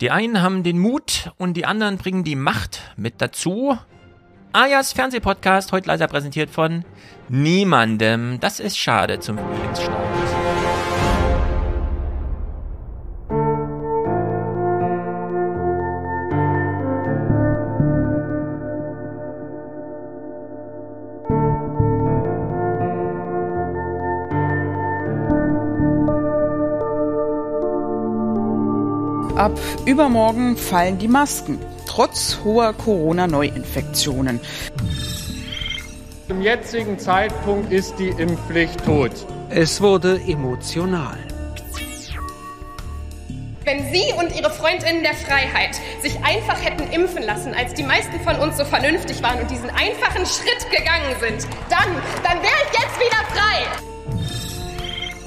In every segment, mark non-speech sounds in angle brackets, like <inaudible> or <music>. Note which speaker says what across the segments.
Speaker 1: Die einen haben den Mut und die anderen bringen die Macht mit dazu. Ajas Fernsehpodcast, heute leiser präsentiert von niemandem. Das ist schade zum Frühlingsstart.
Speaker 2: Ab übermorgen fallen die Masken, trotz hoher Corona-Neuinfektionen.
Speaker 3: Zum jetzigen Zeitpunkt ist die Impfpflicht tot.
Speaker 4: Es wurde emotional.
Speaker 5: Wenn Sie und Ihre Freundinnen der Freiheit sich einfach hätten impfen lassen, als die meisten von uns so vernünftig waren und diesen einfachen Schritt gegangen sind, dann, dann wäre ich jetzt wieder frei.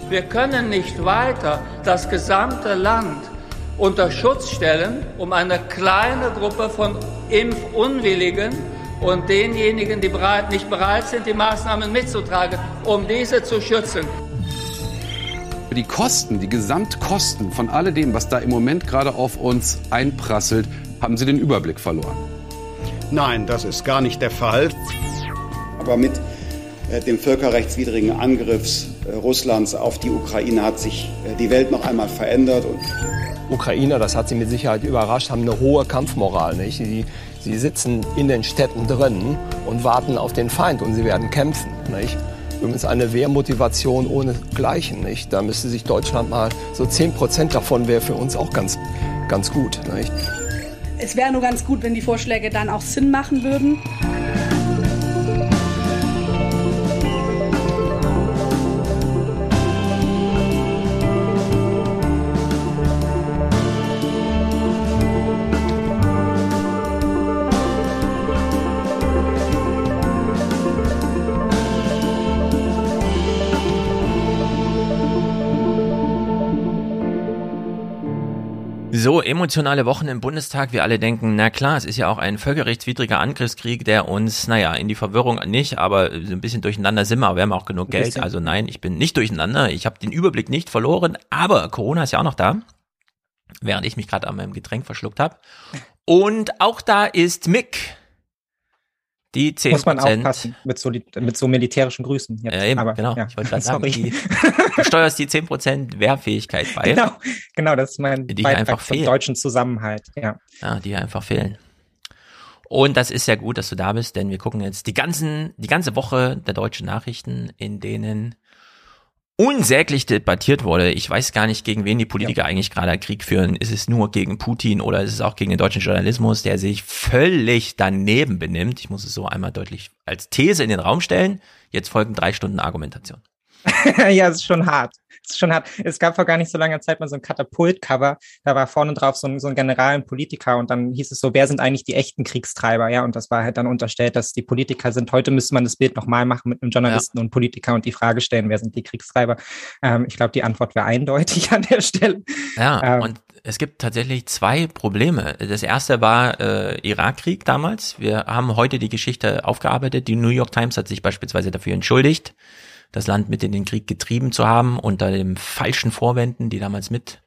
Speaker 6: Wir können nicht weiter das gesamte Land unter Schutz stellen, um eine kleine Gruppe von Impfunwilligen und denjenigen, die bereit, nicht bereit sind, die Maßnahmen mitzutragen, um diese zu schützen.
Speaker 7: Die Kosten, die Gesamtkosten von alledem, was da im Moment gerade auf uns einprasselt, haben Sie den Überblick verloren?
Speaker 8: Nein, das ist gar nicht der Fall.
Speaker 9: Aber mit äh, dem völkerrechtswidrigen Angriffs Russlands auf die Ukraine hat sich äh, die Welt noch einmal verändert. Und
Speaker 10: Ukrainer, das hat sie mit Sicherheit überrascht, haben eine hohe Kampfmoral. Nicht? Sie, sie sitzen in den Städten drin und warten auf den Feind und sie werden kämpfen. Nicht? Übrigens eine Wehrmotivation ohne Gleichen. Nicht? Da müsste sich Deutschland mal so 10 Prozent davon wäre für uns auch ganz, ganz gut. Nicht?
Speaker 11: Es wäre nur ganz gut, wenn die Vorschläge dann auch Sinn machen würden.
Speaker 1: Emotionale Wochen im Bundestag. Wir alle denken, na klar, es ist ja auch ein völkerrechtswidriger Angriffskrieg, der uns, naja, in die Verwirrung nicht, aber so ein bisschen durcheinander sind wir, aber wir haben auch genug Geld. Also nein, ich bin nicht durcheinander. Ich habe den Überblick nicht verloren, aber Corona ist ja auch noch da, während ich mich gerade an meinem Getränk verschluckt habe. Und auch da ist Mick. Die 10%.
Speaker 12: Muss man aufpassen mit so, mit so militärischen Grüßen.
Speaker 1: Jetzt. Ja, eben, Aber, genau. Ja. Ich wollte gerade <laughs> sagen, die, du steuerst die 10% Wehrfähigkeit bei.
Speaker 12: Genau, genau, das ist mein
Speaker 1: die Beitrag einfach fehlen.
Speaker 12: deutschen Zusammenhalt. Ja.
Speaker 1: ja, die einfach fehlen. Und das ist ja gut, dass du da bist, denn wir gucken jetzt die ganzen, die ganze Woche der deutschen Nachrichten, in denen unsäglich debattiert wurde. Ich weiß gar nicht, gegen wen die Politiker ja. eigentlich gerade Krieg führen. Ist es nur gegen Putin oder ist es auch gegen den deutschen Journalismus, der sich völlig daneben benimmt? Ich muss es so einmal deutlich als These in den Raum stellen. Jetzt folgen drei Stunden Argumentation. <laughs>
Speaker 12: ja, es ist schon hart. Ist schon hart. Es gab vor gar nicht so langer Zeit mal so ein Katapult-Cover. Da war vorne drauf so ein, so ein General, ein Politiker und dann hieß es so, wer sind eigentlich die echten Kriegstreiber? Ja, und das war halt dann unterstellt, dass die Politiker sind. Heute müsste man das Bild nochmal machen mit einem Journalisten ja. und Politiker und die Frage stellen, wer sind die Kriegstreiber? Ähm, ich glaube, die Antwort wäre eindeutig <laughs> an der Stelle.
Speaker 1: Ja, ähm, und es gibt tatsächlich zwei Probleme. Das erste war äh, Irakkrieg damals. Wir haben heute die Geschichte aufgearbeitet. Die New York Times hat sich beispielsweise dafür entschuldigt das Land mit in den Krieg getrieben zu haben, unter den falschen Vorwänden, die damals mit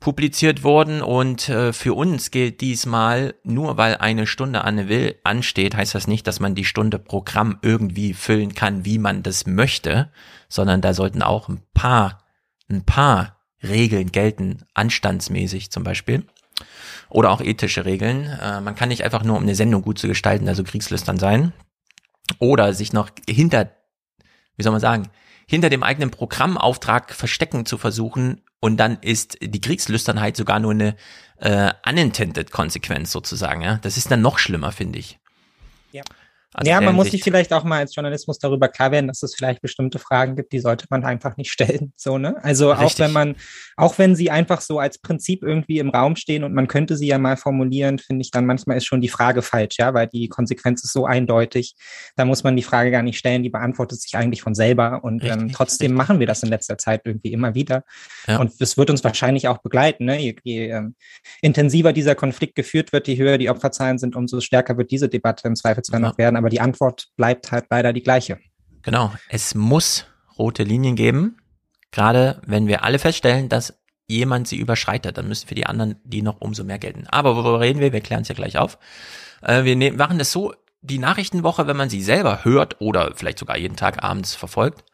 Speaker 1: publiziert wurden. Und äh, für uns gilt diesmal, nur weil eine Stunde an Will ansteht, heißt das nicht, dass man die Stunde Programm irgendwie füllen kann, wie man das möchte, sondern da sollten auch ein paar, ein paar Regeln gelten, anstandsmäßig zum Beispiel. Oder auch ethische Regeln. Äh, man kann nicht einfach nur, um eine Sendung gut zu gestalten, also kriegslüstern sein. Oder sich noch hinter wie soll man sagen, hinter dem eigenen Programmauftrag verstecken zu versuchen und dann ist die Kriegslüsternheit sogar nur eine äh, unintended Konsequenz sozusagen. Ja? Das ist dann noch schlimmer, finde ich.
Speaker 12: Ja. Also ja, man muss sich vielleicht auch mal als Journalismus darüber klar werden, dass es vielleicht bestimmte Fragen gibt, die sollte man einfach nicht <laughs> stellen. So, ne? Also Richtig. auch wenn man, auch wenn sie einfach so als Prinzip irgendwie im Raum stehen und man könnte sie ja mal formulieren, finde ich dann manchmal ist schon die Frage falsch, ja, weil die Konsequenz ist so eindeutig. Da muss man die Frage gar nicht stellen, die beantwortet sich eigentlich von selber. Und ähm, trotzdem Richtig. machen wir das in letzter Zeit irgendwie immer wieder. Ja. Und es wird uns wahrscheinlich auch begleiten. Ne? Je, je ähm, intensiver dieser Konflikt geführt wird, je höher die Opferzahlen sind, umso stärker wird diese Debatte im Zweifelsfall ja. noch werden aber die Antwort bleibt halt leider die gleiche.
Speaker 1: Genau, es muss rote Linien geben, gerade wenn wir alle feststellen, dass jemand sie überschreitet, dann müssen für die anderen die noch umso mehr gelten. Aber worüber reden wir? Wir klären es ja gleich auf. Äh, wir machen das so, die Nachrichtenwoche, wenn man sie selber hört oder vielleicht sogar jeden Tag abends verfolgt,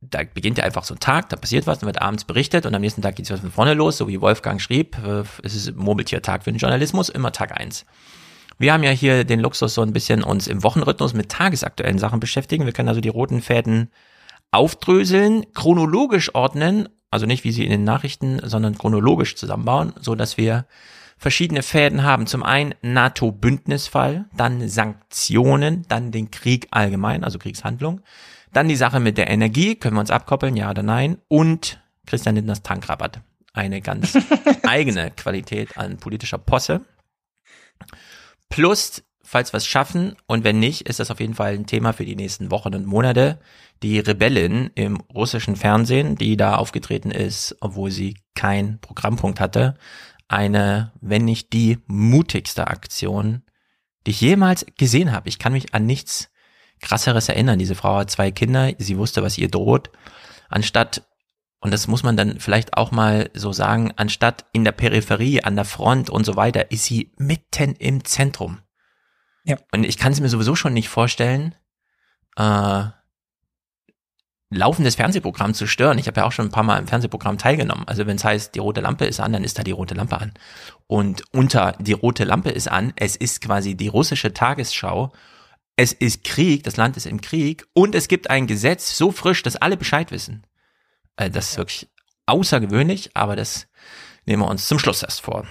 Speaker 1: da beginnt ja einfach so ein Tag, da passiert was, dann wird abends berichtet und am nächsten Tag geht es von vorne los, so wie Wolfgang schrieb, äh, es ist Murmeltiertag für den Journalismus, immer Tag eins. Wir haben ja hier den Luxus, so ein bisschen uns im Wochenrhythmus mit tagesaktuellen Sachen beschäftigen. Wir können also die roten Fäden aufdröseln, chronologisch ordnen, also nicht wie sie in den Nachrichten, sondern chronologisch zusammenbauen, so dass wir verschiedene Fäden haben. Zum einen NATO-Bündnisfall, dann Sanktionen, dann den Krieg allgemein, also Kriegshandlung, dann die Sache mit der Energie, können wir uns abkoppeln, ja oder nein, und Christian Lindners Tankrabatt. Eine ganz <laughs> eigene Qualität an politischer Posse. Plus, falls wir es schaffen und wenn nicht, ist das auf jeden Fall ein Thema für die nächsten Wochen und Monate. Die Rebellin im russischen Fernsehen, die da aufgetreten ist, obwohl sie keinen Programmpunkt hatte. Eine, wenn nicht die mutigste Aktion, die ich jemals gesehen habe. Ich kann mich an nichts krasseres erinnern. Diese Frau hat zwei Kinder, sie wusste, was ihr droht. Anstatt und das muss man dann vielleicht auch mal so sagen, anstatt in der Peripherie, an der Front und so weiter, ist sie mitten im Zentrum. Ja. Und ich kann es mir sowieso schon nicht vorstellen, äh, laufendes Fernsehprogramm zu stören. Ich habe ja auch schon ein paar Mal im Fernsehprogramm teilgenommen. Also wenn es heißt, die rote Lampe ist an, dann ist da die rote Lampe an. Und unter die rote Lampe ist an, es ist quasi die russische Tagesschau. Es ist Krieg, das Land ist im Krieg und es gibt ein Gesetz so frisch, dass alle Bescheid wissen. Äh, das ist wirklich außergewöhnlich, aber das nehmen wir uns zum Schluss erst vor.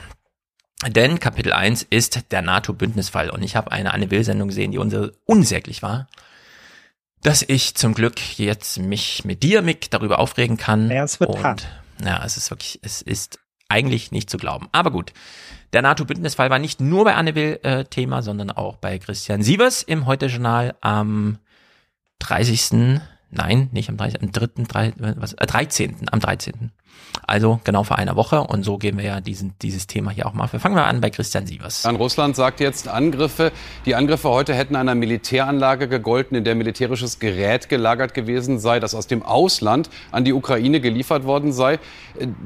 Speaker 1: Denn Kapitel 1 ist der NATO-Bündnisfall und ich habe eine Anne Will-Sendung gesehen, die unsere unsäglich war, dass ich zum Glück jetzt mich mit dir, Mick, darüber aufregen kann.
Speaker 12: Ja, es wird und, hart.
Speaker 1: Ja, es ist wirklich, es ist eigentlich nicht zu glauben. Aber gut, der NATO-Bündnisfall war nicht nur bei Anne Will äh, Thema, sondern auch bei Christian Sievers im Heute-Journal am 30. Nein, nicht am 13., am 3., 3, was, äh, 13., am 13. Also genau vor einer Woche und so gehen wir ja diesen, dieses Thema hier auch mal. Wir fangen wir an bei Christian Sievers.
Speaker 7: Dann Russland sagt jetzt Angriffe. Die Angriffe heute hätten einer Militäranlage gegolten, in der militärisches Gerät gelagert gewesen sei, das aus dem Ausland an die Ukraine geliefert worden sei.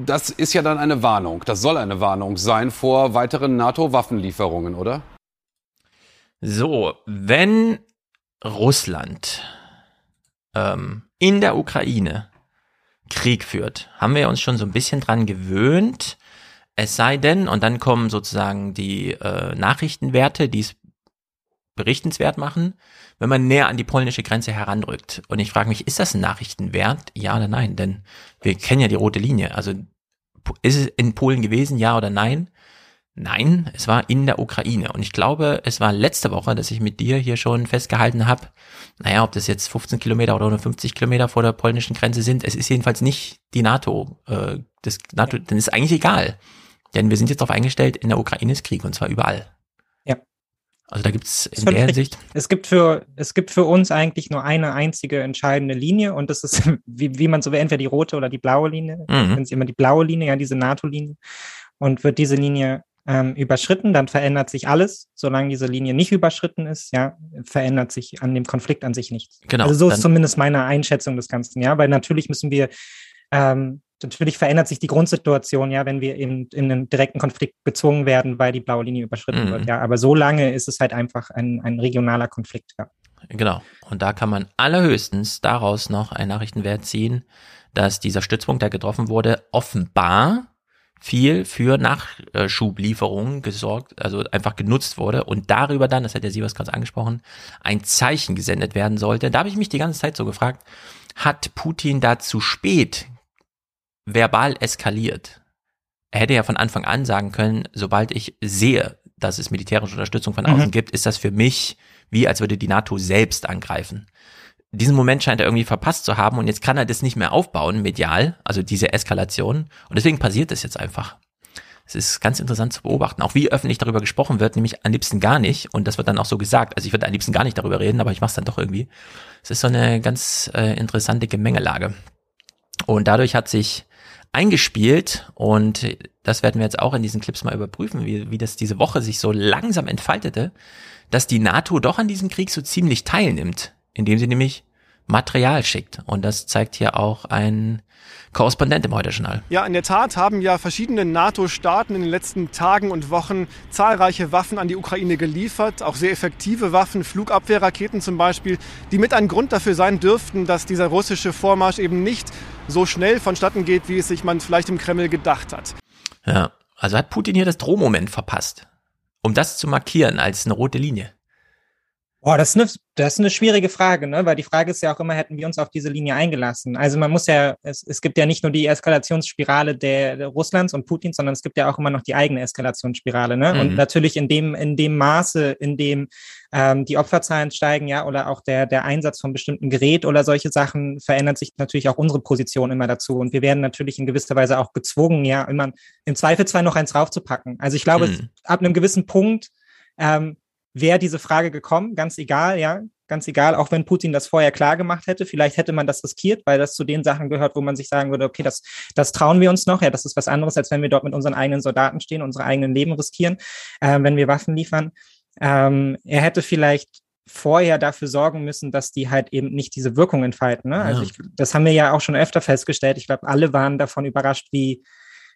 Speaker 7: Das ist ja dann eine Warnung. Das soll eine Warnung sein vor weiteren NATO-Waffenlieferungen, oder?
Speaker 1: So, wenn Russland ähm, in der Ukraine Krieg führt, haben wir uns schon so ein bisschen dran gewöhnt. Es sei denn, und dann kommen sozusagen die äh, Nachrichtenwerte, die es berichtenswert machen, wenn man näher an die polnische Grenze heranrückt. Und ich frage mich, ist das ein Nachrichtenwert? Ja oder nein? Denn wir kennen ja die rote Linie. Also ist es in Polen gewesen, ja oder nein? Nein, es war in der Ukraine. Und ich glaube, es war letzte Woche, dass ich mit dir hier schon festgehalten habe, naja, ob das jetzt 15 Kilometer oder 50 Kilometer vor der polnischen Grenze sind, es ist jedenfalls nicht die NATO. Äh, das NATO, dann ist eigentlich egal. Denn wir sind jetzt darauf eingestellt, in der Ukraine ist Krieg und zwar überall.
Speaker 12: Ja.
Speaker 1: Also da gibt's in der Hinsicht.
Speaker 12: Es gibt für, es gibt für uns eigentlich nur eine einzige entscheidende Linie und das ist, wie, wie man so will, entweder die rote oder die blaue Linie. Mhm. Wenn es immer die blaue Linie, ja, diese NATO-Linie. Und wird diese Linie ähm, überschritten, dann verändert sich alles. Solange diese Linie nicht überschritten ist, ja, verändert sich an dem Konflikt an sich nichts. Genau. Also so ist zumindest meine Einschätzung des Ganzen, ja, weil natürlich müssen wir, ähm, natürlich verändert sich die Grundsituation, ja, wenn wir in, in einen direkten Konflikt gezwungen werden, weil die blaue Linie überschritten mhm. wird, ja. Aber so lange ist es halt einfach ein, ein regionaler Konflikt, ja.
Speaker 1: Genau. Und da kann man allerhöchstens daraus noch einen Nachrichtenwert ziehen, dass dieser Stützpunkt, der getroffen wurde, offenbar viel für Nachschublieferungen gesorgt, also einfach genutzt wurde und darüber dann, das hat der Sievers gerade angesprochen, ein Zeichen gesendet werden sollte. Da habe ich mich die ganze Zeit so gefragt, hat Putin da zu spät verbal eskaliert? Er hätte ja von Anfang an sagen können, sobald ich sehe, dass es militärische Unterstützung von außen mhm. gibt, ist das für mich wie als würde die NATO selbst angreifen diesen Moment scheint er irgendwie verpasst zu haben und jetzt kann er das nicht mehr aufbauen, medial, also diese Eskalation. Und deswegen passiert das jetzt einfach. Es ist ganz interessant zu beobachten, auch wie öffentlich darüber gesprochen wird, nämlich am liebsten gar nicht. Und das wird dann auch so gesagt. Also ich würde am liebsten gar nicht darüber reden, aber ich mache es dann doch irgendwie. Es ist so eine ganz äh, interessante Gemengelage. Und dadurch hat sich eingespielt und das werden wir jetzt auch in diesen Clips mal überprüfen, wie, wie das diese Woche sich so langsam entfaltete, dass die NATO doch an diesem Krieg so ziemlich teilnimmt indem sie nämlich Material schickt. Und das zeigt hier auch ein Korrespondent im Heute-Journal.
Speaker 13: Ja, in der Tat haben ja verschiedene NATO-Staaten in den letzten Tagen und Wochen zahlreiche Waffen an die Ukraine geliefert, auch sehr effektive Waffen, Flugabwehrraketen zum Beispiel, die mit ein Grund dafür sein dürften, dass dieser russische Vormarsch eben nicht so schnell vonstatten geht, wie es sich man vielleicht im Kreml gedacht hat.
Speaker 1: Ja, also hat Putin hier das Drohmoment verpasst, um das zu markieren als eine rote Linie.
Speaker 12: Boah, das ist, eine, das ist eine schwierige Frage, ne? weil die Frage ist ja auch immer, hätten wir uns auf diese Linie eingelassen? Also man muss ja, es, es gibt ja nicht nur die Eskalationsspirale der, der Russlands und Putins, sondern es gibt ja auch immer noch die eigene Eskalationsspirale. Ne? Mhm. Und natürlich in dem, in dem Maße, in dem ähm, die Opferzahlen steigen, ja, oder auch der, der Einsatz von bestimmten Gerät oder solche Sachen, verändert sich natürlich auch unsere Position immer dazu. Und wir werden natürlich in gewisser Weise auch gezwungen, ja, immer im Zweifelsfall noch eins raufzupacken. Also ich glaube, mhm. ab einem gewissen Punkt ähm, wäre diese Frage gekommen, ganz egal, ja, ganz egal, auch wenn Putin das vorher klar gemacht hätte, vielleicht hätte man das riskiert, weil das zu den Sachen gehört, wo man sich sagen würde, okay, das, das trauen wir uns noch, ja, das ist was anderes, als wenn wir dort mit unseren eigenen Soldaten stehen, unsere eigenen Leben riskieren, äh, wenn wir Waffen liefern. Ähm, er hätte vielleicht vorher dafür sorgen müssen, dass die halt eben nicht diese Wirkung entfalten. Ne? Also ich, das haben wir ja auch schon öfter festgestellt. Ich glaube, alle waren davon überrascht, wie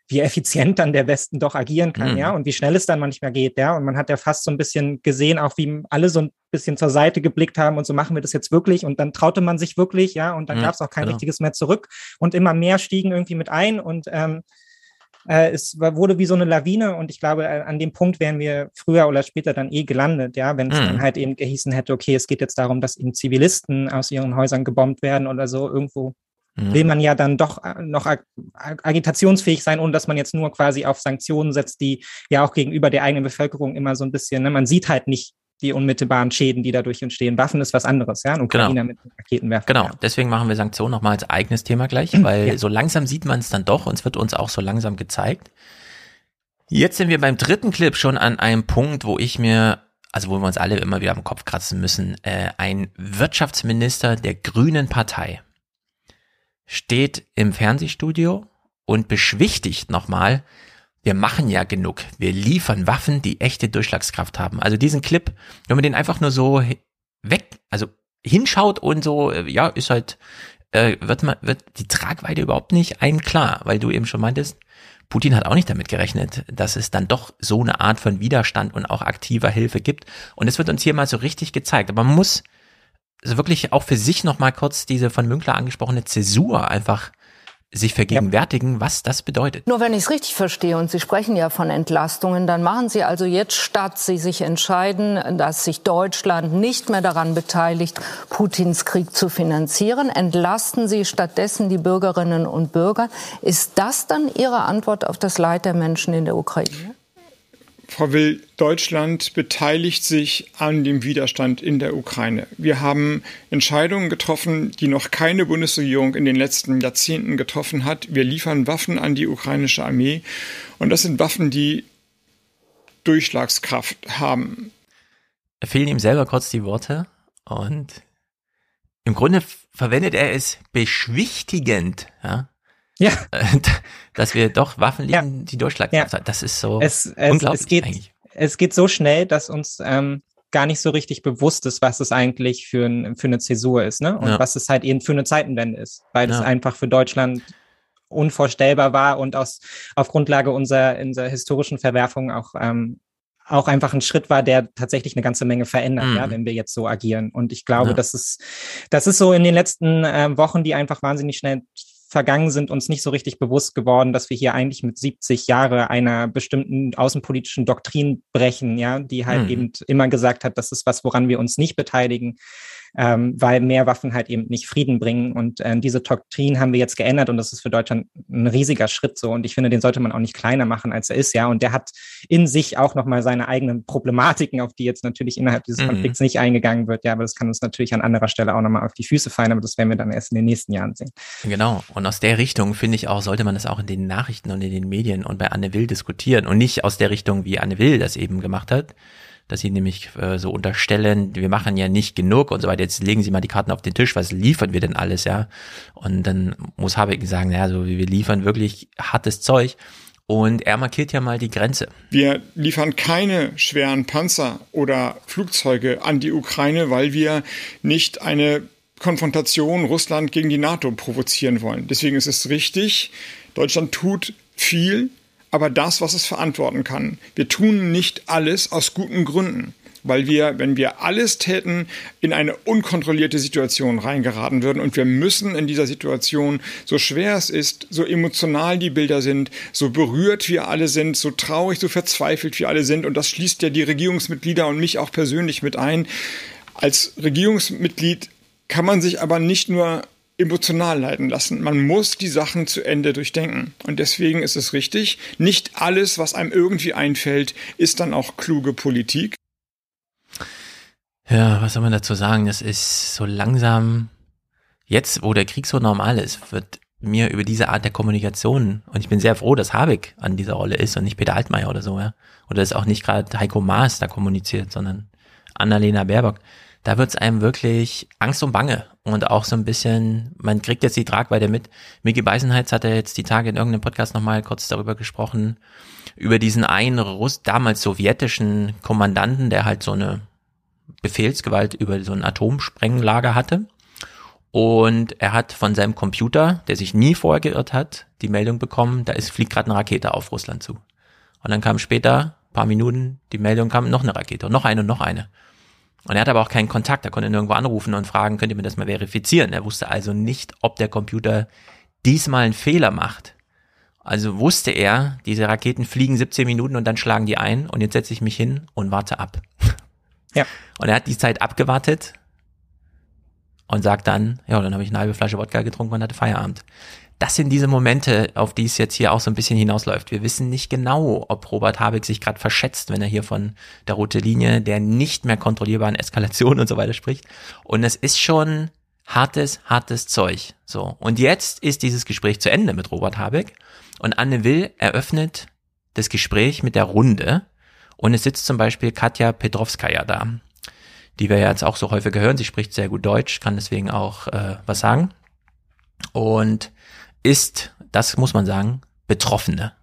Speaker 12: wie effizient dann der Westen doch agieren kann, mhm. ja, und wie schnell es dann manchmal geht, ja. Und man hat ja fast so ein bisschen gesehen, auch wie alle so ein bisschen zur Seite geblickt haben und so machen wir das jetzt wirklich. Und dann traute man sich wirklich, ja, und dann mhm, gab es auch kein genau. richtiges mehr zurück. Und immer mehr stiegen irgendwie mit ein und ähm, äh, es wurde wie so eine Lawine und ich glaube, äh, an dem Punkt wären wir früher oder später dann eh gelandet, ja, wenn es mhm. dann halt eben gehießen hätte, okay, es geht jetzt darum, dass eben Zivilisten aus ihren Häusern gebombt werden oder so irgendwo mhm. will man ja dann doch äh, noch ag agitationsfähig sein, ohne dass man jetzt nur quasi auf Sanktionen setzt, die ja auch gegenüber der eigenen Bevölkerung immer so ein bisschen, ne, man sieht halt nicht die unmittelbaren Schäden, die dadurch entstehen. Waffen ist was anderes, ja. Und
Speaker 1: genau.
Speaker 12: Ukrainer genau. mit Raketen werfen.
Speaker 1: Genau, deswegen machen wir Sanktionen nochmal als eigenes Thema gleich, weil ja. so langsam sieht man es dann doch und es wird uns auch so langsam gezeigt. Jetzt sind wir beim dritten Clip schon an einem Punkt, wo ich mir, also wo wir uns alle immer wieder am Kopf kratzen müssen, äh, ein Wirtschaftsminister der Grünen Partei steht im Fernsehstudio und beschwichtigt nochmal, wir machen ja genug. Wir liefern Waffen, die echte Durchschlagskraft haben. Also diesen Clip, wenn man den einfach nur so weg, also hinschaut und so, äh, ja, ist halt, äh, wird man, wird die Tragweite überhaupt nicht ein klar, weil du eben schon meintest, Putin hat auch nicht damit gerechnet, dass es dann doch so eine Art von Widerstand und auch aktiver Hilfe gibt. Und es wird uns hier mal so richtig gezeigt. Aber man muss also wirklich auch für sich noch mal kurz diese von Münkler angesprochene Zäsur einfach sich vergegenwärtigen, ja. was das bedeutet.
Speaker 14: Nur wenn ich es richtig verstehe, und Sie sprechen ja von Entlastungen, dann machen Sie also jetzt, statt Sie sich entscheiden, dass sich Deutschland nicht mehr daran beteiligt, Putins Krieg zu finanzieren, entlasten Sie stattdessen die Bürgerinnen und Bürger. Ist das dann Ihre Antwort auf das Leid der Menschen in der Ukraine?
Speaker 15: Frau Will, Deutschland beteiligt sich an dem Widerstand in der Ukraine. Wir haben Entscheidungen getroffen, die noch keine Bundesregierung in den letzten Jahrzehnten getroffen hat. Wir liefern Waffen an die ukrainische Armee und das sind Waffen, die Durchschlagskraft haben.
Speaker 1: Da fehlen ihm selber kurz die Worte und im Grunde verwendet er es beschwichtigend, ja,
Speaker 12: ja. <laughs>
Speaker 1: Dass wir doch Waffen lieben, ja. die Durchschlagkraft ja. Das ist so
Speaker 12: es, es, unglaublich es geht, eigentlich. Es geht so schnell, dass uns ähm, gar nicht so richtig bewusst ist, was es eigentlich für, ein, für eine Zäsur ist, ne? Und ja. was es halt eben für eine Zeitenwende ist, weil es einfach für Deutschland unvorstellbar war und aus, auf Grundlage unserer, unserer historischen Verwerfung auch ähm, auch einfach ein Schritt war, der tatsächlich eine ganze Menge verändert, mhm. ja, wenn wir jetzt so agieren. Und ich glaube, ja. das ist, das ist so in den letzten äh, Wochen, die einfach wahnsinnig schnell vergangen sind, uns nicht so richtig bewusst geworden, dass wir hier eigentlich mit 70 Jahre einer bestimmten außenpolitischen Doktrin brechen, ja, die halt mhm. eben immer gesagt hat, das ist was, woran wir uns nicht beteiligen ähm, weil mehr Waffen halt eben nicht Frieden bringen. Und äh, diese Doktrin haben wir jetzt geändert und das ist für Deutschland ein riesiger Schritt so. Und ich finde, den sollte man auch nicht kleiner machen, als er ist, ja. Und der hat in sich auch nochmal seine eigenen Problematiken, auf die jetzt natürlich innerhalb dieses mhm. Konflikts nicht eingegangen wird. Ja, aber das kann uns natürlich an anderer Stelle auch nochmal auf die Füße fallen, aber das werden wir dann erst in den nächsten Jahren sehen.
Speaker 1: Genau. Und aus der Richtung finde ich auch, sollte man das auch in den Nachrichten und in den Medien und bei Anne Will diskutieren und nicht aus der Richtung, wie Anne Will das eben gemacht hat dass sie nämlich äh, so unterstellen, wir machen ja nicht genug und so weiter, jetzt legen sie mal die Karten auf den Tisch, was liefern wir denn alles, ja? Und dann muss Habeck sagen, naja, so wir liefern wirklich hartes Zeug. Und er markiert ja mal die Grenze.
Speaker 15: Wir liefern keine schweren Panzer oder Flugzeuge an die Ukraine, weil wir nicht eine Konfrontation Russland gegen die NATO provozieren wollen. Deswegen ist es richtig, Deutschland tut viel, aber das, was es verantworten kann. Wir tun nicht alles aus guten Gründen weil wir, wenn wir alles täten, in eine unkontrollierte Situation reingeraten würden. Und wir müssen in dieser Situation, so schwer es ist, so emotional die Bilder sind, so berührt wir alle sind, so traurig, so verzweifelt wir alle sind, und das schließt ja die Regierungsmitglieder und mich auch persönlich mit ein. Als Regierungsmitglied kann man sich aber nicht nur emotional leiten lassen. Man muss die Sachen zu Ende durchdenken. Und deswegen ist es richtig, nicht alles, was einem irgendwie einfällt, ist dann auch kluge Politik.
Speaker 1: Ja, was soll man dazu sagen? Das ist so langsam, jetzt, wo der Krieg so normal ist, wird mir über diese Art der Kommunikation, und ich bin sehr froh, dass Habeck an dieser Rolle ist und nicht Peter Altmaier oder so, ja. Oder dass auch nicht gerade Heiko Maas da kommuniziert, sondern Annalena Baerbock. Da wird's einem wirklich Angst und Bange. Und auch so ein bisschen, man kriegt jetzt die Tragweite mit. Miki Beisenheitz hat ja jetzt die Tage in irgendeinem Podcast nochmal kurz darüber gesprochen, über diesen einen Russ, damals sowjetischen Kommandanten, der halt so eine Befehlsgewalt über so ein Atomsprenglager hatte. Und er hat von seinem Computer, der sich nie vorher geirrt hat, die Meldung bekommen, da ist, fliegt gerade eine Rakete auf Russland zu. Und dann kam später, paar Minuten, die Meldung kam noch eine Rakete noch eine und noch eine. Und er hat aber auch keinen Kontakt, er konnte nirgendwo anrufen und fragen, könnt ihr mir das mal verifizieren? Er wusste also nicht, ob der Computer diesmal einen Fehler macht. Also wusste er, diese Raketen fliegen 17 Minuten und dann schlagen die ein und jetzt setze ich mich hin und warte ab. <laughs> Ja. Und er hat die Zeit abgewartet und sagt dann, ja, dann habe ich eine halbe Flasche Wodka getrunken und hatte Feierabend. Das sind diese Momente, auf die es jetzt hier auch so ein bisschen hinausläuft. Wir wissen nicht genau, ob Robert Habeck sich gerade verschätzt, wenn er hier von der rote Linie, der nicht mehr kontrollierbaren Eskalation und so weiter spricht. Und es ist schon hartes, hartes Zeug. So. Und jetzt ist dieses Gespräch zu Ende mit Robert Habeck und Anne Will eröffnet das Gespräch mit der Runde und es sitzt zum Beispiel Katja Petrovskaya da, die wir jetzt auch so häufig hören. Sie spricht sehr gut Deutsch, kann deswegen auch äh, was sagen. Und ist, das muss man sagen, Betroffene.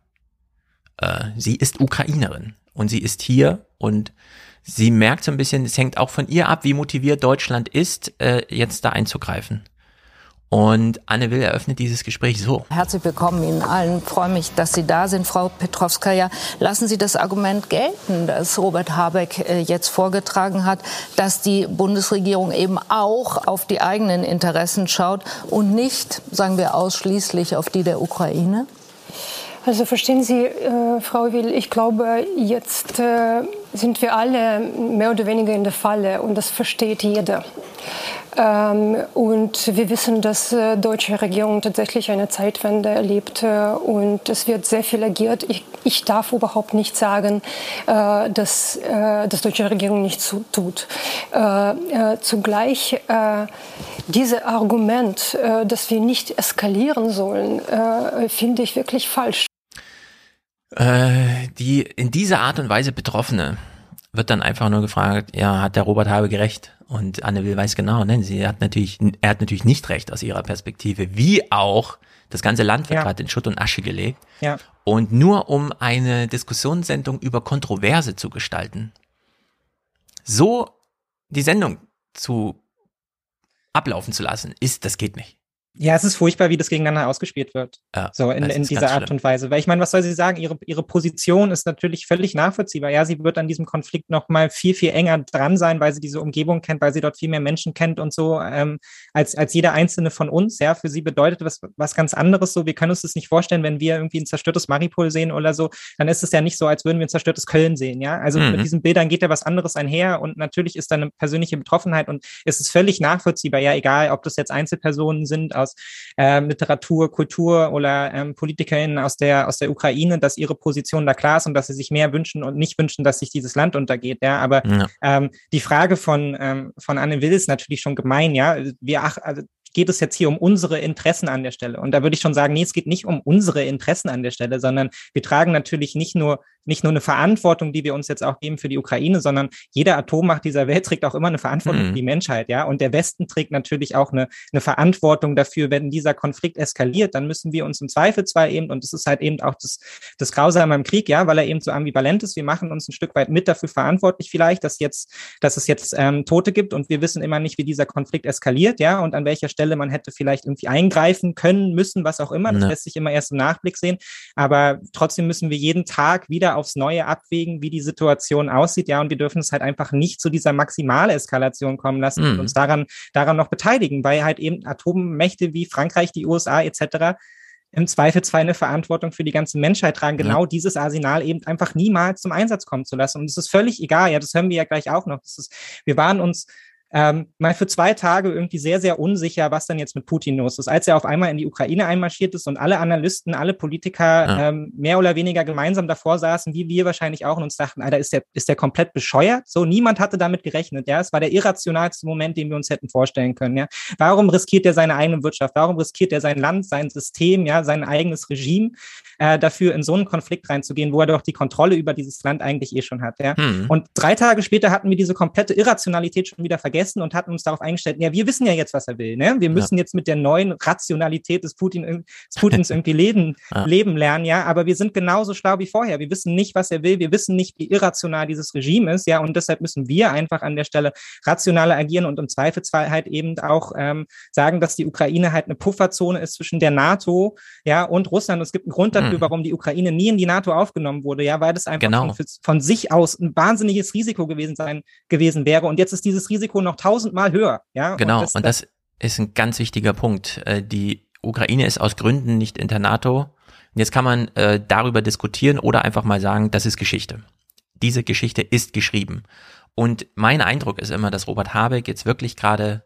Speaker 1: Äh, sie ist Ukrainerin und sie ist hier und sie merkt so ein bisschen, es hängt auch von ihr ab, wie motiviert Deutschland ist, äh, jetzt da einzugreifen. Und Anne Will eröffnet dieses Gespräch so.
Speaker 14: Herzlich willkommen Ihnen allen. Ich freue mich, dass Sie da sind, Frau Petrovskaya. Lassen Sie das Argument gelten, das Robert Habeck äh, jetzt vorgetragen hat, dass die Bundesregierung eben auch auf die eigenen Interessen schaut und nicht, sagen wir, ausschließlich auf die der Ukraine?
Speaker 16: Also verstehen Sie, äh, Frau Will, ich glaube, jetzt äh, sind wir alle mehr oder weniger in der Falle und das versteht jeder. Ähm, und wir wissen, dass äh, deutsche Regierung tatsächlich eine Zeitwende erlebt äh, und es wird sehr viel agiert. Ich, ich darf überhaupt nicht sagen, äh, dass äh, das deutsche Regierung nichts tut. Äh, äh, zugleich dieses Argument, dass wir nicht eskalieren sollen, finde ich wirklich falsch.
Speaker 1: Die in dieser Art und Weise Betroffene wird dann einfach nur gefragt, ja, hat der Robert Habe gerecht? Und Anne Will weiß genau, ne, sie hat natürlich, er hat natürlich nicht recht aus ihrer Perspektive, wie auch das ganze Land wird ja. gerade in Schutt und Asche gelegt. Ja. Und nur um eine Diskussionssendung über Kontroverse zu gestalten, so die Sendung zu ablaufen zu lassen, ist, das geht nicht.
Speaker 12: Ja, es ist furchtbar, wie das gegeneinander ausgespielt wird. Ja, so in, in dieser Art und Weise. Weil ich meine, was soll sie sagen? Ihre, ihre Position ist natürlich völlig nachvollziehbar. Ja, sie wird an diesem Konflikt noch mal viel, viel enger dran sein, weil sie diese Umgebung kennt, weil sie dort viel mehr Menschen kennt und so, ähm, als, als jeder einzelne von uns. Ja, für sie bedeutet das was ganz anderes so. Wir können uns das nicht vorstellen, wenn wir irgendwie ein zerstörtes Maripol sehen oder so, dann ist es ja nicht so, als würden wir ein zerstörtes Köln sehen. Ja, also mhm. mit diesen Bildern geht ja was anderes einher und natürlich ist da eine persönliche Betroffenheit und es ist völlig nachvollziehbar. Ja, egal, ob das jetzt Einzelpersonen sind, aus ähm, Literatur, Kultur oder ähm, PolitikerInnen aus der, aus der Ukraine, dass ihre Position da klar ist und dass sie sich mehr wünschen und nicht wünschen, dass sich dieses Land untergeht. Ja, aber ja. Ähm, die Frage von, ähm, von Anne Will ist natürlich schon gemein. Ja, wir ach, also geht es jetzt hier um unsere Interessen an der Stelle. Und da würde ich schon sagen, nee, es geht nicht um unsere Interessen an der Stelle, sondern wir tragen natürlich nicht nur nicht nur eine Verantwortung, die wir uns jetzt auch geben für die Ukraine, sondern jede Atommacht dieser Welt trägt auch immer eine Verantwortung mhm. für die Menschheit, ja. Und der Westen trägt natürlich auch eine, eine Verantwortung dafür, wenn dieser Konflikt eskaliert, dann müssen wir uns im Zweifelsfall eben, und das ist halt eben auch das, das Grausame am Krieg, ja, weil er eben so ambivalent ist, wir machen uns ein Stück weit mit dafür verantwortlich vielleicht, dass jetzt, dass es jetzt ähm, Tote gibt und wir wissen immer nicht, wie dieser Konflikt eskaliert, ja, und an welcher Stelle man hätte vielleicht irgendwie eingreifen können, müssen, was auch immer. Das ja. lässt sich immer erst im Nachblick sehen. Aber trotzdem müssen wir jeden Tag wieder aufs Neue abwägen, wie die Situation aussieht. Ja, und wir dürfen es halt einfach nicht zu dieser Maximaleskalation kommen lassen mhm. und uns daran, daran noch beteiligen, weil halt eben Atommächte wie Frankreich, die USA etc im Zweifelsfall eine Verantwortung für die ganze Menschheit tragen, genau ja. dieses Arsenal eben einfach niemals zum Einsatz kommen zu lassen. Und es ist völlig egal, ja, das hören wir ja gleich auch noch. Das ist, wir waren uns ähm, mal für zwei Tage irgendwie sehr, sehr unsicher, was dann jetzt mit Putin los ist. Als er auf einmal in die Ukraine einmarschiert ist und alle Analysten, alle Politiker ja. ähm, mehr oder weniger gemeinsam davor saßen, wie wir wahrscheinlich auch und uns dachten, Alter, ist der, ist der komplett bescheuert? So, niemand hatte damit gerechnet, ja. Es war der irrationalste Moment, den wir uns hätten vorstellen können, ja. Warum riskiert er seine eigene Wirtschaft? Warum riskiert er sein Land, sein System, ja, sein eigenes Regime äh, dafür, in so einen Konflikt reinzugehen, wo er doch die Kontrolle über dieses Land eigentlich eh schon hat, ja. Hm. Und drei Tage später hatten wir diese komplette Irrationalität schon wieder vergessen vergessen und hatten uns darauf eingestellt, ja, wir wissen ja jetzt, was er will. Ne? Wir müssen ja. jetzt mit der neuen Rationalität des, Putin, des Putins <laughs> irgendwie leben, ja. leben lernen, ja, aber wir sind genauso schlau wie vorher. Wir wissen nicht, was er will, wir wissen nicht, wie irrational dieses Regime ist, ja, und deshalb müssen wir einfach an der Stelle rationaler agieren und im Zweifelsfall halt eben auch ähm, sagen, dass die Ukraine halt eine Pufferzone ist zwischen der NATO, ja, und Russland. Und es gibt einen Grund dafür, hm. warum die Ukraine nie in die NATO aufgenommen wurde, ja, weil das einfach genau. von, von sich aus ein wahnsinniges Risiko gewesen sein gewesen wäre. Und jetzt ist dieses Risiko noch noch tausendmal höher. Ja?
Speaker 1: Genau, und das, und das ist ein ganz wichtiger Punkt. Äh, die Ukraine ist aus Gründen nicht in der NATO. Und jetzt kann man äh, darüber diskutieren oder einfach mal sagen, das ist Geschichte. Diese Geschichte ist geschrieben. Und mein Eindruck ist immer, dass Robert Habeck jetzt wirklich gerade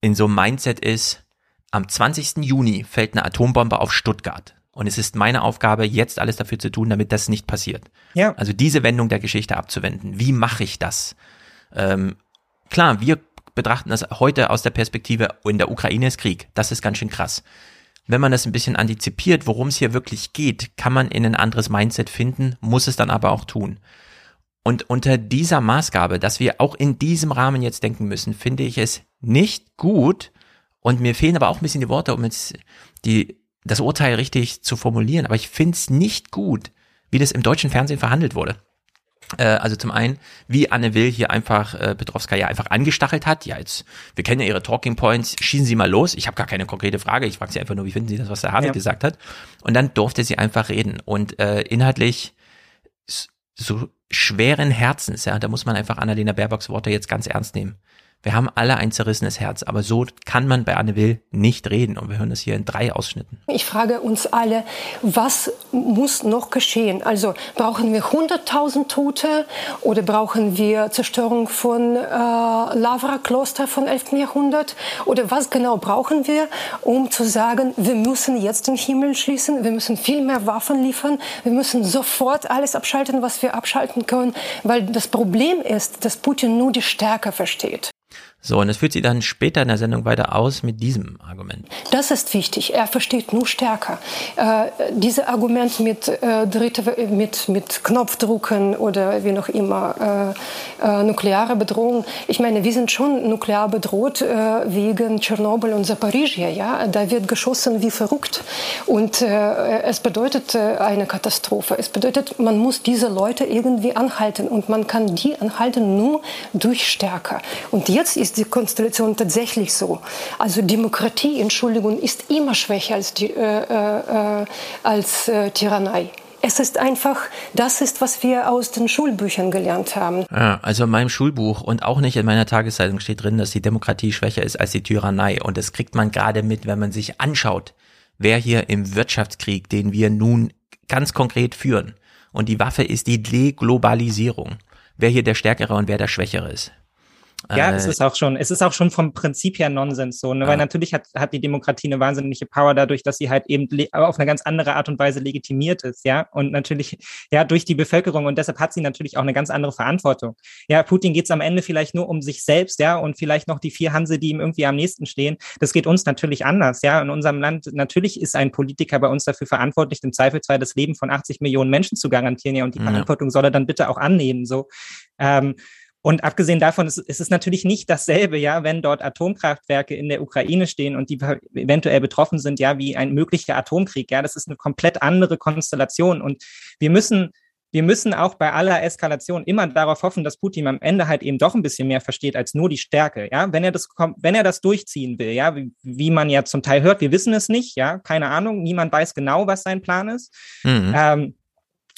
Speaker 1: in so einem Mindset ist, am 20. Juni fällt eine Atombombe auf Stuttgart. Und es ist meine Aufgabe, jetzt alles dafür zu tun, damit das nicht passiert. Ja. Also diese Wendung der Geschichte abzuwenden. Wie mache ich das? Ähm, Klar, wir betrachten das heute aus der Perspektive, in der Ukraine ist Krieg. Das ist ganz schön krass. Wenn man das ein bisschen antizipiert, worum es hier wirklich geht, kann man in ein anderes Mindset finden, muss es dann aber auch tun. Und unter dieser Maßgabe, dass wir auch in diesem Rahmen jetzt denken müssen, finde ich es nicht gut. Und mir fehlen aber auch ein bisschen die Worte, um jetzt die, das Urteil richtig zu formulieren. Aber ich finde es nicht gut, wie das im deutschen Fernsehen verhandelt wurde. Äh, also zum einen, wie Anne Will hier einfach äh, Petrovskaya einfach angestachelt hat. Ja, jetzt, wir kennen ja ihre Talking Points, schießen Sie mal los. Ich habe gar keine konkrete Frage. Ich frage Sie einfach nur, wie finden Sie das, was der Havel ja. gesagt hat? Und dann durfte sie einfach reden. Und äh, inhaltlich so schweren Herzens, ja, da muss man einfach Annalena Baerbocks Worte jetzt ganz ernst nehmen. Wir haben alle ein zerrissenes Herz, aber so kann man bei Anne Will nicht reden. Und wir hören das hier in drei Ausschnitten.
Speaker 16: Ich frage uns alle, was muss noch geschehen? Also brauchen wir 100.000 Tote oder brauchen wir Zerstörung von äh, Lavra-Kloster von 11. Jahrhundert? Oder was genau brauchen wir, um zu sagen, wir müssen jetzt den Himmel schließen, wir müssen viel mehr Waffen liefern, wir müssen sofort alles abschalten, was wir abschalten können? Weil das Problem ist, dass Putin nur die Stärke versteht.
Speaker 1: So, und es führt sie dann später in der Sendung weiter aus mit diesem Argument.
Speaker 16: Das ist wichtig. Er versteht nur stärker. Äh, dieses Argument mit, äh, dritte, mit, mit Knopfdrucken oder wie noch immer, äh, äh, nukleare Bedrohung. Ich meine, wir sind schon nuklear bedroht äh, wegen Tschernobyl und Zaporizhia. Ja? Da wird geschossen wie verrückt. Und äh, es bedeutet äh, eine Katastrophe. Es bedeutet, man muss diese Leute irgendwie anhalten. Und man kann die anhalten nur durch Stärke. Und jetzt ist ist die Konstellation tatsächlich so. Also Demokratie, Entschuldigung, ist immer schwächer als, die, äh, äh, als äh, Tyrannei. Es ist einfach, das ist, was wir aus den Schulbüchern gelernt haben.
Speaker 1: Ja, also in meinem Schulbuch und auch nicht in meiner Tageszeitung steht drin, dass die Demokratie schwächer ist als die Tyrannei. Und das kriegt man gerade mit, wenn man sich anschaut, wer hier im Wirtschaftskrieg, den wir nun ganz konkret führen, und die Waffe ist die Deglobalisierung, wer hier der Stärkere und wer der Schwächere ist.
Speaker 12: Ja, es äh, ist auch schon, es ist auch schon vom Prinzip her Nonsens so, ne? weil natürlich hat, hat die Demokratie eine wahnsinnige Power dadurch, dass sie halt eben auf eine ganz andere Art und Weise legitimiert ist, ja, und natürlich, <laughs> ja, durch die Bevölkerung und deshalb hat sie natürlich auch eine ganz andere Verantwortung. Ja, Putin geht es am Ende vielleicht nur um sich selbst, ja, und vielleicht noch die vier Hanse, die ihm irgendwie am nächsten stehen. Das geht uns natürlich anders, ja, in unserem Land, natürlich ist ein Politiker bei uns dafür verantwortlich, im Zweifelsfall das Leben von 80 Millionen Menschen zu garantieren, ja, und die Verantwortung soll er dann bitte auch annehmen, so. Ähm, und abgesehen davon ist, ist, es natürlich nicht dasselbe, ja, wenn dort Atomkraftwerke in der Ukraine stehen und die eventuell betroffen sind, ja, wie ein möglicher Atomkrieg. Ja, das ist eine komplett andere Konstellation. Und wir müssen, wir müssen auch bei aller Eskalation immer darauf hoffen, dass Putin am Ende halt eben doch ein bisschen mehr versteht als nur die Stärke. Ja, wenn er das kommt, wenn er das durchziehen will, ja, wie, wie man ja zum Teil hört, wir wissen es nicht, ja, keine Ahnung, niemand weiß genau, was sein Plan ist. Mhm. Ähm,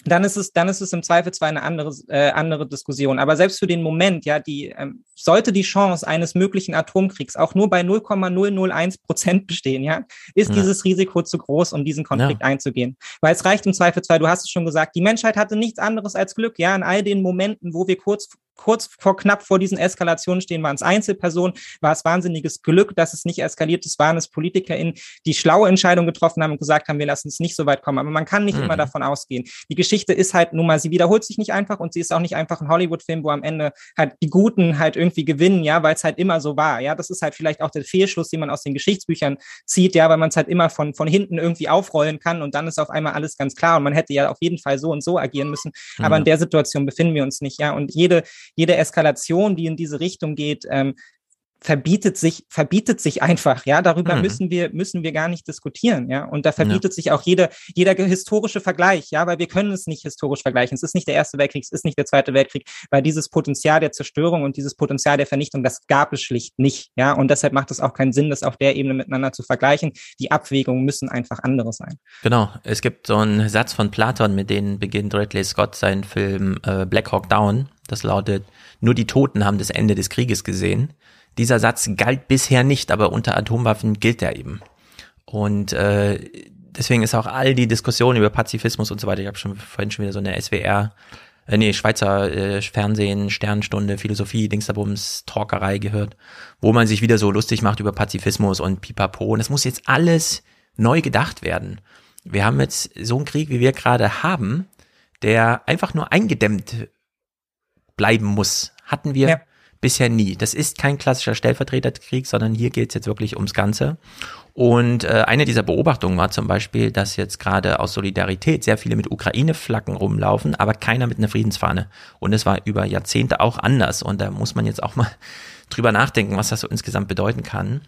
Speaker 12: dann ist es, dann ist es im Zweifelsfall eine andere, äh, andere Diskussion. Aber selbst für den Moment, ja, die ähm, sollte die Chance eines möglichen Atomkriegs auch nur bei 0,001 Prozent bestehen, ja, ist ja. dieses Risiko zu groß, um diesen Konflikt ja. einzugehen. Weil es reicht im Zweifelsfall, du hast es schon gesagt, die Menschheit hatte nichts anderes als Glück, ja, in all den Momenten, wo wir kurz kurz vor knapp vor diesen Eskalationen stehen, waren es Einzelpersonen, war es wahnsinniges Glück, dass es nicht eskaliert ist, waren es PolitikerInnen, die schlaue Entscheidungen getroffen haben und gesagt haben, wir lassen es nicht so weit kommen. Aber man kann nicht mhm. immer davon ausgehen. Die Geschichte ist halt nun mal, sie wiederholt sich nicht einfach und sie ist auch nicht einfach ein Hollywood-Film, wo am Ende halt die Guten halt irgendwie gewinnen, ja, weil es halt immer so war. Ja, das ist halt vielleicht auch der Fehlschluss, den man aus den Geschichtsbüchern zieht, ja, weil man es halt immer von, von hinten irgendwie aufrollen kann und dann ist auf einmal alles ganz klar und man hätte ja auf jeden Fall so und so agieren müssen. Mhm. Aber in der Situation befinden wir uns nicht, ja. Und jede, jede Eskalation, die in diese Richtung geht, ähm, verbietet sich, verbietet sich einfach, ja, darüber mhm. müssen wir, müssen wir gar nicht diskutieren, ja, und da verbietet ja. sich auch jeder, jeder historische Vergleich, ja, weil wir können es nicht historisch vergleichen. Es ist nicht der Erste Weltkrieg, es ist nicht der Zweite Weltkrieg, weil dieses Potenzial der Zerstörung und dieses Potenzial der Vernichtung, das gab es schlicht nicht, ja, und deshalb macht es auch keinen Sinn, das auf der Ebene miteinander zu vergleichen. Die Abwägungen müssen einfach andere sein.
Speaker 1: Genau. Es gibt so einen Satz von Platon, mit dem beginnt Ridley Scott seinen Film äh, Black Hawk Down. Das lautet, nur die Toten haben das Ende des Krieges gesehen. Dieser Satz galt bisher nicht, aber unter Atomwaffen gilt er eben. Und äh, deswegen ist auch all die Diskussion über Pazifismus und so weiter, ich habe schon vorhin schon wieder so eine SWR, äh, nee, Schweizer äh, Fernsehen, Sternstunde, Philosophie, Dingsterbums, Talkerei gehört, wo man sich wieder so lustig macht über Pazifismus und Pipapo. Und es muss jetzt alles neu gedacht werden. Wir haben jetzt so einen Krieg, wie wir gerade haben, der einfach nur eingedämmt bleiben muss. Hatten wir ja. bisher nie. Das ist kein klassischer Stellvertreterkrieg, sondern hier geht es jetzt wirklich ums Ganze. Und äh, eine dieser Beobachtungen war zum Beispiel, dass jetzt gerade aus Solidarität sehr viele mit Ukraine-Flaggen rumlaufen, aber keiner mit einer Friedensfahne. Und es war über Jahrzehnte auch anders. Und da muss man jetzt auch mal <laughs> drüber nachdenken, was das so insgesamt bedeuten kann.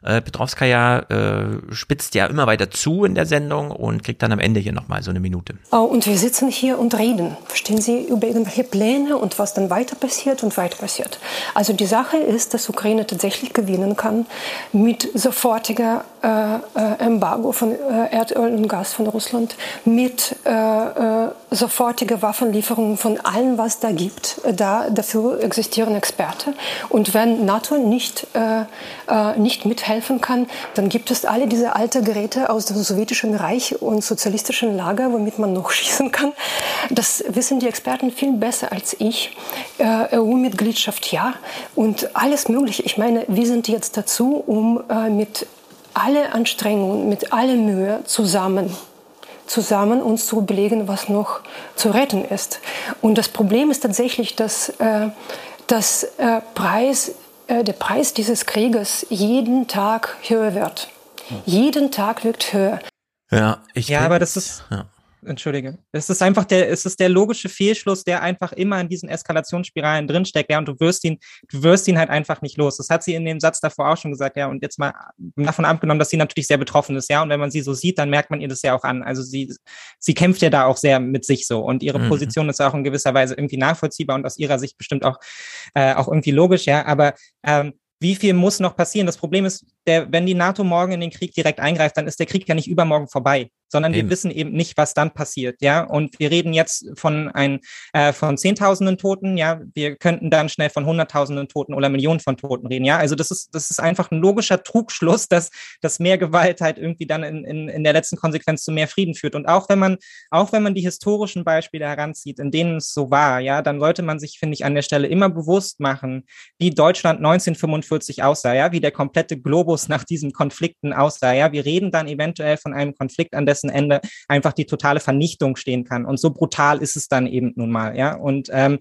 Speaker 1: Äh, Petrovskaya äh, spitzt ja immer weiter zu in der Sendung und kriegt dann am Ende hier nochmal so eine Minute.
Speaker 16: Oh, und wir sitzen hier und reden. Verstehen Sie über irgendwelche Pläne und was dann weiter passiert und weiter passiert. Also die Sache ist, dass Ukraine tatsächlich gewinnen kann mit sofortiger äh, äh Embargo von äh, Erdöl und Gas von Russland, mit äh, sofortiger Waffenlieferung von allem, was da gibt. Da, dafür existieren Experten. Und wenn NATO nicht, nicht mithält, helfen kann, dann gibt es alle diese alten Geräte aus dem sowjetischen Reich und sozialistischen Lager, womit man noch <laughs> schießen kann. Das wissen die Experten viel besser als ich. Äh, EU-Mitgliedschaft ja und alles Mögliche. Ich meine, wir sind jetzt dazu, um äh, mit alle Anstrengungen, mit aller Mühe zusammen zusammen uns zu überlegen, was noch zu retten ist. Und das Problem ist tatsächlich, dass äh, das äh, Preis äh, der Preis dieses Krieges jeden Tag höher wird. Jeden Tag wird höher.
Speaker 1: Ja, ich
Speaker 12: ja, aber das ist. Ja. Entschuldige. Es ist einfach der, es ist der logische Fehlschluss, der einfach immer in diesen Eskalationsspiralen drinsteckt, ja, und du wirst ihn, du wirst ihn halt einfach nicht los. Das hat sie in dem Satz davor auch schon gesagt, ja, und jetzt mal davon abgenommen, dass sie natürlich sehr betroffen ist, ja, und wenn man sie so sieht, dann merkt man ihr das ja auch an. Also sie, sie kämpft ja da auch sehr mit sich so und ihre mhm. Position ist auch in gewisser Weise irgendwie nachvollziehbar und aus ihrer Sicht bestimmt auch, äh, auch irgendwie logisch, ja, aber ähm, wie viel muss noch passieren? Das Problem ist, der, wenn die NATO morgen in den Krieg direkt eingreift, dann ist der Krieg ja nicht übermorgen vorbei. Sondern eben. wir wissen eben nicht, was dann passiert, ja. Und wir reden jetzt von ein, äh, von Zehntausenden Toten, ja. Wir könnten dann schnell von Hunderttausenden Toten oder Millionen von Toten reden, ja. Also das ist, das ist einfach ein logischer Trugschluss, dass, dass mehr Gewalt halt irgendwie dann in, in, in der letzten Konsequenz zu mehr Frieden führt. Und auch wenn man, auch wenn man die historischen Beispiele heranzieht, in denen es so war, ja, dann sollte man sich, finde ich, an der Stelle immer bewusst machen, wie Deutschland 1945 aussah, ja, wie der komplette Globus nach diesen Konflikten aussah, ja. Wir reden dann eventuell von einem Konflikt, an dessen Ende einfach die totale Vernichtung stehen kann. Und so brutal ist es dann eben nun mal, ja. Und ähm,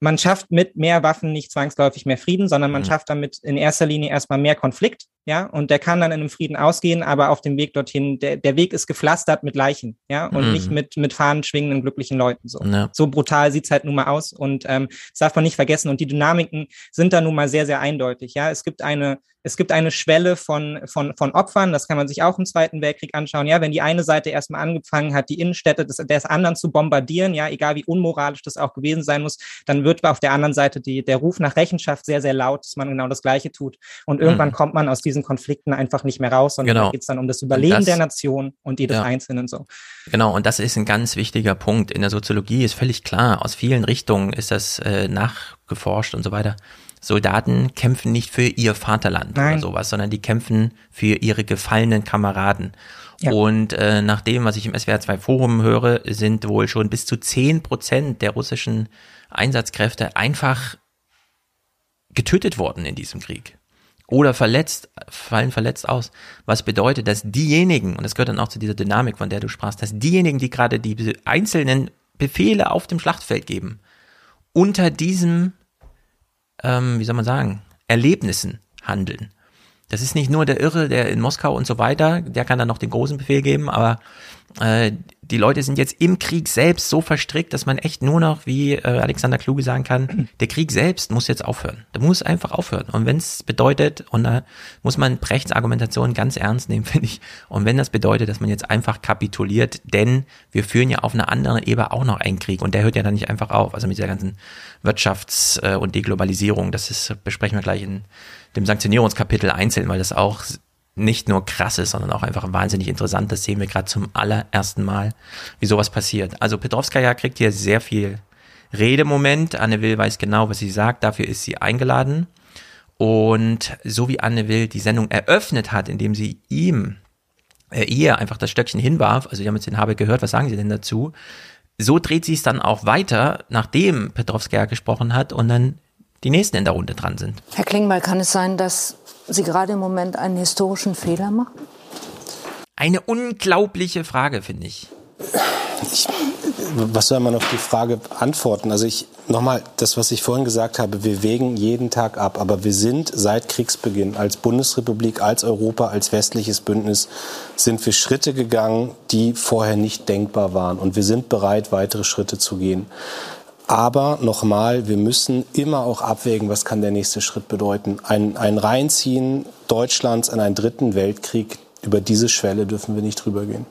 Speaker 12: man schafft mit mehr Waffen nicht zwangsläufig mehr Frieden, sondern man mhm. schafft damit in erster Linie erstmal mehr Konflikt, ja, und der kann dann in einem Frieden ausgehen, aber auf dem Weg dorthin, der, der Weg ist gepflastert mit Leichen, ja, und mhm. nicht mit, mit Fahnen schwingenden glücklichen Leuten so. Ja. So brutal sieht's halt nun mal aus und ähm, das darf man nicht vergessen und die Dynamiken sind da nun mal sehr, sehr eindeutig, ja. Es gibt eine es gibt eine Schwelle von, von, von Opfern, das kann man sich auch im Zweiten Weltkrieg anschauen. Ja, wenn die eine Seite erstmal angefangen hat, die Innenstädte des, des anderen zu bombardieren, ja, egal wie unmoralisch das auch gewesen sein muss, dann wird auf der anderen Seite die, der Ruf nach Rechenschaft sehr, sehr laut, dass man genau das Gleiche tut. Und irgendwann mhm. kommt man aus diesen Konflikten einfach nicht mehr raus, sondern genau. da geht es dann um das Überleben das, der Nation und jedes ja. Einzelnen so.
Speaker 1: Genau, und das ist ein ganz wichtiger Punkt. In der Soziologie ist völlig klar, aus vielen Richtungen ist das äh, nachgeforscht und so weiter Soldaten kämpfen nicht für ihr Vaterland Nein. oder sowas, sondern die kämpfen für ihre gefallenen Kameraden. Ja. Und äh, nach dem, was ich im SWR 2 Forum höre, sind wohl schon bis zu zehn Prozent der russischen Einsatzkräfte einfach getötet worden in diesem Krieg. Oder verletzt, fallen verletzt aus. Was bedeutet, dass diejenigen, und das gehört dann auch zu dieser Dynamik, von der du sprachst, dass diejenigen, die gerade die einzelnen Befehle auf dem Schlachtfeld geben, unter diesem ähm, wie soll man sagen, Erlebnissen handeln. Das ist nicht nur der Irre, der in Moskau und so weiter, der kann dann noch den großen Befehl geben, aber äh, die Leute sind jetzt im Krieg selbst so verstrickt, dass man echt nur noch, wie äh, Alexander Kluge sagen kann, <clears throat> der Krieg selbst muss jetzt aufhören. Der muss einfach aufhören. Und wenn es bedeutet, und da muss man Brechts Argumentation ganz ernst nehmen, <laughs> finde ich, und wenn das bedeutet, dass man jetzt einfach kapituliert, denn wir führen ja auf einer anderen Ebene auch noch einen Krieg und der hört ja dann nicht einfach auf. Also mit dieser ganzen Wirtschafts- äh, und Deglobalisierung, das ist, besprechen wir gleich in dem Sanktionierungskapitel einzeln, weil das auch nicht nur krass ist, sondern auch einfach wahnsinnig interessant. Das sehen wir gerade zum allerersten Mal, wie sowas passiert. Also Petrovskaya kriegt hier sehr viel Redemoment. Anne Will weiß genau, was sie sagt. Dafür ist sie eingeladen. Und so wie Anne Will die Sendung eröffnet hat, indem sie ihm, äh, ihr einfach das Stöckchen hinwarf, also wir haben jetzt den Habe gehört, was sagen Sie denn dazu? So dreht sie es dann auch weiter, nachdem Petrovskaya gesprochen hat und dann die nächsten in der Runde dran sind.
Speaker 14: Herr Klingbeil, kann es sein, dass Sie gerade im Moment einen historischen Fehler machen?
Speaker 1: Eine unglaubliche Frage, finde ich.
Speaker 17: ich. Was soll man auf die Frage antworten? Also ich nochmal das, was ich vorhin gesagt habe, wir wägen jeden Tag ab, aber wir sind seit Kriegsbeginn als Bundesrepublik, als Europa, als westliches Bündnis sind wir Schritte gegangen, die vorher nicht denkbar waren und wir sind bereit, weitere Schritte zu gehen. Aber nochmal, wir müssen immer auch abwägen, was kann der nächste Schritt bedeuten. Ein, ein Reinziehen Deutschlands in einen dritten Weltkrieg, über diese Schwelle dürfen wir nicht drüber gehen.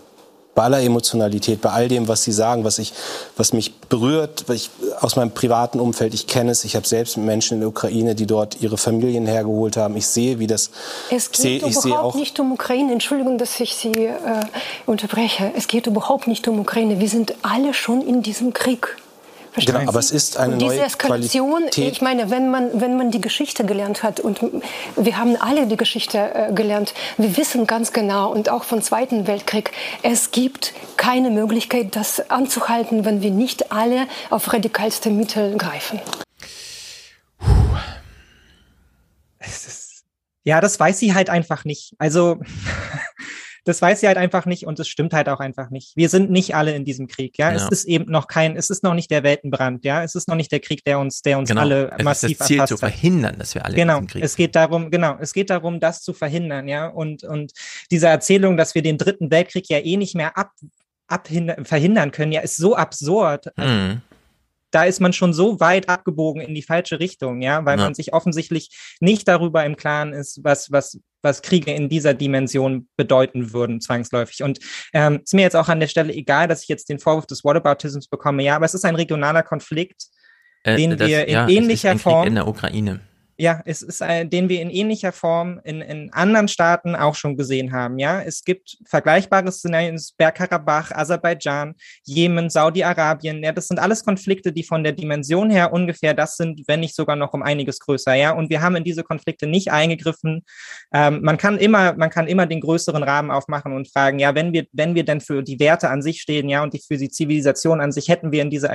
Speaker 17: Bei aller Emotionalität, bei all dem, was Sie sagen, was, ich, was mich berührt, was ich, aus meinem privaten Umfeld, ich kenne es, ich habe selbst Menschen in der Ukraine, die dort ihre Familien hergeholt haben. Ich sehe, wie das...
Speaker 16: Es geht seh, überhaupt nicht um Ukraine. Entschuldigung, dass ich Sie äh, unterbreche. Es geht überhaupt nicht um Ukraine. Wir sind alle schon in diesem Krieg.
Speaker 17: Verstehen genau, aber es ist eine und diese neue Eskalation, Qualität.
Speaker 16: ich meine, wenn man, wenn man die Geschichte gelernt hat und wir haben alle die Geschichte äh, gelernt, wir wissen ganz genau und auch vom Zweiten Weltkrieg, es gibt keine Möglichkeit, das anzuhalten, wenn wir nicht alle auf radikalste Mittel greifen.
Speaker 12: ja, das weiß sie halt einfach nicht. Also das weiß sie halt einfach nicht und es stimmt halt auch einfach nicht. Wir sind nicht alle in diesem Krieg, ja? ja. Es ist eben noch kein, es ist noch nicht der Weltenbrand, ja. Es ist noch nicht der Krieg, der uns, der uns genau. alle es massiv ist das Ziel
Speaker 1: zu verhindern, dass wir alle
Speaker 12: genau.
Speaker 1: in diesem Krieg
Speaker 12: es geht darum, genau, es geht darum, das zu verhindern, ja. Und, und diese Erzählung, dass wir den dritten Weltkrieg ja eh nicht mehr ab, abhindern, verhindern können, ja, ist so absurd. Mhm da ist man schon so weit abgebogen in die falsche Richtung, ja, weil ja. man sich offensichtlich nicht darüber im Klaren ist, was, was, was Kriege in dieser Dimension bedeuten würden, zwangsläufig. Und ähm, ist mir jetzt auch an der Stelle egal, dass ich jetzt den Vorwurf des Whataboutisms bekomme. Ja, aber es ist ein regionaler Konflikt, äh, den das, wir in ja, ähnlicher Form
Speaker 1: in der Ukraine.
Speaker 12: Ja, es ist ein, den wir in ähnlicher Form in, in anderen Staaten auch schon gesehen haben. Ja, es gibt vergleichbare Szenarien, Bergkarabach, Aserbaidschan, Jemen, Saudi-Arabien. Ja, das sind alles Konflikte, die von der Dimension her ungefähr das sind, wenn nicht sogar noch um einiges größer. Ja, und wir haben in diese Konflikte nicht eingegriffen. Ähm, man kann immer, man kann immer den größeren Rahmen aufmachen und fragen, ja, wenn wir, wenn wir denn für die Werte an sich stehen, ja, und die, für die Zivilisation an sich hätten wir in diese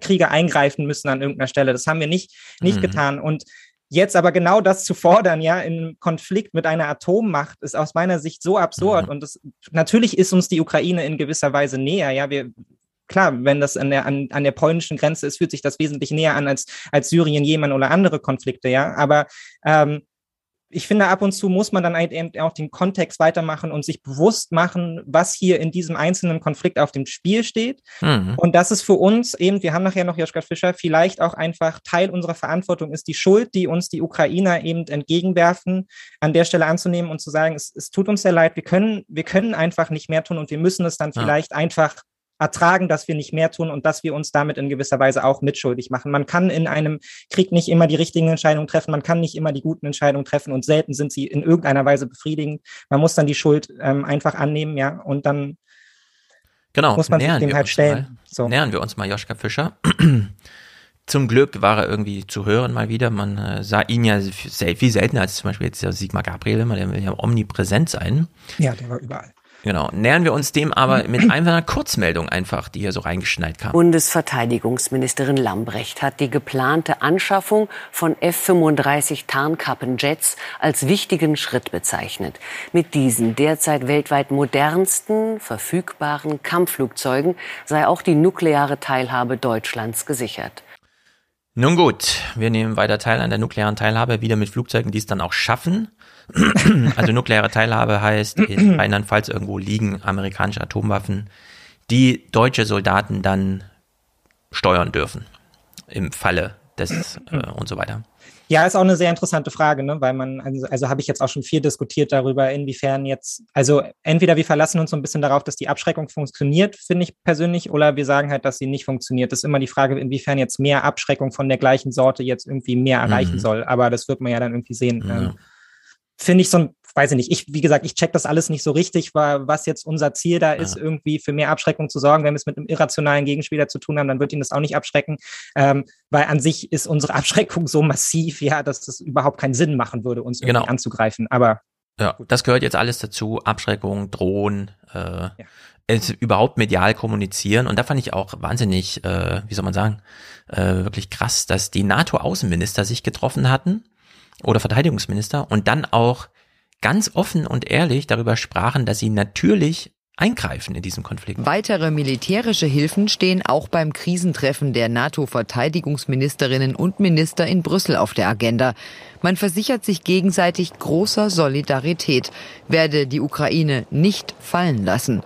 Speaker 12: Kriege eingreifen müssen an irgendeiner Stelle. Das haben wir nicht, nicht mhm. getan. Und Jetzt aber genau das zu fordern, ja, in Konflikt mit einer Atommacht, ist aus meiner Sicht so absurd. Mhm. Und das, natürlich ist uns die Ukraine in gewisser Weise näher. Ja, wir, klar, wenn das an der, an, an der polnischen Grenze ist, fühlt sich das wesentlich näher an als, als Syrien, Jemen oder andere Konflikte, ja. Aber ähm, ich finde, ab und zu muss man dann eben auch den Kontext weitermachen und sich bewusst machen, was hier in diesem einzelnen Konflikt auf dem Spiel steht. Mhm. Und das ist für uns eben, wir haben nachher noch Joschka Fischer, vielleicht auch einfach Teil unserer Verantwortung ist, die Schuld, die uns die Ukrainer eben entgegenwerfen, an der Stelle anzunehmen und zu sagen, es, es tut uns sehr leid, wir können, wir können einfach nicht mehr tun und wir müssen es dann ja. vielleicht einfach ertragen, dass wir nicht mehr tun und dass wir uns damit in gewisser Weise auch mitschuldig machen. Man kann in einem Krieg nicht immer die richtigen Entscheidungen treffen, man kann nicht immer die guten Entscheidungen treffen und selten sind sie in irgendeiner Weise befriedigend. Man muss dann die Schuld ähm, einfach annehmen, ja, und dann
Speaker 1: genau,
Speaker 12: muss man sich dem halt stellen.
Speaker 1: So. Nähern wir uns mal Joschka Fischer. <clears throat> Zum Glück war er irgendwie zu hören mal wieder. Man äh, sah ihn ja viel seltener als zum Beispiel jetzt der Sigmar Gabriel immer, der will ja omnipräsent sein.
Speaker 12: Ja, der war überall.
Speaker 1: Genau. Nähern wir uns dem aber mit einer Kurzmeldung einfach, die hier so reingeschneit kam.
Speaker 18: Bundesverteidigungsministerin Lambrecht hat die geplante Anschaffung von F-35 Tarnkappenjets als wichtigen Schritt bezeichnet. Mit diesen derzeit weltweit modernsten, verfügbaren Kampfflugzeugen sei auch die nukleare Teilhabe Deutschlands gesichert.
Speaker 1: Nun gut, wir nehmen weiter teil an der nuklearen Teilhabe, wieder mit Flugzeugen, die es dann auch schaffen. <clears throat> also nukleare Teilhabe heißt, in <clears throat> Rheinland-Pfalz irgendwo liegen amerikanische Atomwaffen, die deutsche Soldaten dann steuern dürfen. Im Falle des äh, und so weiter.
Speaker 12: Ja, ist auch eine sehr interessante Frage, ne? weil man, also, also habe ich jetzt auch schon viel diskutiert darüber, inwiefern jetzt, also entweder wir verlassen uns so ein bisschen darauf, dass die Abschreckung funktioniert, finde ich persönlich, oder wir sagen halt, dass sie nicht funktioniert. Das ist immer die Frage, inwiefern jetzt mehr Abschreckung von der gleichen Sorte jetzt irgendwie mehr erreichen mhm. soll. Aber das wird man ja dann irgendwie sehen. Ja. Ähm, finde ich so ein, weiß ich nicht, ich, wie gesagt, ich check das alles nicht so richtig, was jetzt unser Ziel da ist, ja. irgendwie für mehr Abschreckung zu sorgen. Wenn wir es mit einem irrationalen Gegenspieler zu tun haben, dann wird ihn das auch nicht abschrecken, ähm, weil an sich ist unsere <laughs> Abschreckung so massiv, ja, dass das überhaupt keinen Sinn machen würde, uns genau. anzugreifen. Aber
Speaker 1: ja, das gehört jetzt alles dazu. Abschreckung, Drohen, äh, ja. es überhaupt medial kommunizieren. Und da fand ich auch wahnsinnig, äh, wie soll man sagen, äh, wirklich krass, dass die NATO-Außenminister sich getroffen hatten oder Verteidigungsminister und dann auch ganz offen und ehrlich darüber sprachen, dass sie natürlich eingreifen in diesem Konflikt.
Speaker 18: Weitere militärische Hilfen stehen auch beim Krisentreffen der NATO-Verteidigungsministerinnen und Minister in Brüssel auf der Agenda. Man versichert sich gegenseitig großer Solidarität, werde die Ukraine nicht fallen lassen.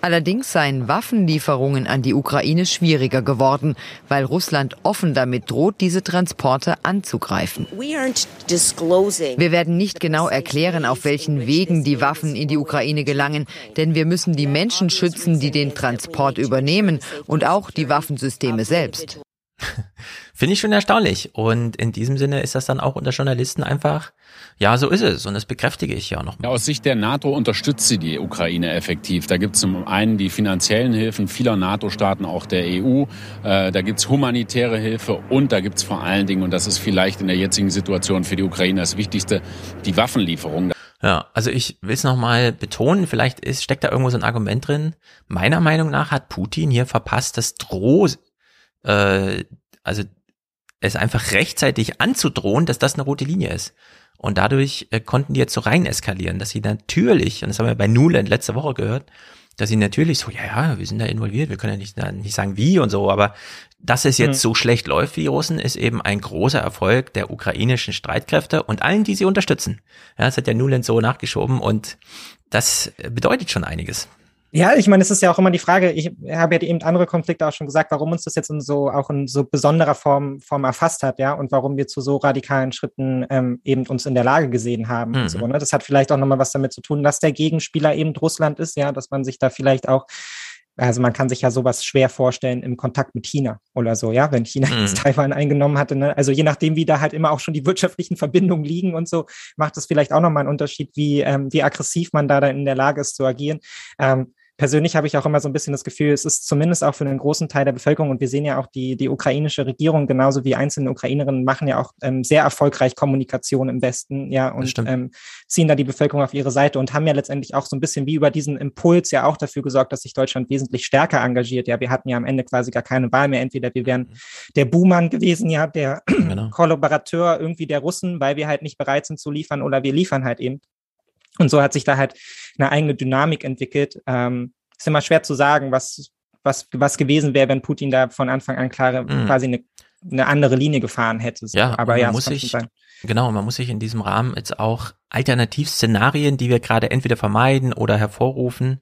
Speaker 18: Allerdings seien Waffenlieferungen an die Ukraine schwieriger geworden, weil Russland offen damit droht, diese Transporte anzugreifen. Wir werden nicht genau erklären, auf welchen Wegen die Waffen in die Ukraine gelangen, denn wir müssen die Menschen schützen, die den Transport übernehmen und auch die Waffensysteme selbst. <laughs>
Speaker 1: Finde ich schon erstaunlich. Und in diesem Sinne ist das dann auch unter Journalisten einfach, ja, so ist es. Und das bekräftige ich ja auch noch.
Speaker 7: Ja, aus Sicht der NATO unterstützt sie die Ukraine effektiv. Da gibt es zum einen die finanziellen Hilfen vieler NATO-Staaten, auch der EU. Äh, da gibt es humanitäre Hilfe und da gibt es vor allen Dingen, und das ist vielleicht in der jetzigen Situation für die Ukraine das Wichtigste, die Waffenlieferung.
Speaker 1: Ja, also ich will es nochmal betonen, vielleicht ist, steckt da irgendwo so ein Argument drin. Meiner Meinung nach hat Putin hier verpasst, das Droh, äh, also es einfach rechtzeitig anzudrohen, dass das eine rote Linie ist. Und dadurch äh, konnten die jetzt so rein eskalieren, dass sie natürlich, und das haben wir bei Nuland letzte Woche gehört, dass sie natürlich so, ja, ja, wir sind da involviert, wir können ja nicht, nicht sagen wie und so, aber dass es jetzt mhm. so schlecht läuft wie die Russen, ist eben ein großer Erfolg der ukrainischen Streitkräfte und allen, die sie unterstützen. Ja, das hat ja Nuland so nachgeschoben und das bedeutet schon einiges.
Speaker 12: Ja, ich meine, es ist ja auch immer die Frage, ich habe ja eben andere Konflikte auch schon gesagt, warum uns das jetzt in so auch in so besonderer Form, Form erfasst hat, ja, und warum wir zu so radikalen Schritten ähm, eben uns in der Lage gesehen haben. Mhm. So, ne? Das hat vielleicht auch nochmal was damit zu tun, dass der Gegenspieler eben Russland ist, ja, dass man sich da vielleicht auch also man kann sich ja sowas schwer vorstellen im Kontakt mit China oder so, ja, wenn China mhm. jetzt Taiwan eingenommen hatte. Ne? Also je nachdem, wie da halt immer auch schon die wirtschaftlichen Verbindungen liegen und so, macht es vielleicht auch nochmal einen Unterschied, wie, ähm, wie aggressiv man da dann in der Lage ist zu agieren. Ähm, persönlich habe ich auch immer so ein bisschen das Gefühl, es ist zumindest auch für einen großen Teil der Bevölkerung und wir sehen ja auch die, die ukrainische Regierung genauso wie einzelne Ukrainerinnen machen ja auch ähm, sehr erfolgreich Kommunikation im Westen, ja, und ähm, ziehen da die Bevölkerung auf ihre Seite und haben ja letztendlich auch so ein bisschen wie über diesen Impuls ja auch dafür gesorgt, dass sich Deutschland wesentlich stärker engagiert. Ja, wir hatten ja am Ende quasi gar keine Wahl mehr. Entweder wir wären der Buhmann gewesen, ja, der genau. Kollaborateur irgendwie der Russen, weil wir halt nicht bereit sind zu liefern oder wir liefern halt eben. Und so hat sich da halt eine eigene Dynamik entwickelt. Ähm, ist immer schwer zu sagen, was, was, was gewesen wäre, wenn Putin da von Anfang an klare, mm. quasi eine, eine andere Linie gefahren hätte.
Speaker 1: Ja, aber ja, muss sich, genau, man muss sich in diesem Rahmen jetzt auch Alternativszenarien, die wir gerade entweder vermeiden oder hervorrufen,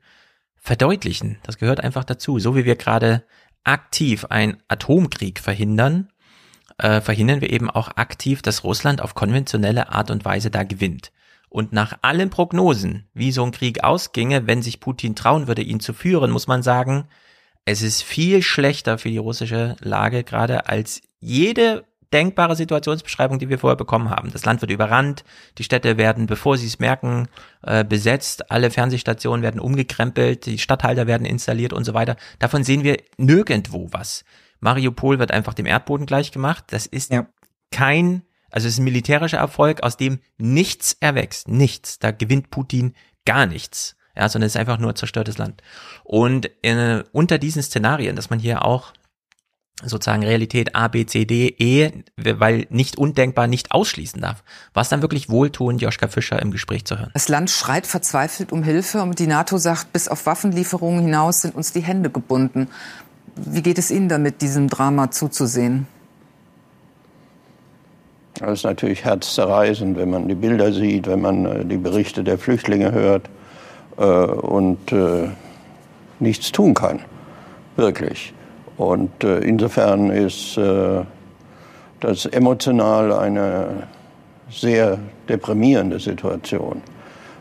Speaker 1: verdeutlichen. Das gehört einfach dazu. So wie wir gerade aktiv einen Atomkrieg verhindern, äh, verhindern wir eben auch aktiv, dass Russland auf konventionelle Art und Weise da gewinnt. Und nach allen Prognosen, wie so ein Krieg ausginge, wenn sich Putin trauen würde, ihn zu führen, muss man sagen, es ist viel schlechter für die russische Lage gerade als jede denkbare Situationsbeschreibung, die wir vorher bekommen haben. Das Land wird überrannt, die Städte werden, bevor sie es merken, äh, besetzt, alle Fernsehstationen werden umgekrempelt, die Stadthalter werden installiert und so weiter. Davon sehen wir nirgendwo was. Mariupol wird einfach dem Erdboden gleichgemacht. Das ist ja. kein also es ist ein militärischer Erfolg, aus dem nichts erwächst. Nichts. Da gewinnt Putin gar nichts. Ja, sondern es ist einfach nur zerstörtes Land. Und äh, unter diesen Szenarien, dass man hier auch sozusagen Realität A, B, C, D, E, weil nicht undenkbar nicht ausschließen darf. Was dann wirklich wohltuend, Joschka Fischer im Gespräch zu hören.
Speaker 19: Das Land schreit verzweifelt um Hilfe und die NATO sagt, bis auf Waffenlieferungen hinaus sind uns die Hände gebunden. Wie geht es Ihnen damit, diesem Drama zuzusehen?
Speaker 20: Das ist natürlich herzzerreißend, wenn man die Bilder sieht, wenn man äh, die Berichte der Flüchtlinge hört äh, und äh, nichts tun kann, wirklich. Und insofern ist das emotional eine sehr deprimierende Situation.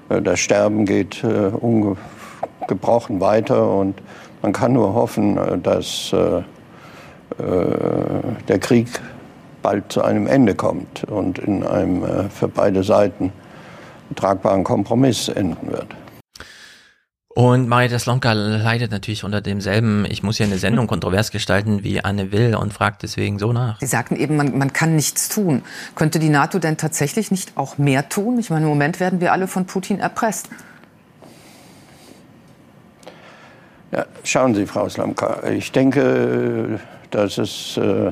Speaker 20: Das Sterben geht ungebrochen weiter und man kann nur hoffen, dass der Krieg bald zu einem Ende kommt und in einem äh, für beide Seiten tragbaren Kompromiss enden wird.
Speaker 1: Und Marita Slomka leidet natürlich unter demselben, ich muss ja eine Sendung kontrovers gestalten, wie Anne Will und fragt deswegen so nach.
Speaker 19: Sie sagten eben, man, man kann nichts tun. Könnte die NATO denn tatsächlich nicht auch mehr tun? Ich meine, im Moment werden wir alle von Putin erpresst.
Speaker 20: Ja, schauen Sie, Frau Slomka, ich denke, dass es äh,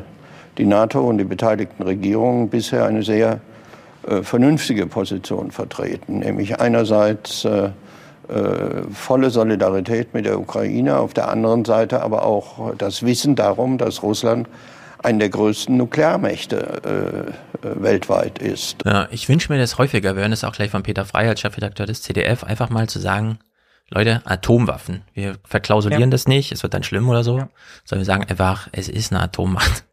Speaker 20: die NATO und die beteiligten Regierungen bisher eine sehr äh, vernünftige Position vertreten, nämlich einerseits äh, äh, volle Solidarität mit der Ukraine, auf der anderen Seite aber auch das Wissen darum, dass Russland eine der größten Nuklearmächte äh, äh weltweit ist.
Speaker 1: Ja, ich wünsche mir das häufiger, wir hören es auch gleich von Peter Frey als Chefredakteur des CDF, einfach mal zu sagen, Leute, Atomwaffen, wir verklausulieren ja. das nicht, es wird dann schlimm oder so, ja. sondern wir sagen einfach, es ist eine Atommacht.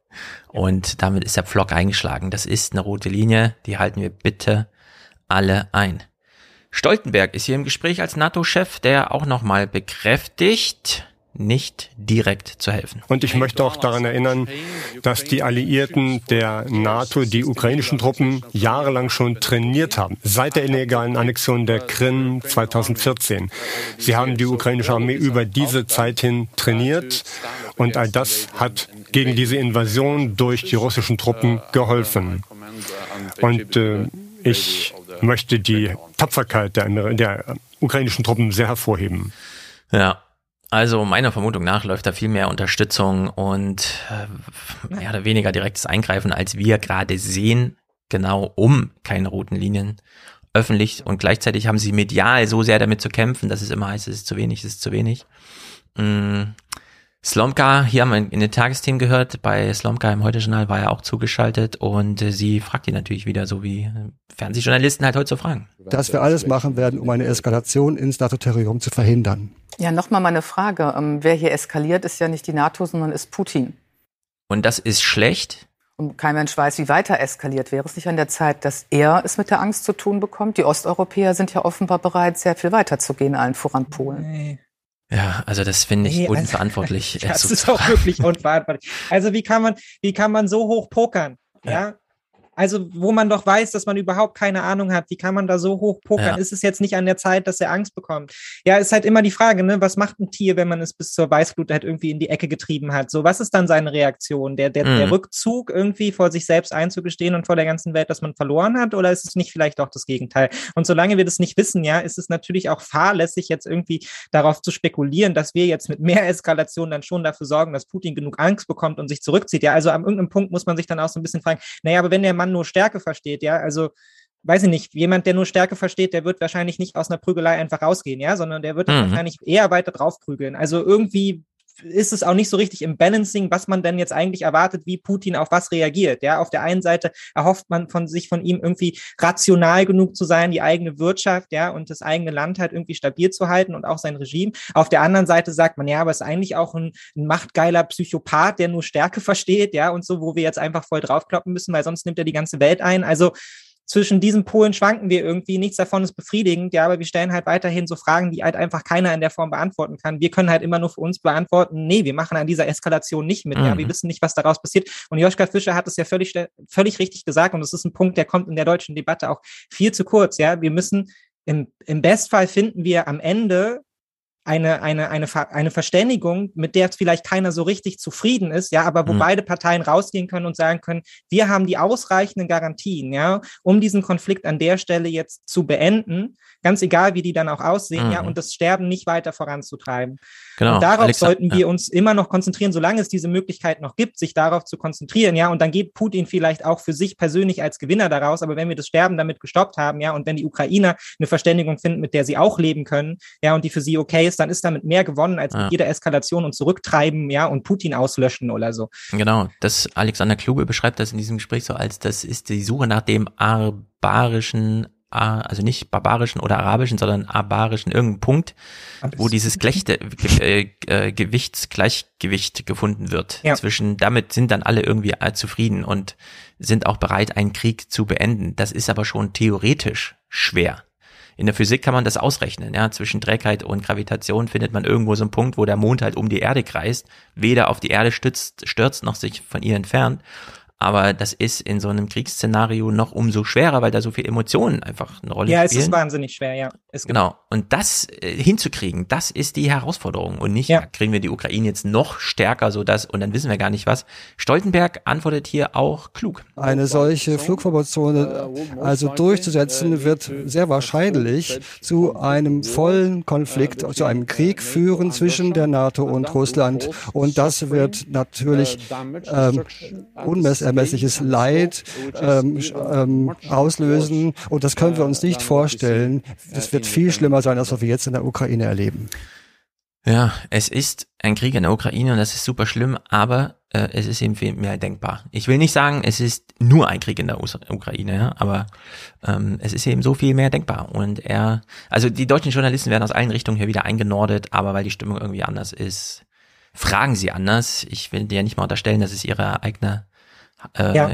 Speaker 1: Und damit ist der Pflock eingeschlagen. Das ist eine rote Linie, die halten wir bitte alle ein. Stoltenberg ist hier im Gespräch als NATO-Chef, der auch nochmal bekräftigt, nicht direkt zu helfen.
Speaker 21: Und ich möchte auch daran erinnern, dass die Alliierten der NATO die ukrainischen Truppen jahrelang schon trainiert haben, seit der illegalen Annexion der Krim 2014. Sie haben die ukrainische Armee über diese Zeit hin trainiert und all das hat gegen diese Invasion durch die russischen Truppen geholfen. Und äh, ich möchte die Tapferkeit der, der ukrainischen Truppen sehr hervorheben.
Speaker 1: Ja, also meiner Vermutung nach läuft da viel mehr Unterstützung und äh, mehr oder weniger direktes Eingreifen, als wir gerade sehen, genau um keine roten Linien öffentlich und gleichzeitig haben sie medial so sehr damit zu kämpfen, dass es immer heißt, es ist zu wenig, es ist zu wenig. Mm. Slomka, hier haben wir in den Tagesthemen gehört, bei Slomka im Heute-Journal war er auch zugeschaltet und äh, sie fragt ihn natürlich wieder, so wie Fernsehjournalisten halt heute so fragen.
Speaker 22: Dass wir alles machen werden, um eine Eskalation ins NATO-Territorium zu verhindern.
Speaker 19: Ja, nochmal meine Frage. Ähm, wer hier eskaliert, ist ja nicht die NATO, sondern ist Putin.
Speaker 1: Und das ist schlecht?
Speaker 19: Und kein Mensch weiß, wie weiter eskaliert. Wäre es nicht an der Zeit, dass er es mit der Angst zu tun bekommt? Die Osteuropäer sind ja offenbar bereit, sehr viel weiter zu gehen, allen voran Polen.
Speaker 12: Nee.
Speaker 1: Ja, also das finde ich nee, also, unverantwortlich. <laughs>
Speaker 12: das ist auch wirklich unverantwortlich. Also wie kann man, wie kann man so hoch pokern? Ja. ja? Also, wo man doch weiß, dass man überhaupt keine Ahnung hat, wie kann man da so hoch pokern? Ja. Ist es jetzt nicht an der Zeit, dass er Angst bekommt? Ja, ist halt immer die Frage, ne? Was macht ein Tier, wenn man es bis zur Weißglut halt irgendwie in die Ecke getrieben hat? So, was ist dann seine Reaktion? Der, der, mhm. der Rückzug irgendwie vor sich selbst einzugestehen und vor der ganzen Welt, dass man verloren hat? Oder ist es nicht vielleicht auch das Gegenteil? Und solange wir das nicht wissen, ja, ist es natürlich auch fahrlässig, jetzt irgendwie darauf zu spekulieren, dass wir jetzt mit mehr Eskalation dann schon dafür sorgen, dass Putin genug Angst bekommt und sich zurückzieht. Ja, also an irgendeinem Punkt muss man sich dann auch so ein bisschen fragen, naja, aber wenn der Mann nur Stärke versteht, ja, also weiß ich nicht, jemand, der nur Stärke versteht, der wird wahrscheinlich nicht aus einer Prügelei einfach rausgehen, ja, sondern der wird mhm. wahrscheinlich eher weiter drauf prügeln. Also irgendwie ist es auch nicht so richtig im Balancing, was man denn jetzt eigentlich erwartet, wie Putin auf was reagiert. Ja, auf der einen Seite erhofft man von sich von ihm irgendwie rational genug zu sein, die eigene Wirtschaft, ja, und das eigene Land halt irgendwie stabil zu halten und auch sein Regime. Auf der anderen Seite sagt man, ja, aber ist eigentlich auch ein, ein machtgeiler Psychopath, der nur Stärke <laughs> versteht, ja, und so, wo wir jetzt einfach voll draufkloppen müssen, weil sonst nimmt er die ganze Welt ein. Also zwischen diesen Polen schwanken wir irgendwie. Nichts davon ist befriedigend, ja, aber wir stellen halt weiterhin so Fragen, die halt einfach keiner in der Form beantworten kann. Wir können halt immer nur für uns beantworten, nee, wir machen an dieser Eskalation nicht mit, mhm. ja, wir mhm. wissen nicht, was daraus passiert. Und Joschka Fischer hat es ja völlig, völlig richtig gesagt und das ist ein Punkt, der kommt in der deutschen Debatte auch viel zu kurz, ja. Wir müssen im, im Bestfall finden wir am Ende eine, eine, eine, eine Verständigung, mit der vielleicht keiner so richtig zufrieden ist, ja, aber wo mhm. beide Parteien rausgehen können und sagen können, wir haben die ausreichenden Garantien, ja, um diesen Konflikt an der Stelle jetzt zu beenden, ganz egal, wie die dann auch aussehen, mhm. ja, und das Sterben nicht weiter voranzutreiben. Genau. Und darauf Alexa, sollten wir ja. uns immer noch konzentrieren, solange es diese Möglichkeit noch gibt, sich darauf zu konzentrieren, ja, und dann geht Putin vielleicht auch für sich persönlich als Gewinner daraus, aber wenn wir das Sterben damit gestoppt haben, ja, und wenn die Ukrainer eine Verständigung finden, mit der sie auch leben können, ja, und die für sie okay ist, dann ist damit mehr gewonnen als ja. mit jeder Eskalation und Zurücktreiben, ja, und Putin auslöschen oder so.
Speaker 1: Genau, das Alexander Kluge beschreibt das in diesem Gespräch so als, das ist die Suche nach dem arbarischen also nicht barbarischen oder arabischen, sondern abarischen, irgendein Punkt, wo dieses Glechte, äh, äh, Gewichtsgleichgewicht gefunden wird. Ja. Zwischen, damit sind dann alle irgendwie zufrieden und sind auch bereit, einen Krieg zu beenden. Das ist aber schon theoretisch schwer. In der Physik kann man das ausrechnen, ja. Zwischen Trägheit und Gravitation findet man irgendwo so einen Punkt, wo der Mond halt um die Erde kreist, weder auf die Erde stützt, stürzt, noch sich von ihr entfernt. Aber das ist in so einem Kriegsszenario noch umso schwerer, weil da so viele Emotionen einfach eine Rolle
Speaker 12: ja,
Speaker 1: spielen.
Speaker 12: Ja, es ist wahnsinnig schwer, ja.
Speaker 1: Ist genau. Und das äh, hinzukriegen, das ist die Herausforderung. Und nicht, ja. kriegen wir die Ukraine jetzt noch stärker, so dass, und dann wissen wir gar nicht was. Stoltenberg antwortet hier auch klug.
Speaker 22: Eine solche Flugverbotszone also durchzusetzen, wird sehr wahrscheinlich zu einem vollen Konflikt, zu einem Krieg führen zwischen der NATO und Russland. Und das wird natürlich ähm, unmessbar unermessliches Leid ähm, ähm, auslösen. Und das können wir uns nicht vorstellen. Es wird viel schlimmer sein, als was wir jetzt in der Ukraine erleben.
Speaker 1: Ja, es ist ein Krieg in der Ukraine und das ist super schlimm, aber äh, es ist eben viel mehr denkbar. Ich will nicht sagen, es ist nur ein Krieg in der Ukraine, ja, aber ähm, es ist eben so viel mehr denkbar. Und er, also die deutschen Journalisten werden aus allen Richtungen hier wieder eingenordet, aber weil die Stimmung irgendwie anders ist, fragen sie anders. Ich will dir ja nicht mal unterstellen, dass es ihre eigene äh, ja.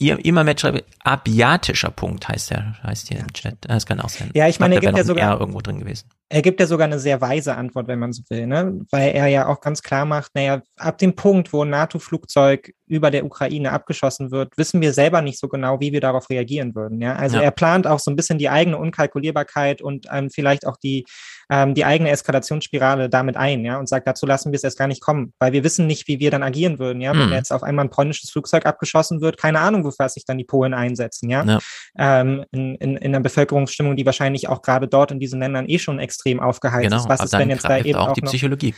Speaker 1: Ihr immer Match abiatischer Punkt heißt der, heißt hier im Chat. Das kann auch sein.
Speaker 12: Ja, ich meine, er gibt ja sogar
Speaker 1: irgendwo drin gewesen.
Speaker 12: Er gibt ja sogar eine sehr weise Antwort, wenn man so will, ne? Weil er ja auch ganz klar macht, naja, ab dem Punkt, wo ein NATO-Flugzeug über der Ukraine abgeschossen wird, wissen wir selber nicht so genau, wie wir darauf reagieren würden. Ja, also ja. er plant auch so ein bisschen die eigene Unkalkulierbarkeit und ähm, vielleicht auch die ähm, die eigene Eskalationsspirale damit ein, ja, und sagt, dazu lassen wir es erst gar nicht kommen, weil wir wissen nicht, wie wir dann agieren würden, ja, wenn mhm. jetzt auf einmal ein polnisches Flugzeug abgeschossen wird, keine Ahnung, wofür sich dann die Polen einsetzen, ja, ja. Ähm, in, in, in einer Bevölkerungsstimmung, die wahrscheinlich auch gerade dort in diesen Ländern eh schon extrem aufgeheizt genau, ist. Was ist, wenn jetzt da eben auch, auch
Speaker 1: die Psychologie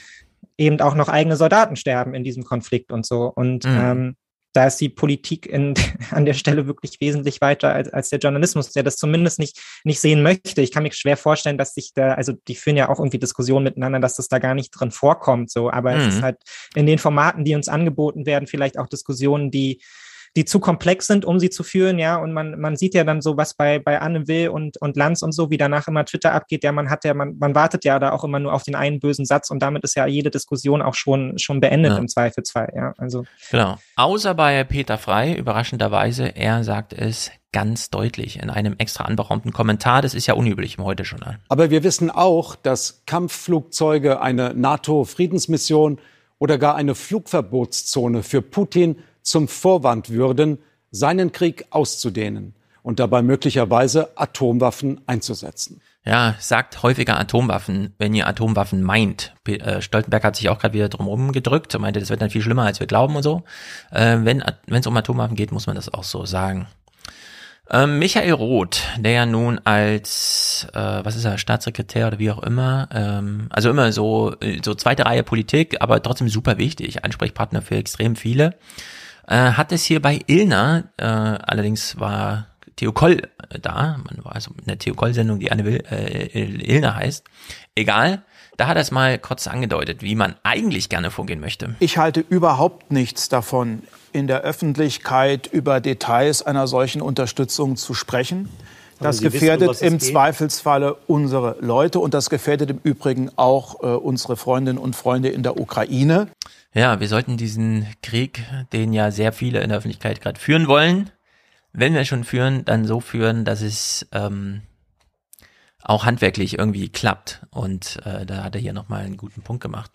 Speaker 12: eben auch noch eigene Soldaten sterben in diesem Konflikt und so. Und mhm. ähm, da ist die Politik in, <laughs> an der Stelle wirklich wesentlich weiter als, als der Journalismus, der das zumindest nicht, nicht sehen möchte. Ich kann mir schwer vorstellen, dass sich da, also die führen ja auch irgendwie Diskussionen miteinander, dass das da gar nicht drin vorkommt, so. Aber mhm. es ist halt in den Formaten, die uns angeboten werden, vielleicht auch Diskussionen, die die zu komplex sind, um sie zu führen, ja. Und man, man sieht ja dann so, was bei, bei Anne Will und, und Lanz und so, wie danach immer Twitter abgeht. Ja, man hat ja, man, man wartet ja da auch immer nur auf den einen bösen Satz und damit ist ja jede Diskussion auch schon, schon beendet ja. im Zweifelsfall, ja. Also.
Speaker 1: Genau. Außer bei Peter Frei, überraschenderweise, er sagt es ganz deutlich in einem extra anberaumten Kommentar. Das ist ja unüblich im Heute-Journal.
Speaker 23: Aber wir wissen auch, dass Kampfflugzeuge eine NATO-Friedensmission oder gar eine Flugverbotszone für Putin zum Vorwand würden, seinen Krieg auszudehnen und dabei möglicherweise Atomwaffen einzusetzen.
Speaker 1: Ja, sagt häufiger Atomwaffen, wenn ihr Atomwaffen meint. Äh, Stoltenberg hat sich auch gerade wieder drum gedrückt und meinte, das wird dann viel schlimmer, als wir glauben und so. Äh, wenn es um Atomwaffen geht, muss man das auch so sagen. Ähm, Michael Roth, der ja nun als, äh, was ist er, Staatssekretär oder wie auch immer, ähm, also immer so, so zweite Reihe Politik, aber trotzdem super wichtig, Ansprechpartner für extrem viele, äh, hat es hier bei Ilna, äh, allerdings war Theo Koll äh, da, man war also in der Theo Koll-Sendung, die Anne Will, äh, Ilna heißt, egal, da hat er es mal kurz angedeutet, wie man eigentlich gerne vorgehen möchte.
Speaker 24: Ich halte überhaupt nichts davon, in der Öffentlichkeit über Details einer solchen Unterstützung zu sprechen. Das gefährdet wissen, um im geht. Zweifelsfalle unsere Leute und das gefährdet im Übrigen auch äh, unsere Freundinnen und Freunde in der Ukraine.
Speaker 1: Ja, wir sollten diesen Krieg, den ja sehr viele in der Öffentlichkeit gerade führen wollen, wenn wir schon führen, dann so führen, dass es ähm, auch handwerklich irgendwie klappt. Und äh, da hat er hier nochmal einen guten Punkt gemacht.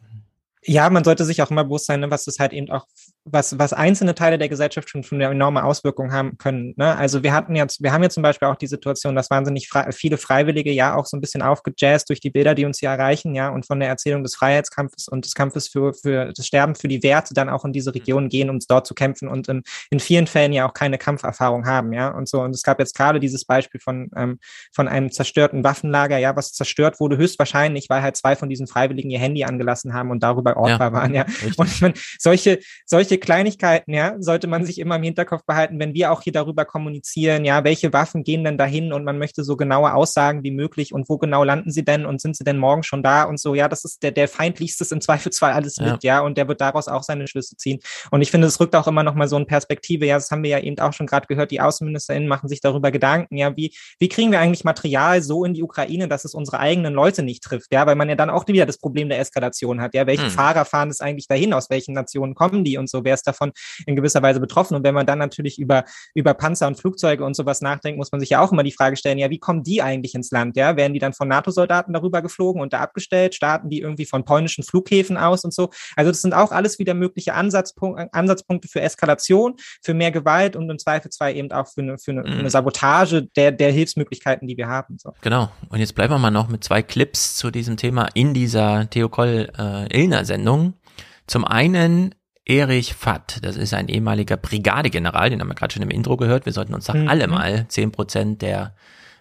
Speaker 12: Ja, man sollte sich auch immer bewusst sein, ne, was das halt eben auch was, was einzelne Teile der Gesellschaft schon, schon eine enorme Auswirkungen haben können. Ne? Also wir hatten jetzt, wir haben jetzt zum Beispiel auch die Situation, dass wahnsinnig frei, viele Freiwillige ja auch so ein bisschen aufgejazzt durch die Bilder, die uns hier erreichen, ja, und von der Erzählung des Freiheitskampfes und des Kampfes für, für das Sterben für die Werte dann auch in diese mhm. Region gehen, um dort zu kämpfen und in, in vielen Fällen ja auch keine Kampferfahrung haben, ja, und so. Und es gab jetzt gerade dieses Beispiel von, ähm, von einem zerstörten Waffenlager, ja, was zerstört wurde, höchstwahrscheinlich, weil halt zwei von diesen Freiwilligen ihr Handy angelassen haben und darüber ortbar ja, waren, ja. Richtig. Und man, solche, solche solche Kleinigkeiten, ja, sollte man sich immer im Hinterkopf behalten, wenn wir auch hier darüber kommunizieren, ja, welche Waffen gehen denn dahin und man möchte so genaue Aussagen wie möglich und wo genau landen sie denn und sind sie denn morgen schon da und so, ja, das ist der, der feindlichste im Zweifelsfall alles ja. mit, ja, und der wird daraus auch seine Schlüsse ziehen. Und ich finde, es rückt auch immer noch mal so eine Perspektive, ja, das haben wir ja eben auch schon gerade gehört, die AußenministerInnen machen sich darüber Gedanken, ja, wie, wie kriegen wir eigentlich Material so in die Ukraine, dass es unsere eigenen Leute nicht trifft, ja, weil man ja dann auch wieder das Problem der Eskalation hat, ja, welche hm. Fahrer fahren es eigentlich dahin, aus welchen Nationen kommen die und so, wer ist davon in gewisser Weise betroffen. Und wenn man dann natürlich über, über Panzer und Flugzeuge und sowas nachdenkt, muss man sich ja auch immer die Frage stellen, ja, wie kommen die eigentlich ins Land? Ja, werden die dann von NATO-Soldaten darüber geflogen und da abgestellt? Starten die irgendwie von polnischen Flughäfen aus und so? Also das sind auch alles wieder mögliche Ansatzpunkte, Ansatzpunkte für Eskalation, für mehr Gewalt und im Zweifelsfall eben auch für eine, für eine, mhm. eine Sabotage der, der Hilfsmöglichkeiten, die wir haben. So.
Speaker 1: Genau. Und jetzt bleiben wir mal noch mit zwei Clips zu diesem Thema in dieser Theokol äh. Zum einen Erich Fatt, das ist ein ehemaliger Brigadegeneral, den haben wir gerade schon im Intro gehört. Wir sollten uns doch mhm. alle mal zehn Prozent der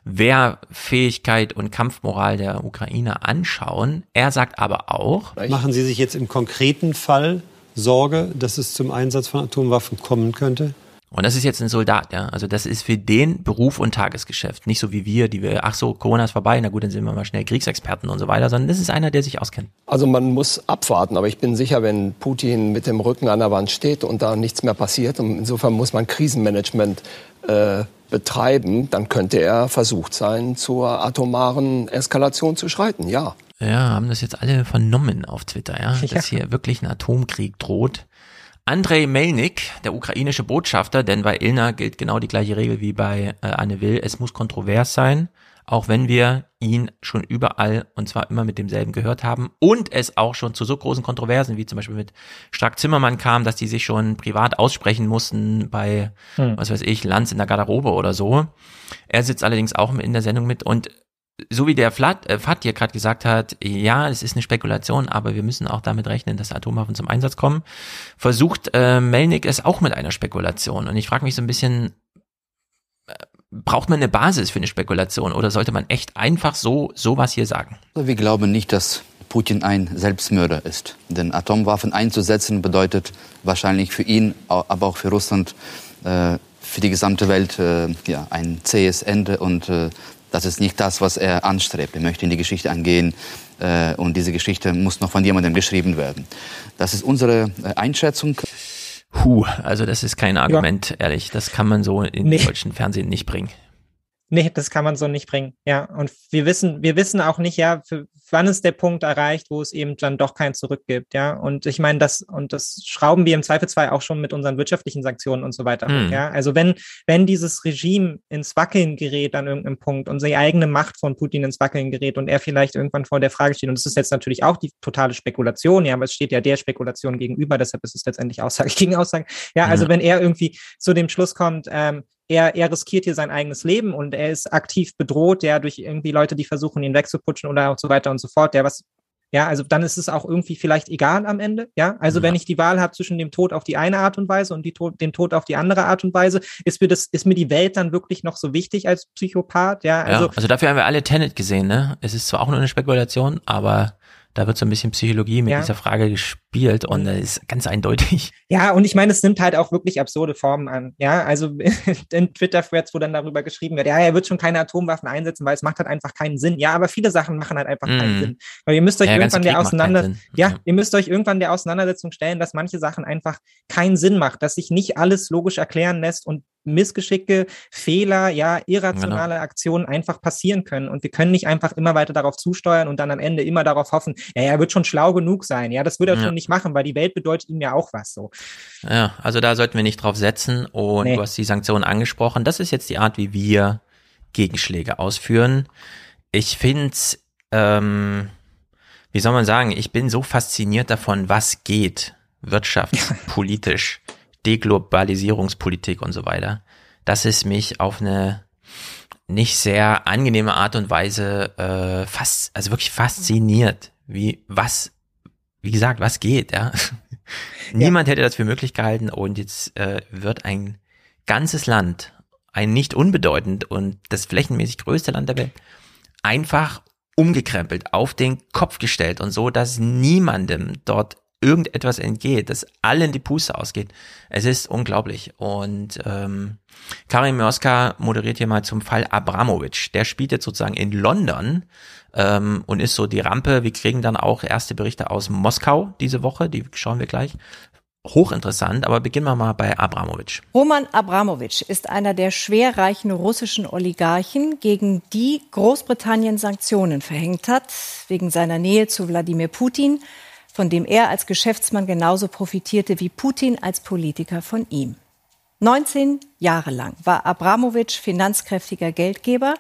Speaker 1: Wehrfähigkeit und Kampfmoral der Ukraine anschauen. Er sagt aber auch.
Speaker 25: Machen Sie sich jetzt im konkreten Fall Sorge, dass es zum Einsatz von Atomwaffen kommen könnte?
Speaker 1: Und das ist jetzt ein Soldat, ja. Also das ist für den Beruf und Tagesgeschäft. Nicht so wie wir, die wir, ach so, Corona ist vorbei, na gut, dann sind wir mal schnell Kriegsexperten und so weiter, sondern das ist einer, der sich auskennt.
Speaker 10: Also man muss abwarten, aber ich bin sicher, wenn Putin mit dem Rücken an der Wand steht und da nichts mehr passiert, und insofern muss man Krisenmanagement äh, betreiben, dann könnte er versucht sein, zur atomaren Eskalation zu schreiten, ja.
Speaker 1: Ja, haben das jetzt alle vernommen auf Twitter, ja, <laughs> ja. dass hier wirklich ein Atomkrieg droht. Andrei Melnik, der ukrainische Botschafter, denn bei Ilna gilt genau die gleiche Regel wie bei äh, Anne Will. Es muss kontrovers sein, auch wenn wir ihn schon überall und zwar immer mit demselben gehört haben und es auch schon zu so großen Kontroversen wie zum Beispiel mit Stark Zimmermann kam, dass die sich schon privat aussprechen mussten bei, hm. was weiß ich, Lanz in der Garderobe oder so. Er sitzt allerdings auch in der Sendung mit und so wie der Flat, äh, Fat hier gerade gesagt hat, ja, es ist eine Spekulation, aber wir müssen auch damit rechnen, dass Atomwaffen zum Einsatz kommen, versucht äh, Melnik es auch mit einer Spekulation. Und ich frage mich so ein bisschen, äh, braucht man eine Basis für eine Spekulation oder sollte man echt einfach so sowas hier sagen?
Speaker 26: Also wir glauben nicht, dass Putin ein Selbstmörder ist. Denn Atomwaffen einzusetzen bedeutet wahrscheinlich für ihn, aber auch für Russland, äh, für die gesamte Welt äh, ja, ein zähes Ende und äh, das ist nicht das, was er anstrebt. Er möchte in die Geschichte eingehen äh, und diese Geschichte muss noch von jemandem geschrieben werden. Das ist unsere äh, Einschätzung.
Speaker 1: Huh, also das ist kein Argument, ja. ehrlich. Das kann man so in nee. deutschen Fernsehen nicht bringen.
Speaker 12: Nee, das kann man so nicht bringen. Ja, und wir wissen, wir wissen auch nicht, ja, für, wann ist der Punkt erreicht, wo es eben dann doch kein Zurück gibt, ja. Und ich meine, das, und das schrauben wir im Zweifelsfall auch schon mit unseren wirtschaftlichen Sanktionen und so weiter. Hm. Ja, also wenn, wenn dieses Regime ins Wackeln gerät an irgendeinem Punkt und die eigene Macht von Putin ins Wackeln gerät und er vielleicht irgendwann vor der Frage steht, und das ist jetzt natürlich auch die totale Spekulation, ja, aber es steht ja der Spekulation gegenüber, deshalb ist es letztendlich Aussage <laughs> gegen Aussage. Ja, also hm. wenn er irgendwie zu dem Schluss kommt, ähm, er, er riskiert hier sein eigenes Leben und er ist aktiv bedroht, ja, durch irgendwie Leute, die versuchen, ihn wegzuputschen oder und so weiter und so fort, der was ja, also dann ist es auch irgendwie vielleicht egal am Ende. Ja, also ja. wenn ich die Wahl habe zwischen dem Tod auf die eine Art und Weise und die Tod, dem Tod auf die andere Art und Weise, ist mir das, ist mir die Welt dann wirklich noch so wichtig als Psychopath? Ja,
Speaker 1: also, ja, also dafür haben wir alle Tenet gesehen, ne? Es ist zwar auch nur eine Spekulation, aber da wird so ein bisschen Psychologie mit ja. dieser Frage gespielt und das ist ganz eindeutig. <laughs>
Speaker 12: Ja, und ich meine, es nimmt halt auch wirklich absurde Formen an. Ja, also <laughs> in Twitter-Threads, wo dann darüber geschrieben wird, ja, er wird schon keine Atomwaffen einsetzen, weil es macht halt einfach keinen Sinn. Ja, aber viele Sachen machen halt einfach mm. keinen mhm. Sinn. Weil ihr müsst euch ja, irgendwann der auseinander, ja, ihr müsst euch irgendwann der Auseinandersetzung stellen, dass manche Sachen einfach keinen Sinn macht, dass sich nicht alles logisch erklären lässt und Missgeschicke, Fehler, ja, irrationale genau. Aktionen einfach passieren können. Und wir können nicht einfach immer weiter darauf zusteuern und dann am Ende immer darauf hoffen, ja, er wird schon schlau genug sein. Ja, das wird er ja. schon nicht machen, weil die Welt bedeutet ihm ja auch was so.
Speaker 1: Ja, also da sollten wir nicht drauf setzen. Und nee. du hast die Sanktionen angesprochen. Das ist jetzt die Art, wie wir Gegenschläge ausführen. Ich finde ähm, wie soll man sagen, ich bin so fasziniert davon, was geht wirtschaftspolitisch. Deglobalisierungspolitik und so weiter, dass es mich auf eine nicht sehr angenehme Art und Weise äh, fast, also wirklich fasziniert, wie was, wie gesagt, was geht, <laughs> ja. Niemand hätte das für möglich gehalten und jetzt äh, wird ein ganzes Land, ein nicht unbedeutend und das flächenmäßig größte Land der Welt, einfach umgekrempelt, auf den Kopf gestellt und so, dass niemandem dort irgendetwas entgeht, dass allen die Puste ausgeht. Es ist unglaublich. Und ähm, Karim Mioska moderiert hier mal zum Fall Abramovic. Der spielt jetzt sozusagen in London ähm, und ist so die Rampe. Wir kriegen dann auch erste Berichte aus Moskau diese Woche, die schauen wir gleich. Hochinteressant, aber beginnen wir mal bei Abramovic.
Speaker 27: Roman Abramovic ist einer der schwerreichen russischen Oligarchen, gegen die Großbritannien Sanktionen verhängt hat, wegen seiner Nähe zu Wladimir Putin von dem er als Geschäftsmann genauso profitierte wie Putin als Politiker von ihm. 19 Jahre lang war Abramowitsch finanzkräftiger Geldgeber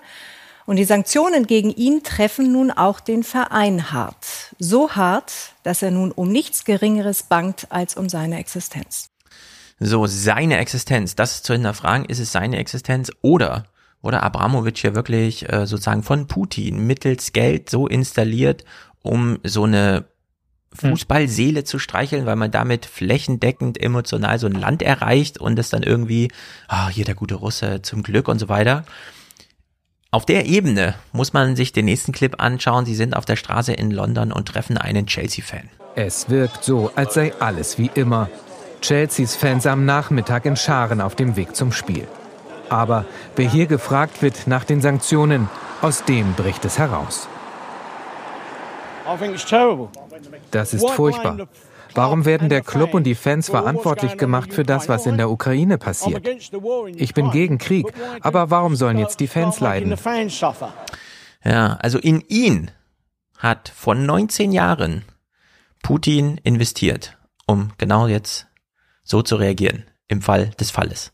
Speaker 27: und die Sanktionen gegen ihn treffen nun auch den Verein hart. So hart, dass er nun um nichts Geringeres bangt als um seine Existenz.
Speaker 1: So, seine Existenz, das zu hinterfragen, ist es seine Existenz oder oder Abramowitsch hier wirklich äh, sozusagen von Putin mittels Geld so installiert, um so eine. Fußballseele zu streicheln, weil man damit flächendeckend emotional so ein Land erreicht und es dann irgendwie, ah, hier der gute Russe, zum Glück und so weiter. Auf der Ebene muss man sich den nächsten Clip anschauen. Sie sind auf der Straße in London und treffen einen Chelsea-Fan.
Speaker 28: Es wirkt so, als sei alles wie immer. Chelseas Fans am Nachmittag in Scharen auf dem Weg zum Spiel. Aber wer hier gefragt wird nach den Sanktionen, aus dem bricht es heraus. Das ist furchtbar. Warum werden der Club und die Fans verantwortlich gemacht für das, was in der Ukraine passiert? Ich bin gegen Krieg, aber warum sollen jetzt die Fans leiden?
Speaker 1: Ja, also in ihn hat vor 19 Jahren Putin investiert, um genau jetzt so zu reagieren im Fall des Falles.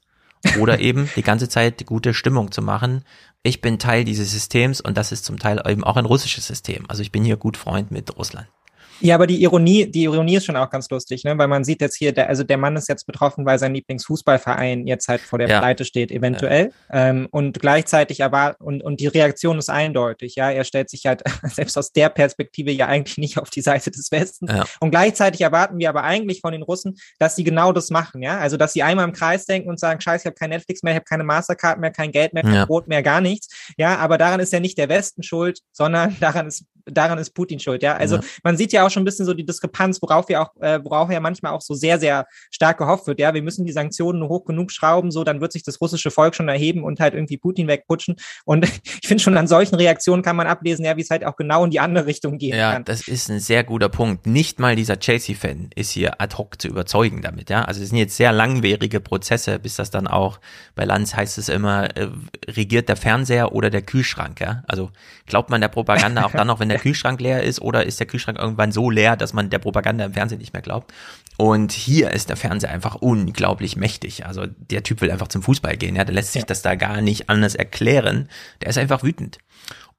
Speaker 1: Oder <laughs> eben die ganze Zeit gute Stimmung zu machen, ich bin Teil dieses Systems und das ist zum Teil eben auch ein russisches System. Also ich bin hier gut Freund mit Russland.
Speaker 12: Ja, aber die Ironie, die Ironie ist schon auch ganz lustig, ne? weil man sieht jetzt hier, der, also der Mann ist jetzt betroffen, weil sein Lieblingsfußballverein jetzt halt vor der ja. Pleite steht, eventuell. Ja. Ähm, und gleichzeitig aber, und, und die Reaktion ist eindeutig, ja, er stellt sich halt <laughs> selbst aus der Perspektive ja eigentlich nicht auf die Seite des Westens. Ja. Und gleichzeitig erwarten wir aber eigentlich von den Russen, dass sie genau das machen, ja. Also dass sie einmal im Kreis denken und sagen, scheiße, ich habe kein Netflix mehr, ich habe keine Mastercard mehr, kein Geld mehr, kein Brot mehr, gar nichts. Ja, aber daran ist ja nicht der Westen schuld, sondern <laughs> daran ist daran ist Putin schuld. Ja, also ja. man sieht ja auch schon ein bisschen so die Diskrepanz, worauf wir auch, äh, worauf ja manchmal auch so sehr, sehr stark gehofft wird. Ja, wir müssen die Sanktionen hoch genug schrauben, so dann wird sich das russische Volk schon erheben und halt irgendwie Putin wegputschen. Und <laughs> ich finde schon an solchen Reaktionen kann man ablesen, ja, wie es halt auch genau in die andere Richtung gehen
Speaker 1: ja,
Speaker 12: kann.
Speaker 1: Ja, das ist ein sehr guter Punkt. Nicht mal dieser Chelsea-Fan ist hier ad hoc zu überzeugen damit. Ja, also es sind jetzt sehr langwierige Prozesse, bis das dann auch bei Lanz heißt es immer äh, regiert der Fernseher oder der Kühlschrank. Ja, also glaubt man der Propaganda auch dann noch, wenn der <laughs> Kühlschrank leer ist, oder ist der Kühlschrank irgendwann so leer, dass man der Propaganda im Fernsehen nicht mehr glaubt? Und hier ist der Fernseher einfach unglaublich mächtig. Also der Typ will einfach zum Fußball gehen. Ja, der lässt sich ja. das da gar nicht anders erklären. Der ist einfach wütend.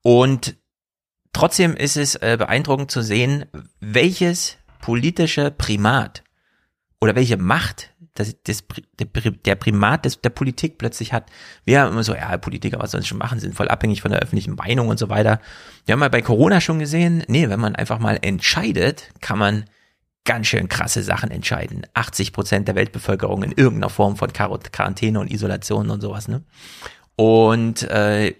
Speaker 1: Und trotzdem ist es äh, beeindruckend zu sehen, welches politische Primat oder welche Macht das, das, der Primat des, der Politik plötzlich hat. Wir haben immer so, ja, Politiker, was sollen sie schon machen, sind voll abhängig von der öffentlichen Meinung und so weiter. Wir haben mal bei Corona schon gesehen, nee, wenn man einfach mal entscheidet, kann man ganz schön krasse Sachen entscheiden. 80 Prozent der Weltbevölkerung in irgendeiner Form von Quarantäne und Isolation und sowas, ne? Und äh,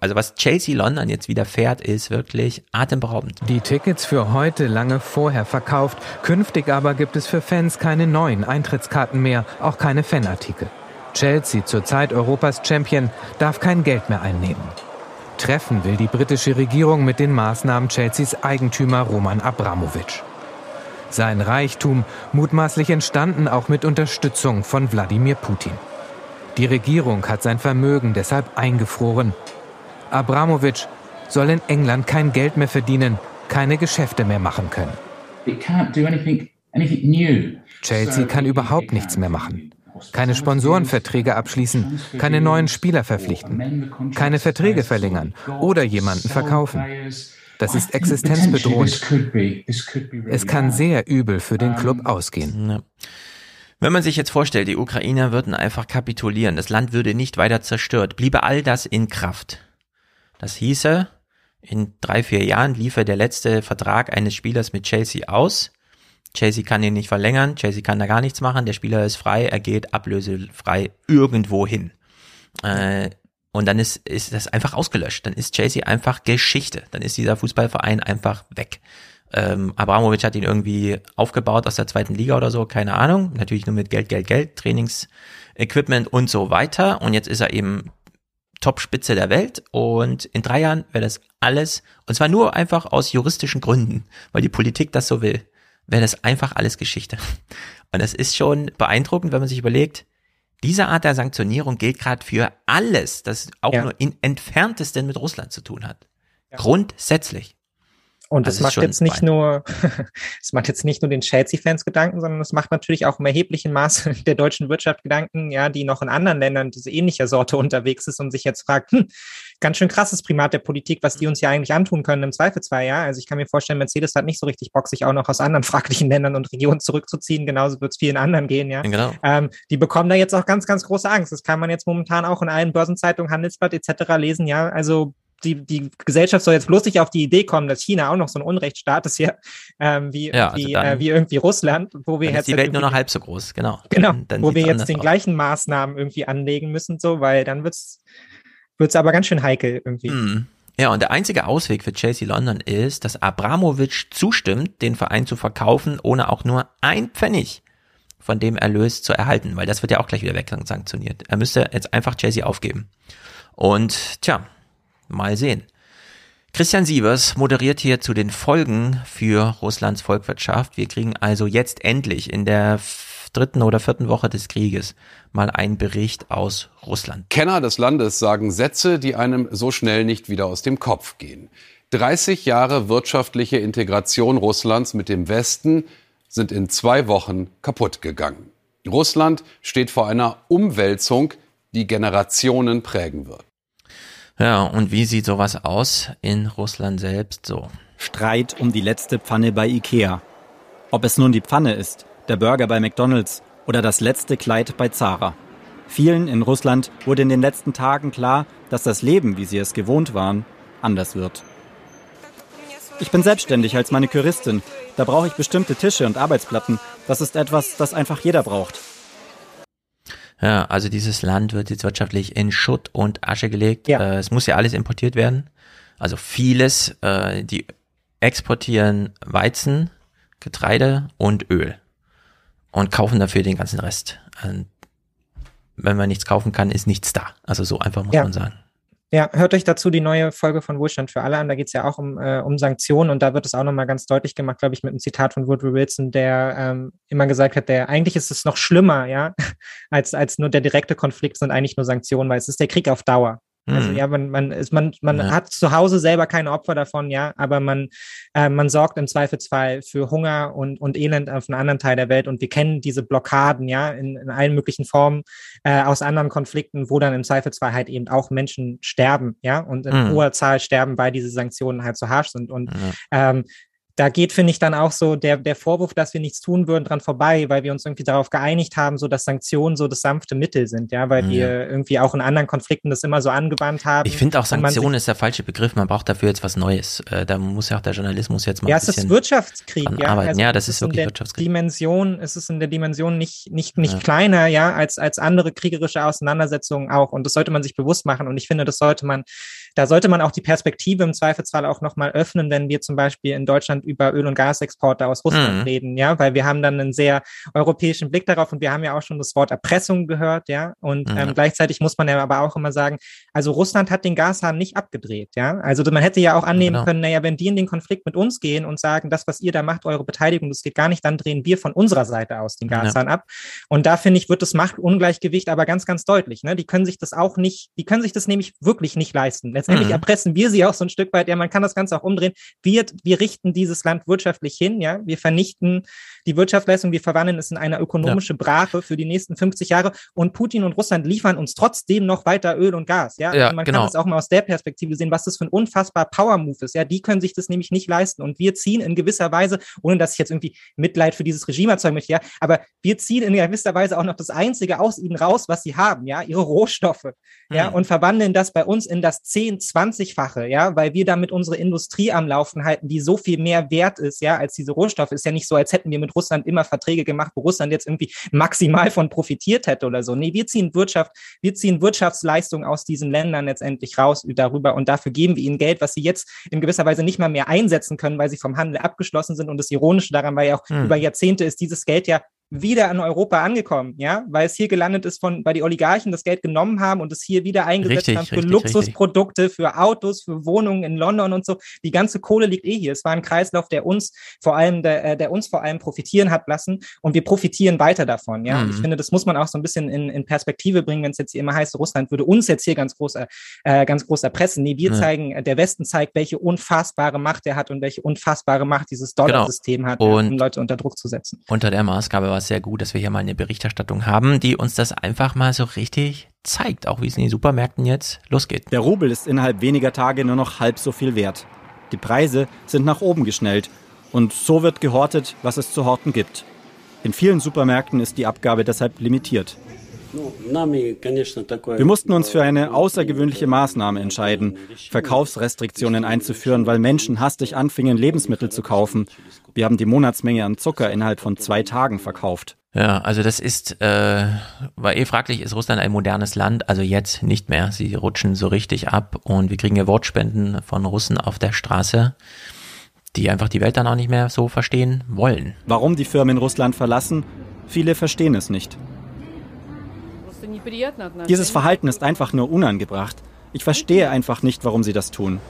Speaker 1: also was Chelsea London jetzt wieder fährt, ist wirklich atemberaubend.
Speaker 28: Die Tickets für heute lange vorher verkauft. Künftig aber gibt es für Fans keine neuen Eintrittskarten mehr, auch keine Fanartikel. Chelsea, zurzeit Europas Champion, darf kein Geld mehr einnehmen. Treffen will die britische Regierung mit den Maßnahmen Chelseas Eigentümer Roman Abramowitsch. Sein Reichtum mutmaßlich entstanden auch mit Unterstützung von Wladimir Putin. Die Regierung hat sein Vermögen deshalb eingefroren. Abramowitsch soll in England kein Geld mehr verdienen, keine Geschäfte mehr machen können. Chelsea kann überhaupt nichts mehr machen. Keine Sponsorenverträge abschließen, keine neuen Spieler verpflichten, keine Verträge verlängern oder jemanden verkaufen. Das ist existenzbedrohend. Es kann sehr übel für den Club ausgehen.
Speaker 1: Wenn man sich jetzt vorstellt, die Ukrainer würden einfach kapitulieren, das Land würde nicht weiter zerstört, bliebe all das in Kraft. Das hieße, in drei, vier Jahren liefe der letzte Vertrag eines Spielers mit Chelsea aus. Chelsea kann ihn nicht verlängern, Chelsea kann da gar nichts machen, der Spieler ist frei, er geht ablösefrei irgendwo hin. Äh, und dann ist, ist das einfach ausgelöscht. Dann ist Chelsea einfach Geschichte. Dann ist dieser Fußballverein einfach weg. Ähm, Abramovic hat ihn irgendwie aufgebaut aus der zweiten Liga oder so, keine Ahnung. Natürlich nur mit Geld, Geld, Geld, Trainingsequipment und so weiter. Und jetzt ist er eben Top-Spitze der Welt und in drei Jahren wäre das alles, und zwar nur einfach aus juristischen Gründen, weil die Politik das so will, wäre das einfach alles Geschichte. Und das ist schon beeindruckend, wenn man sich überlegt, diese Art der Sanktionierung gilt gerade für alles, das auch ja. nur in entferntesten mit Russland zu tun hat. Ja. Grundsätzlich.
Speaker 12: Und das, das macht jetzt nicht nur, <laughs> es macht jetzt nicht nur den Chelsea-Fans Gedanken, sondern es macht natürlich auch im erheblichen Maße <laughs> der deutschen Wirtschaft Gedanken, ja, die noch in anderen Ländern diese ähnliche Sorte <laughs> unterwegs ist und sich jetzt fragt, hm, ganz schön krasses Primat der Politik, was die uns ja eigentlich antun können im Zweifelsfall, ja. Also ich kann mir vorstellen, Mercedes hat nicht so richtig Bock, sich auch noch aus anderen fraglichen Ländern und Regionen zurückzuziehen. Genauso wird es vielen anderen gehen, ja. Genau. Ähm, die bekommen da jetzt auch ganz, ganz große Angst. Das kann man jetzt momentan auch in allen Börsenzeitungen, Handelsblatt etc. lesen, ja. Also die, die Gesellschaft soll jetzt bloß nicht auf die Idee kommen, dass China auch noch so ein Unrechtsstaat ist <laughs> hier, ähm, wie, ja, also wie, dann, äh, wie irgendwie Russland, wo wir
Speaker 1: jetzt.
Speaker 12: Ist
Speaker 1: die Welt nur noch halb so groß, genau.
Speaker 12: Genau, dann, dann wo wir jetzt den aus. gleichen Maßnahmen irgendwie anlegen müssen, so, weil dann wird's, wird's aber ganz schön heikel irgendwie.
Speaker 1: Mm. Ja, und der einzige Ausweg für Chelsea London ist, dass Abramovic zustimmt, den Verein zu verkaufen, ohne auch nur ein Pfennig von dem Erlös zu erhalten, weil das wird ja auch gleich wieder wegsanktioniert. Er müsste jetzt einfach Chelsea aufgeben. Und tja, Mal sehen. Christian Sievers moderiert hier zu den Folgen für Russlands Volkswirtschaft. Wir kriegen also jetzt endlich in der dritten oder vierten Woche des Krieges mal einen Bericht aus Russland.
Speaker 7: Kenner des Landes sagen Sätze, die einem so schnell nicht wieder aus dem Kopf gehen. 30 Jahre wirtschaftliche Integration Russlands mit dem Westen sind in zwei Wochen kaputt gegangen. Russland steht vor einer Umwälzung, die Generationen prägen wird.
Speaker 1: Ja, und wie sieht sowas aus in Russland selbst so?
Speaker 29: Streit um die letzte Pfanne bei Ikea. Ob es nun die Pfanne ist, der Burger bei McDonald's oder das letzte Kleid bei Zara. Vielen in Russland wurde in den letzten Tagen klar, dass das Leben, wie sie es gewohnt waren, anders wird. Ich bin selbstständig als Maniküristin. Da brauche ich bestimmte Tische und Arbeitsplatten. Das ist etwas, das einfach jeder braucht.
Speaker 1: Ja, also dieses Land wird jetzt wirtschaftlich in Schutt und Asche gelegt. Ja. Äh, es muss ja alles importiert werden. Also vieles. Äh, die exportieren Weizen, Getreide und Öl und kaufen dafür den ganzen Rest. Und wenn man nichts kaufen kann, ist nichts da. Also so einfach muss ja. man sagen.
Speaker 12: Ja, hört euch dazu die neue Folge von Wohlstand für alle an. Da geht es ja auch um, äh, um Sanktionen und da wird es auch nochmal ganz deutlich gemacht, glaube ich, mit einem Zitat von Woodrow Wilson, der ähm, immer gesagt hat, der eigentlich ist es noch schlimmer, ja, <laughs> als, als nur der direkte Konflikt sind eigentlich nur Sanktionen, weil es ist der Krieg auf Dauer. Also mhm. ja, man, man, ist, man, man ja. hat zu Hause selber keine Opfer davon, ja, aber man, äh, man sorgt im Zweifelsfall für Hunger und, und Elend auf einem anderen Teil der Welt. Und wir kennen diese Blockaden, ja, in, in allen möglichen Formen äh, aus anderen Konflikten, wo dann im Zweifelsfall halt eben auch Menschen sterben, ja, und in mhm. hoher Zahl sterben, weil diese Sanktionen halt so harsch sind. Und ja. ähm, da geht, finde ich, dann auch so der, der Vorwurf, dass wir nichts tun würden, dran vorbei, weil wir uns irgendwie darauf geeinigt haben, so dass Sanktionen so das sanfte Mittel sind, ja, weil ja. wir irgendwie auch in anderen Konflikten das immer so angewandt haben.
Speaker 1: Ich finde auch Sanktionen ist der falsche Begriff, man braucht dafür jetzt was Neues. Äh, da muss ja auch der Journalismus jetzt mal
Speaker 12: ja,
Speaker 1: ein bisschen
Speaker 12: es ist Wirtschaftskrieg, ja.
Speaker 1: Also ja, das ist wirklich Wirtschaftskrieg.
Speaker 12: Dimension, es ist in der Dimension nicht, nicht, nicht ja. kleiner, ja, als, als andere kriegerische Auseinandersetzungen auch. Und das sollte man sich bewusst machen. Und ich finde, das sollte man da sollte man auch die Perspektive im Zweifelsfall auch nochmal öffnen, wenn wir zum Beispiel in Deutschland über Öl- und Gasexporte aus Russland mhm. reden, ja, weil wir haben dann einen sehr europäischen Blick darauf und wir haben ja auch schon das Wort Erpressung gehört, ja, und mhm. ähm, gleichzeitig muss man ja aber auch immer sagen, also Russland hat den Gashahn nicht abgedreht, ja, also man hätte ja auch annehmen genau. können, naja, wenn die in den Konflikt mit uns gehen und sagen, das, was ihr da macht, eure Beteiligung, das geht gar nicht, dann drehen wir von unserer Seite aus den Gashahn ja. ab und da finde ich, wird das Machtungleichgewicht aber ganz, ganz deutlich, ne, die können sich das auch nicht, die können sich das nämlich wirklich nicht leisten. Letztendlich mhm. erpressen wir sie auch so ein Stück weit. Ja, man kann das Ganze auch umdrehen. Wir, wir richten dieses Land wirtschaftlich hin. Ja, wir vernichten die Wirtschaftsleistung, wir verwandeln es in eine ökonomische. Brache für die nächsten 50 Jahre. Und Putin und Russland liefern uns trotzdem noch weiter Öl und Gas. Ja,
Speaker 1: ja
Speaker 12: also man
Speaker 1: genau.
Speaker 12: kann das auch mal aus der Perspektive sehen, was das für ein unfassbar Power-Move ist. Ja, die können sich das nämlich nicht leisten. Und wir ziehen in gewisser Weise, ohne dass ich jetzt irgendwie Mitleid für dieses Regime erzeugen möchte, ja, aber wir ziehen in gewisser Weise auch noch das Einzige aus ihnen raus, was sie haben, ja, ihre Rohstoffe, ja, mhm. und verwandeln das bei uns in das 10, 20 20-fache, ja, weil wir damit unsere Industrie am Laufen halten, die so viel mehr wert ist, ja, als diese Rohstoffe. Ist ja nicht so, als hätten wir mit Russland immer Verträge gemacht, wo Russland jetzt irgendwie maximal von profitiert hätte oder so. Nee, wir ziehen Wirtschaft, wir ziehen Wirtschaftsleistung aus diesen Ländern letztendlich raus darüber und dafür geben wir ihnen Geld, was sie jetzt in gewisser Weise nicht mal mehr einsetzen können, weil sie vom Handel abgeschlossen sind. Und das Ironische daran war ja auch, hm. über Jahrzehnte ist dieses Geld ja wieder in Europa angekommen, ja, weil es hier gelandet ist von, weil die Oligarchen das Geld genommen haben und es hier wieder eingesetzt
Speaker 1: richtig,
Speaker 12: haben für
Speaker 1: richtig,
Speaker 12: Luxusprodukte, richtig. für Autos, für Wohnungen in London und so. Die ganze Kohle liegt eh hier. Es war ein Kreislauf, der uns vor allem, der, äh, der uns vor allem profitieren hat lassen und wir profitieren weiter davon, ja. Mhm. Ich finde, das muss man auch so ein bisschen in, in Perspektive bringen, wenn es jetzt hier immer heißt, Russland würde uns jetzt hier ganz groß, äh, ganz groß erpressen. Nee, wir ja. zeigen, der Westen zeigt, welche unfassbare Macht er hat und welche unfassbare Macht dieses. Dollarsystem genau. hat,
Speaker 1: und
Speaker 12: um Leute unter Druck zu setzen.
Speaker 1: Unter der Maßgabe war es sehr gut, dass wir hier mal eine Berichterstattung haben, die uns das einfach mal so richtig zeigt, auch wie es in den Supermärkten jetzt losgeht.
Speaker 29: Der Rubel ist innerhalb weniger Tage nur noch halb so viel wert. Die Preise sind nach oben geschnellt und so wird gehortet, was es zu horten gibt. In vielen Supermärkten ist die Abgabe deshalb limitiert. Wir mussten uns für eine außergewöhnliche Maßnahme entscheiden, Verkaufsrestriktionen einzuführen, weil Menschen hastig anfingen, Lebensmittel zu kaufen. Wir haben die Monatsmenge an Zucker innerhalb von zwei Tagen verkauft.
Speaker 1: Ja, also das ist, äh, war eh fraglich, ist Russland ein modernes Land? Also jetzt nicht mehr. Sie rutschen so richtig ab und wir kriegen ja Wortspenden von Russen auf der Straße, die einfach die Welt dann auch nicht mehr so verstehen wollen.
Speaker 29: Warum die Firmen Russland verlassen? Viele verstehen es nicht. Dieses Verhalten ist einfach nur unangebracht. Ich verstehe einfach nicht, warum sie das tun.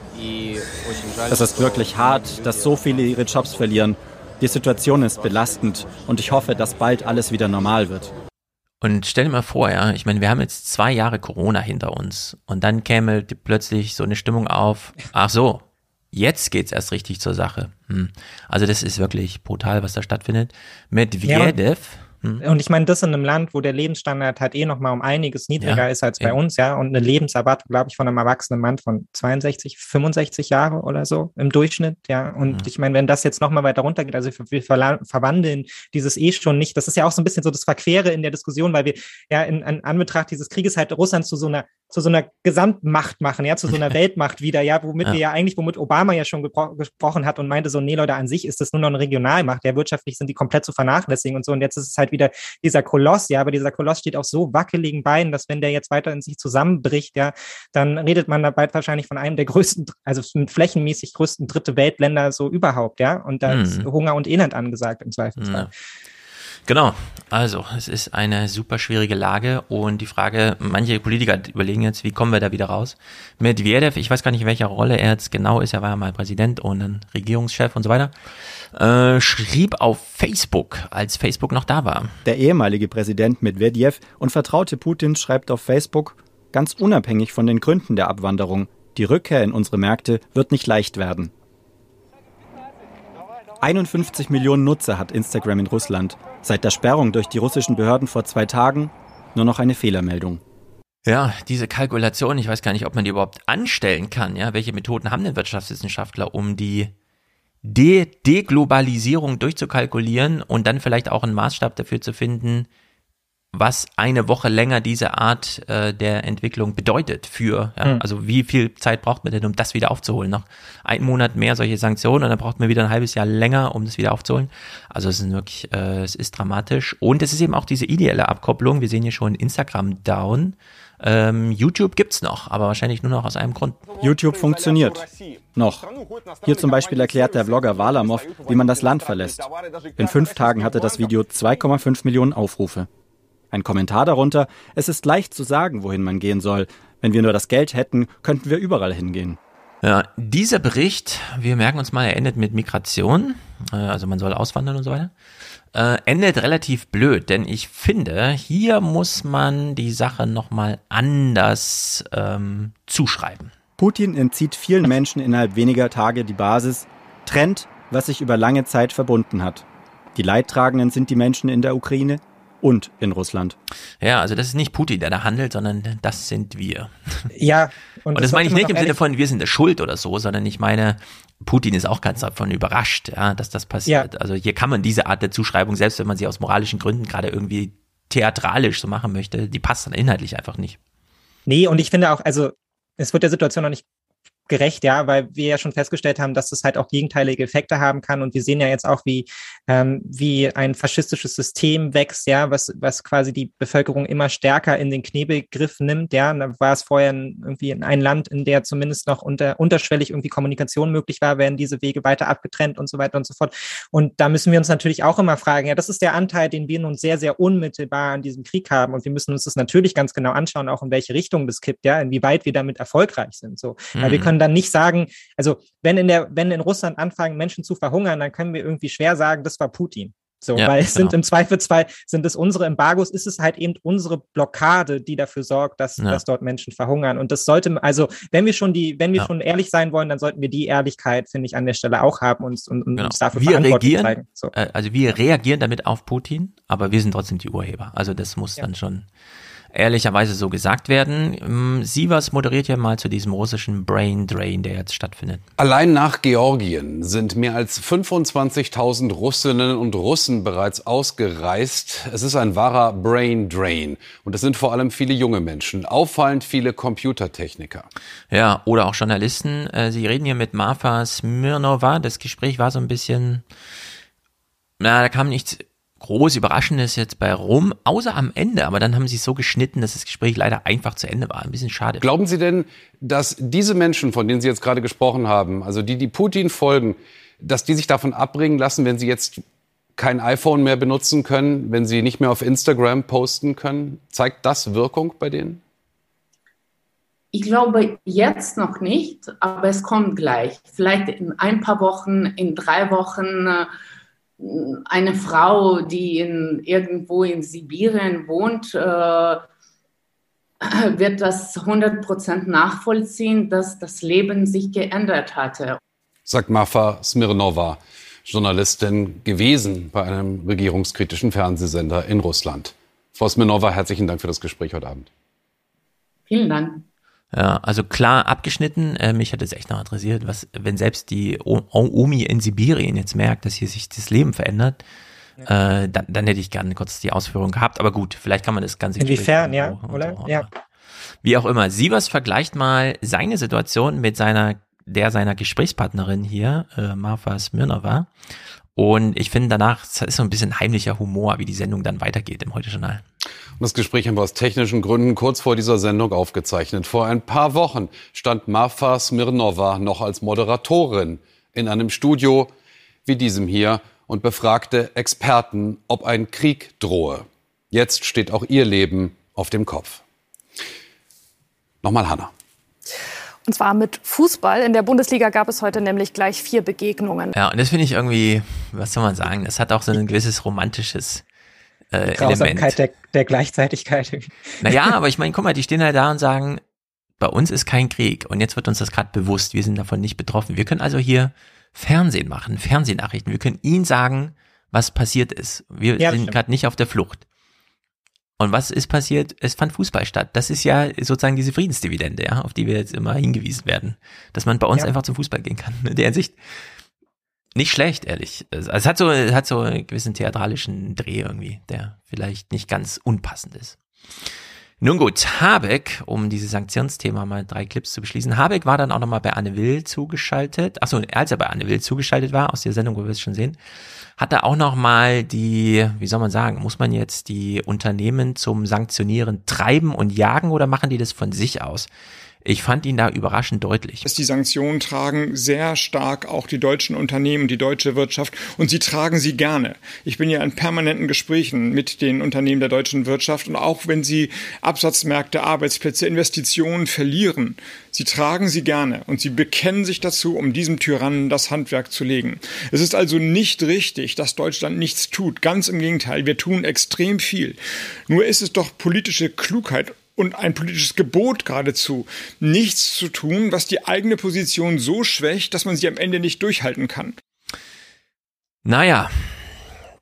Speaker 29: Es ist wirklich hart, dass so viele ihre Jobs verlieren. Die Situation ist belastend und ich hoffe, dass bald alles wieder normal wird.
Speaker 1: Und stell dir mal vor, ja, ich meine, wir haben jetzt zwei Jahre Corona hinter uns und dann käme plötzlich so eine Stimmung auf, ach so, jetzt geht's erst richtig zur Sache. Hm. Also das ist wirklich brutal, was da stattfindet. Medvedev, ja,
Speaker 12: Mhm. Und ich meine, das in einem Land, wo der Lebensstandard halt eh noch mal um einiges niedriger ja, ist als bei eben. uns, ja, und eine Lebenserwartung, glaube ich, von einem erwachsenen Mann von 62, 65 Jahre oder so im Durchschnitt, ja. Und mhm. ich meine, wenn das jetzt noch mal weiter runtergeht, also wir verwandeln dieses eh schon nicht, das ist ja auch so ein bisschen so das Verquere in der Diskussion, weil wir ja in, in Anbetracht dieses Krieges halt Russland zu so einer zu so einer Gesamtmacht machen, ja, zu so einer <laughs> Weltmacht wieder, ja, womit ja. wir ja eigentlich, womit Obama ja schon gesprochen hat und meinte so, nee, Leute, an sich ist das nur noch eine Regionalmacht, ja, wirtschaftlich sind die komplett zu vernachlässigen und so. Und jetzt ist es halt wieder dieser Koloss, ja, aber dieser Koloss steht auf so wackeligen Beinen, dass wenn der jetzt weiter in sich zusammenbricht, ja, dann redet man dabei wahrscheinlich von einem der größten, also flächenmäßig größten dritte Weltländer so überhaupt, ja. Und da hm. ist mhm. Hunger und Elend angesagt im Zweifelsfall. Ja.
Speaker 1: Genau, also es ist eine super schwierige Lage und die Frage, manche Politiker überlegen jetzt, wie kommen wir da wieder raus? Medvedev, ich weiß gar nicht, in welcher Rolle er jetzt genau ist, er war ja mal Präsident und dann Regierungschef und so weiter, äh, schrieb auf Facebook, als Facebook noch da war.
Speaker 29: Der ehemalige Präsident Medvedev und Vertraute Putins schreibt auf Facebook, ganz unabhängig von den Gründen der Abwanderung, die Rückkehr in unsere Märkte wird nicht leicht werden. 51 Millionen Nutzer hat Instagram in Russland. Seit der Sperrung durch die russischen Behörden vor zwei Tagen nur noch eine Fehlermeldung.
Speaker 1: Ja, diese Kalkulation, ich weiß gar nicht, ob man die überhaupt anstellen kann. Ja, welche Methoden haben denn Wirtschaftswissenschaftler, um die De Deglobalisierung durchzukalkulieren und dann vielleicht auch einen Maßstab dafür zu finden, was eine Woche länger diese Art äh, der Entwicklung bedeutet für, ja, mhm. also wie viel Zeit braucht man denn, um das wieder aufzuholen? Noch einen Monat mehr solche Sanktionen und dann braucht man wieder ein halbes Jahr länger, um das wieder aufzuholen. Also es ist wirklich, äh, es ist dramatisch. Und es ist eben auch diese ideelle Abkopplung. Wir sehen hier schon Instagram down. Ähm, YouTube gibt's noch, aber wahrscheinlich nur noch aus einem Grund.
Speaker 29: YouTube funktioniert. Noch. Hier zum Beispiel erklärt der Vlogger Walamov, wie man das Land verlässt. In fünf Tagen hatte das Video 2,5 Millionen Aufrufe. Ein Kommentar darunter, es ist leicht zu sagen, wohin man gehen soll. Wenn wir nur das Geld hätten, könnten wir überall hingehen.
Speaker 1: Ja, dieser Bericht, wir merken uns mal, er endet mit Migration, äh, also man soll auswandern und so weiter, äh, endet relativ blöd, denn ich finde, hier muss man die Sache nochmal anders ähm, zuschreiben.
Speaker 29: Putin entzieht vielen Menschen innerhalb weniger Tage die Basis, trennt, was sich über lange Zeit verbunden hat. Die Leidtragenden sind die Menschen in der Ukraine, und in Russland.
Speaker 1: Ja, also das ist nicht Putin, der da handelt, sondern das sind wir.
Speaker 12: Ja. <laughs>
Speaker 1: Und, und das, das meine ich nicht im Sinne von, wir sind der Schuld oder so, sondern ich meine, Putin ist auch ganz davon überrascht, ja, dass das passiert. Ja. Also hier kann man diese Art der Zuschreibung, selbst wenn man sie aus moralischen Gründen gerade irgendwie theatralisch so machen möchte, die passt dann inhaltlich einfach nicht.
Speaker 12: Nee, und ich finde auch, also es wird der Situation noch nicht gerecht, ja, weil wir ja schon festgestellt haben, dass das halt auch gegenteilige Effekte haben kann. Und wir sehen ja jetzt auch, wie, ähm, wie ein faschistisches System wächst, ja, was, was quasi die Bevölkerung immer stärker in den Knebelgriff nimmt. Ja, und da war es vorher irgendwie in ein Land, in der zumindest noch unter, unterschwellig irgendwie Kommunikation möglich war, werden diese Wege weiter abgetrennt und so weiter und so fort. Und da müssen wir uns natürlich auch immer fragen, ja, das ist der Anteil, den wir nun sehr, sehr unmittelbar an diesem Krieg haben. Und wir müssen uns das natürlich ganz genau anschauen, auch in welche Richtung das kippt, ja, inwieweit wir damit erfolgreich sind. So, mhm. weil wir können dann nicht sagen, also wenn in der, wenn in Russland anfangen, Menschen zu verhungern, dann können wir irgendwie schwer sagen, das war Putin. So, ja, weil es genau. sind im Zweifelsfall, sind es unsere Embargos, ist es halt eben unsere Blockade, die dafür sorgt, dass, ja. dass dort Menschen verhungern. Und das sollte, also wenn wir schon die, wenn wir ja. schon ehrlich sein wollen, dann sollten wir die Ehrlichkeit, finde ich, an der Stelle auch haben und, und, und genau. uns dafür
Speaker 1: wir reagieren, zeigen. So. Äh, also wir reagieren damit auf Putin, aber wir sind trotzdem die Urheber. Also das muss dann schon ehrlicherweise so gesagt werden. Ähm, Sievers moderiert ja mal zu diesem russischen Brain Drain, der jetzt stattfindet.
Speaker 7: Allein nach Georgien sind mehr als 25.000 Russinnen und Russen bereits ausgereist. Es ist ein wahrer Brain Drain. Und es sind vor allem viele junge Menschen, auffallend viele Computertechniker.
Speaker 1: Ja, oder auch Journalisten. Äh, Sie reden hier mit Marfa Smirnova. Das Gespräch war so ein bisschen, na, da kam nichts groß Überraschendes jetzt bei Rom, außer am Ende. Aber dann haben sie es so geschnitten, dass das Gespräch leider einfach zu Ende war. Ein bisschen schade.
Speaker 7: Glauben Sie denn, dass diese Menschen, von denen Sie jetzt gerade gesprochen haben, also die, die Putin folgen, dass die sich davon abbringen lassen, wenn sie jetzt kein iPhone mehr benutzen können, wenn sie nicht mehr auf Instagram posten können? Zeigt das Wirkung bei denen?
Speaker 30: Ich glaube jetzt noch nicht, aber es kommt gleich. Vielleicht in ein paar Wochen, in drei Wochen äh, eine Frau, die in, irgendwo in Sibirien wohnt, äh, wird das 100% nachvollziehen, dass das Leben sich geändert hatte.
Speaker 7: Sagt Mafa Smirnova, Journalistin gewesen bei einem regierungskritischen Fernsehsender in Russland. Frau Smirnova, herzlichen Dank für das Gespräch heute Abend.
Speaker 30: Vielen Dank.
Speaker 1: Ja, also klar abgeschnitten. Äh, mich hat es echt noch interessiert, was, wenn selbst die o Omi in Sibirien jetzt merkt, dass hier sich das Leben verändert, äh, dann, dann hätte ich gerne kurz die Ausführung gehabt. Aber gut, vielleicht kann man das Ganze.
Speaker 12: Inwiefern, ja, oder? So, ja.
Speaker 1: Wie auch immer, Sievers vergleicht mal seine Situation mit seiner, der seiner Gesprächspartnerin hier, äh, Marfa Smirnova. Und ich finde danach, ist so ein bisschen heimlicher Humor, wie die Sendung dann weitergeht im Heute-Journal.
Speaker 7: Das Gespräch haben wir aus technischen Gründen kurz vor dieser Sendung aufgezeichnet. Vor ein paar Wochen stand Marfa Smirnova noch als Moderatorin in einem Studio wie diesem hier und befragte Experten, ob ein Krieg drohe. Jetzt steht auch ihr Leben auf dem Kopf. Nochmal Hanna.
Speaker 31: Und zwar mit Fußball. In der Bundesliga gab es heute nämlich gleich vier Begegnungen.
Speaker 1: Ja, und das finde ich irgendwie, was soll man sagen, das hat auch so ein gewisses romantisches äh,
Speaker 12: Element. Der, der Gleichzeitigkeit.
Speaker 1: Naja, <laughs> aber ich meine, guck mal, die stehen halt da und sagen, bei uns ist kein Krieg und jetzt wird uns das gerade bewusst, wir sind davon nicht betroffen. Wir können also hier Fernsehen machen, Fernsehnachrichten. Wir können ihnen sagen, was passiert ist. Wir ja, sind gerade nicht auf der Flucht. Und was ist passiert? Es fand Fußball statt. Das ist ja sozusagen diese Friedensdividende, ja, auf die wir jetzt immer hingewiesen werden, dass man bei uns ja. einfach zum Fußball gehen kann. <laughs> In der Hinsicht nicht schlecht, ehrlich. Es hat so, es hat so einen gewissen theatralischen Dreh irgendwie, der vielleicht nicht ganz unpassend ist. Nun gut, Habeck, um dieses Sanktionsthema mal drei Clips zu beschließen. Habeck war dann auch nochmal bei Anne Will zugeschaltet. Achso, als er bei Anne Will zugeschaltet war, aus der Sendung, wo wir es schon sehen, hat er auch nochmal die, wie soll man sagen, muss man jetzt die Unternehmen zum Sanktionieren treiben und jagen oder machen die das von sich aus? Ich fand ihn da überraschend deutlich.
Speaker 32: Die Sanktionen tragen sehr stark auch die deutschen Unternehmen, die deutsche Wirtschaft und sie tragen sie gerne. Ich bin ja in permanenten Gesprächen mit den Unternehmen der deutschen Wirtschaft und auch wenn sie Absatzmärkte, Arbeitsplätze, Investitionen verlieren, sie tragen sie gerne und sie bekennen sich dazu, um diesem Tyrannen das Handwerk zu legen. Es ist also nicht richtig, dass Deutschland nichts tut. Ganz im Gegenteil, wir tun extrem viel. Nur ist es doch politische Klugheit und ein politisches Gebot geradezu, nichts zu tun, was die eigene Position so schwächt, dass man sie am Ende nicht durchhalten kann.
Speaker 1: Naja,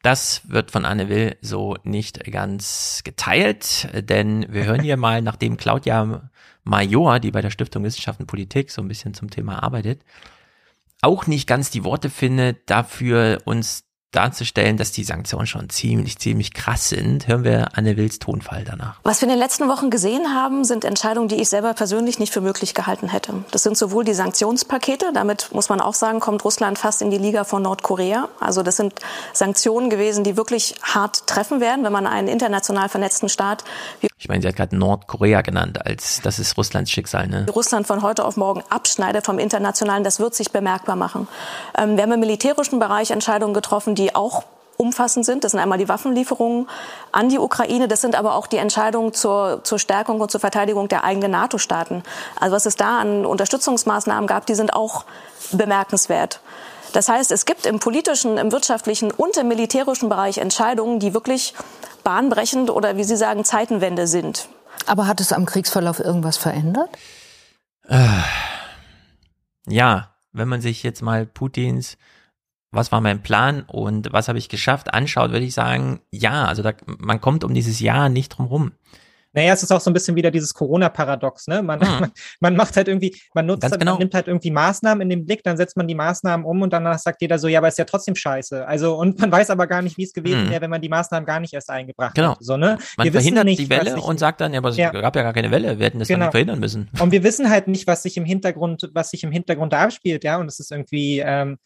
Speaker 1: das wird von Anne Will so nicht ganz geteilt, denn wir hören hier mal, nachdem Claudia Major, die bei der Stiftung Wissenschaft und Politik so ein bisschen zum Thema arbeitet, auch nicht ganz die Worte findet, dafür uns darzustellen, dass die Sanktionen schon ziemlich, ziemlich krass sind, hören wir Anne Wills Tonfall danach.
Speaker 33: Was wir in den letzten Wochen gesehen haben, sind Entscheidungen, die ich selber persönlich nicht für möglich gehalten hätte. Das sind sowohl die Sanktionspakete, damit muss man auch sagen, kommt Russland fast in die Liga von Nordkorea. Also das sind Sanktionen gewesen, die wirklich hart treffen werden, wenn man einen international vernetzten Staat wie
Speaker 1: ich meine, sie hat gerade Nordkorea genannt, als das ist Russlands Schicksal. Ne?
Speaker 33: Russland von heute auf morgen abschneidet vom Internationalen, das wird sich bemerkbar machen. Ähm, wir haben im militärischen Bereich Entscheidungen getroffen, die auch umfassend sind. Das sind einmal die Waffenlieferungen an die Ukraine. Das sind aber auch die Entscheidungen zur, zur Stärkung und zur Verteidigung der eigenen NATO-Staaten. Also was es da an Unterstützungsmaßnahmen gab, die sind auch bemerkenswert. Das heißt, es gibt im politischen, im wirtschaftlichen und im militärischen Bereich Entscheidungen, die wirklich bahnbrechend oder wie Sie sagen, Zeitenwende sind.
Speaker 14: Aber hat es am Kriegsverlauf irgendwas verändert?
Speaker 1: Äh, ja, wenn man sich jetzt mal Putins was war mein Plan und was habe ich geschafft, anschaut, würde ich sagen, ja, also da, man kommt um dieses Ja nicht drum rum.
Speaker 12: Naja, es ist auch so ein bisschen wieder dieses Corona-Paradox, ne? Man, hm. man, man, macht halt irgendwie, man nutzt, halt, genau. man nimmt halt irgendwie Maßnahmen in den Blick, dann setzt man die Maßnahmen um und danach sagt jeder so, ja, aber ist ja trotzdem scheiße. Also, und man weiß aber gar nicht, wie es gewesen hm. wäre, wenn man die Maßnahmen gar nicht erst eingebracht
Speaker 1: genau.
Speaker 12: hätte. So, ne?
Speaker 1: Man wir verhindert nicht, die Welle und sagt dann, ja, aber es ja. gab ja gar keine Welle, wir hätten das genau. dann verhindern müssen.
Speaker 12: Und wir wissen halt nicht, was sich im Hintergrund, was sich im Hintergrund abspielt, ja, und es ist irgendwie, ähm,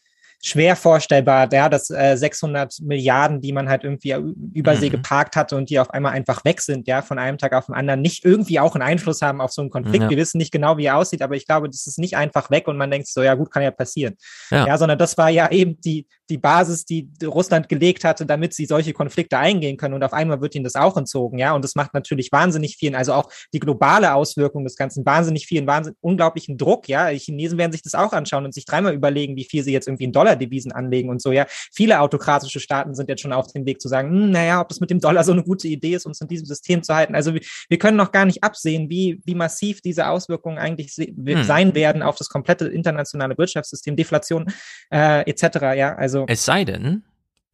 Speaker 12: schwer vorstellbar, ja, dass äh, 600 Milliarden, die man halt irgendwie übersee mhm. geparkt hatte und die auf einmal einfach weg sind, ja, von einem Tag auf den anderen, nicht irgendwie auch einen Einfluss haben auf so einen Konflikt. Ja. Wir wissen nicht genau, wie er aussieht, aber ich glaube, das ist nicht einfach weg und man denkt so, ja gut, kann ja passieren. Ja, ja sondern das war ja eben die, die Basis, die Russland gelegt hatte, damit sie solche Konflikte eingehen können. Und auf einmal wird ihnen das auch entzogen, ja. Und das macht natürlich wahnsinnig vielen, also auch die globale Auswirkung des Ganzen, wahnsinnig vielen, wahnsinnig unglaublichen Druck, ja. Die Chinesen werden sich das auch anschauen und sich dreimal überlegen, wie viel sie jetzt irgendwie in Dollar-Devisen anlegen und so, ja. Viele autokratische Staaten sind jetzt schon auf dem Weg zu sagen, hm, naja, ob das mit dem Dollar so eine gute Idee ist, uns in diesem System zu halten. Also wir, wir können noch gar nicht absehen, wie, wie massiv diese Auswirkungen eigentlich hm. sein werden auf das komplette internationale Wirtschaftssystem, Deflation äh, etc. Ja, also
Speaker 1: es sei denn,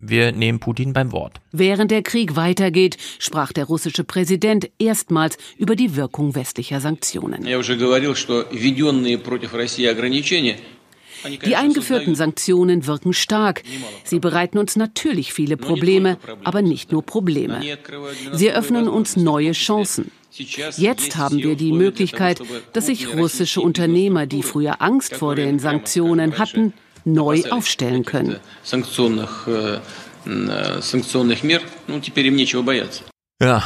Speaker 1: wir nehmen Putin beim Wort.
Speaker 34: Während der Krieg weitergeht, sprach der russische Präsident erstmals über die Wirkung westlicher Sanktionen. Die eingeführten Sanktionen wirken stark. Sie bereiten uns natürlich viele Probleme, aber nicht nur Probleme. Sie eröffnen uns neue Chancen. Jetzt haben wir die Möglichkeit, dass sich russische Unternehmer, die früher Angst vor den Sanktionen hatten, neu aufstellen können.
Speaker 1: Ja,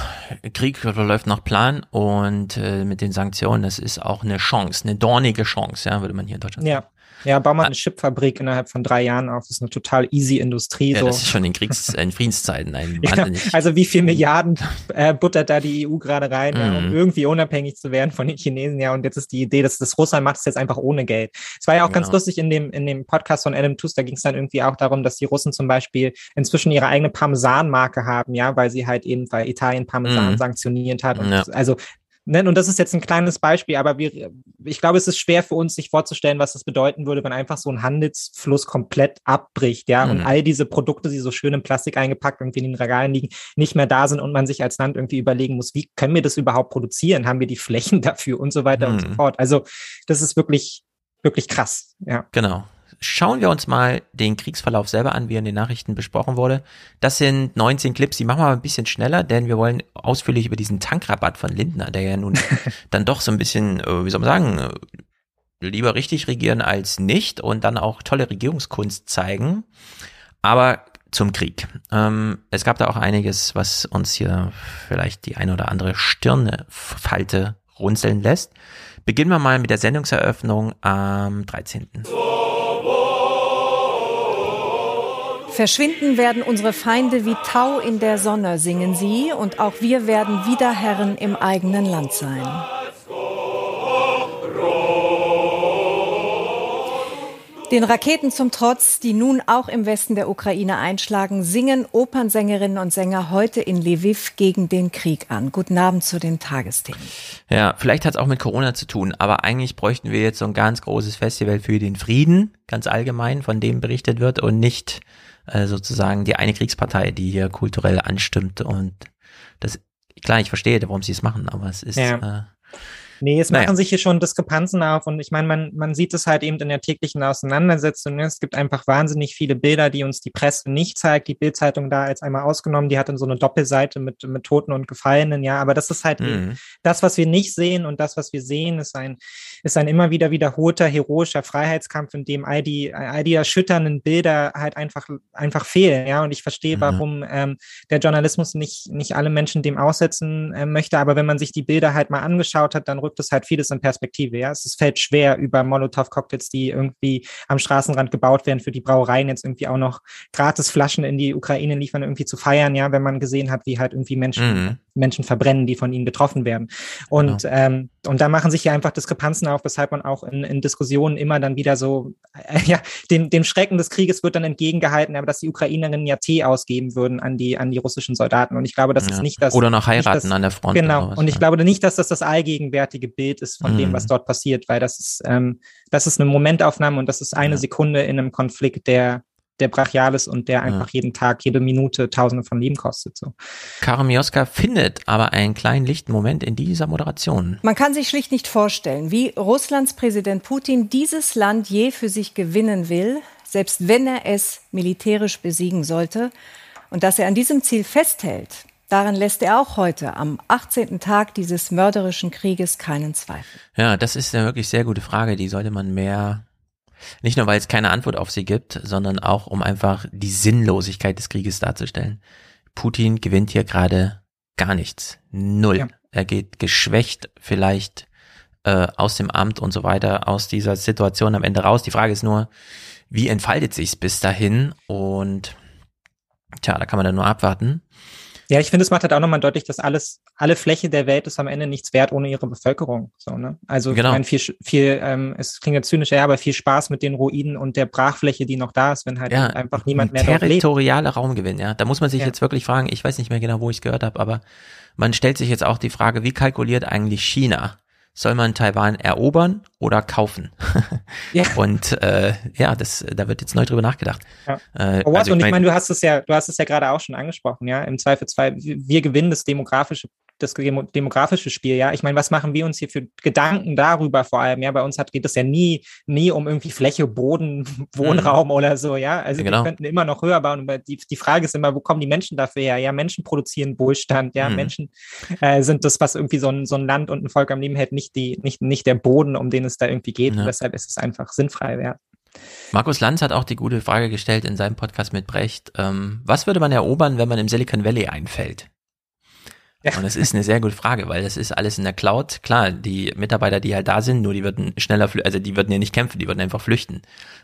Speaker 1: Krieg läuft nach Plan und äh, mit den Sanktionen, das ist auch eine Chance, eine dornige Chance, ja, würde man hier in Deutschland
Speaker 12: sagen. Ja, bau mal eine Chipfabrik innerhalb von drei Jahren auf. Das ist eine total easy Industrie.
Speaker 1: Ja,
Speaker 12: so.
Speaker 1: das ist schon in Kriegs-, in Friedenszeiten ein. <laughs>
Speaker 12: Ja, also wie viel Milliarden <laughs> äh, buttert da die EU gerade rein, mm. ja, um mhm. irgendwie unabhängig zu werden von den Chinesen, ja. Und jetzt ist die Idee, dass das Russland macht es jetzt einfach ohne Geld. Es war ja auch genau. ganz lustig in dem, in dem Podcast von Adam Tooze, da ging es dann irgendwie auch darum, dass die Russen zum Beispiel inzwischen ihre eigene Parmesan-Marke haben, ja, weil sie halt eben, weil Italien Parmesan mm. sanktioniert hat. Ja. also Ne? Und das ist jetzt ein kleines Beispiel, aber wir, ich glaube, es ist schwer für uns, sich vorzustellen, was das bedeuten würde, wenn einfach so ein Handelsfluss komplett abbricht, ja, mhm. und all diese Produkte, die so schön in Plastik eingepackt irgendwie in den Regalen liegen, nicht mehr da sind und man sich als Land irgendwie überlegen muss, wie können wir das überhaupt produzieren? Haben wir die Flächen <laughs> dafür und so weiter mhm. und so mhm. fort. Also, das ist wirklich, wirklich krass, ja.
Speaker 1: Genau. Schauen wir uns mal den Kriegsverlauf selber an, wie er in den Nachrichten besprochen wurde. Das sind 19 Clips, die machen wir mal ein bisschen schneller, denn wir wollen ausführlich über diesen Tankrabatt von Lindner, der ja nun <laughs> dann doch so ein bisschen, äh, wie soll man sagen, lieber richtig regieren als nicht und dann auch tolle Regierungskunst zeigen. Aber zum Krieg. Ähm, es gab da auch einiges, was uns hier vielleicht die eine oder andere Stirnefalte runzeln lässt. Beginnen wir mal mit der Sendungseröffnung am 13.
Speaker 27: Verschwinden werden unsere Feinde wie Tau in der Sonne, singen sie, und auch wir werden wieder Herren im eigenen Land sein. Den Raketen zum Trotz, die nun auch im Westen der Ukraine einschlagen, singen Opernsängerinnen und Sänger heute in Lviv gegen den Krieg an. Guten Abend zu den Tagesthemen.
Speaker 1: Ja, vielleicht hat es auch mit Corona zu tun, aber eigentlich bräuchten wir jetzt so ein ganz großes Festival für den Frieden, ganz allgemein, von dem berichtet wird und nicht äh, sozusagen die eine Kriegspartei, die hier kulturell anstimmt und das, klar, ich verstehe, warum sie es machen, aber es ist, ja. äh,
Speaker 12: Nee, es naja. machen sich hier schon Diskrepanzen auf und ich meine, man, man sieht es halt eben in der täglichen Auseinandersetzung. Es gibt einfach wahnsinnig viele Bilder, die uns die Presse nicht zeigt. Die Bildzeitung da jetzt einmal ausgenommen, die hat dann so eine Doppelseite mit, mit Toten und Gefallenen, ja, aber das ist halt mhm. das, was wir nicht sehen und das, was wir sehen, ist ein, ist ein immer wieder wiederholter heroischer Freiheitskampf, in dem all die, all die erschütternden Bilder halt einfach, einfach fehlen, ja, und ich verstehe, mhm. warum ähm, der Journalismus nicht, nicht alle Menschen dem aussetzen äh, möchte, aber wenn man sich die Bilder halt mal angeschaut hat, dann rückt es halt vieles in Perspektive. Ja, es fällt schwer über Molotow-Cocktails, die irgendwie am Straßenrand gebaut werden, für die Brauereien jetzt irgendwie auch noch gratis Flaschen in die Ukraine liefern, irgendwie zu feiern. Ja, wenn man gesehen hat, wie halt irgendwie Menschen, mhm. Menschen verbrennen, die von ihnen getroffen werden. Und genau. ähm, und da machen sich ja einfach Diskrepanzen auf, weshalb man auch in, in Diskussionen immer dann wieder so, äh, <laughs> ja, dem, dem Schrecken des Krieges wird dann entgegengehalten, aber dass die Ukrainerinnen ja Tee ausgeben würden an die, an die russischen Soldaten. Und ich glaube, das ja. ist nicht das.
Speaker 1: Oder noch heiraten
Speaker 12: das,
Speaker 1: an der Front.
Speaker 12: Genau. Was, und ich ja. glaube nicht, dass das das allgegenwärtige Bild ist von mhm. dem, was dort passiert, weil das ist, ähm, das ist eine Momentaufnahme und das ist eine ja. Sekunde in einem Konflikt, der, der brachial ist und der einfach ja. jeden Tag, jede Minute Tausende von Leben kostet. So.
Speaker 1: Karim Joska findet aber einen kleinen lichten Moment in dieser Moderation.
Speaker 27: Man kann sich schlicht nicht vorstellen, wie Russlands Präsident Putin dieses Land je für sich gewinnen will, selbst wenn er es militärisch besiegen sollte. Und dass er an diesem Ziel festhält, Daran lässt er auch heute am 18. Tag dieses mörderischen Krieges keinen Zweifel.
Speaker 1: Ja, das ist eine wirklich sehr gute Frage. Die sollte man mehr nicht nur, weil es keine Antwort auf sie gibt, sondern auch, um einfach die Sinnlosigkeit des Krieges darzustellen. Putin gewinnt hier gerade gar nichts. Null. Ja. Er geht geschwächt vielleicht äh, aus dem Amt und so weiter, aus dieser Situation am Ende raus. Die Frage ist nur, wie entfaltet sich's bis dahin? Und tja, da kann man dann nur abwarten.
Speaker 12: Ja, ich finde, es macht halt auch nochmal deutlich, dass alles, alle Fläche der Welt ist am Ende nichts wert ohne ihre Bevölkerung. So, ne? Also genau. ich meine, viel, viel, ähm, es klingt jetzt zynisch, ja, aber viel Spaß mit den Ruinen und der Brachfläche, die noch da ist, wenn halt ja, einfach niemand mehr
Speaker 1: dort lebt. Territoriale Raumgewinn, ja. Da muss man sich ja. jetzt wirklich fragen, ich weiß nicht mehr genau, wo ich es gehört habe, aber man stellt sich jetzt auch die Frage, wie kalkuliert eigentlich China soll man Taiwan erobern oder kaufen? <laughs> ja. Und äh, ja, das, da wird jetzt neu drüber nachgedacht.
Speaker 12: Ja. Äh, also und ich meine, du hast es ja, du hast es ja gerade auch schon angesprochen, ja. Im Zweifelsfall, wir gewinnen das demografische das demografische Spiel, ja. Ich meine, was machen wir uns hier für Gedanken darüber vor allem? Ja, bei uns hat, geht es ja nie, nie um irgendwie Fläche, Boden, <laughs> Wohnraum mhm. oder so, ja. Also genau. wir könnten immer noch höher bauen. Aber die, die Frage ist immer, wo kommen die Menschen dafür her? Ja, Menschen produzieren Wohlstand, ja. Mhm. Menschen äh, sind das, was irgendwie so ein, so ein Land und ein Volk am Leben hält, nicht die, nicht, nicht der Boden, um den es da irgendwie geht. Ja. Und deshalb ist es einfach sinnfrei wert.
Speaker 1: Markus Lanz hat auch die gute Frage gestellt in seinem Podcast mit Brecht. Ähm, was würde man erobern, wenn man im Silicon Valley einfällt? Ja. Und es ist eine sehr gute Frage, weil das ist alles in der Cloud. Klar, die Mitarbeiter, die halt da sind, nur die würden schneller, also die würden ja nicht kämpfen, die würden einfach flüchten.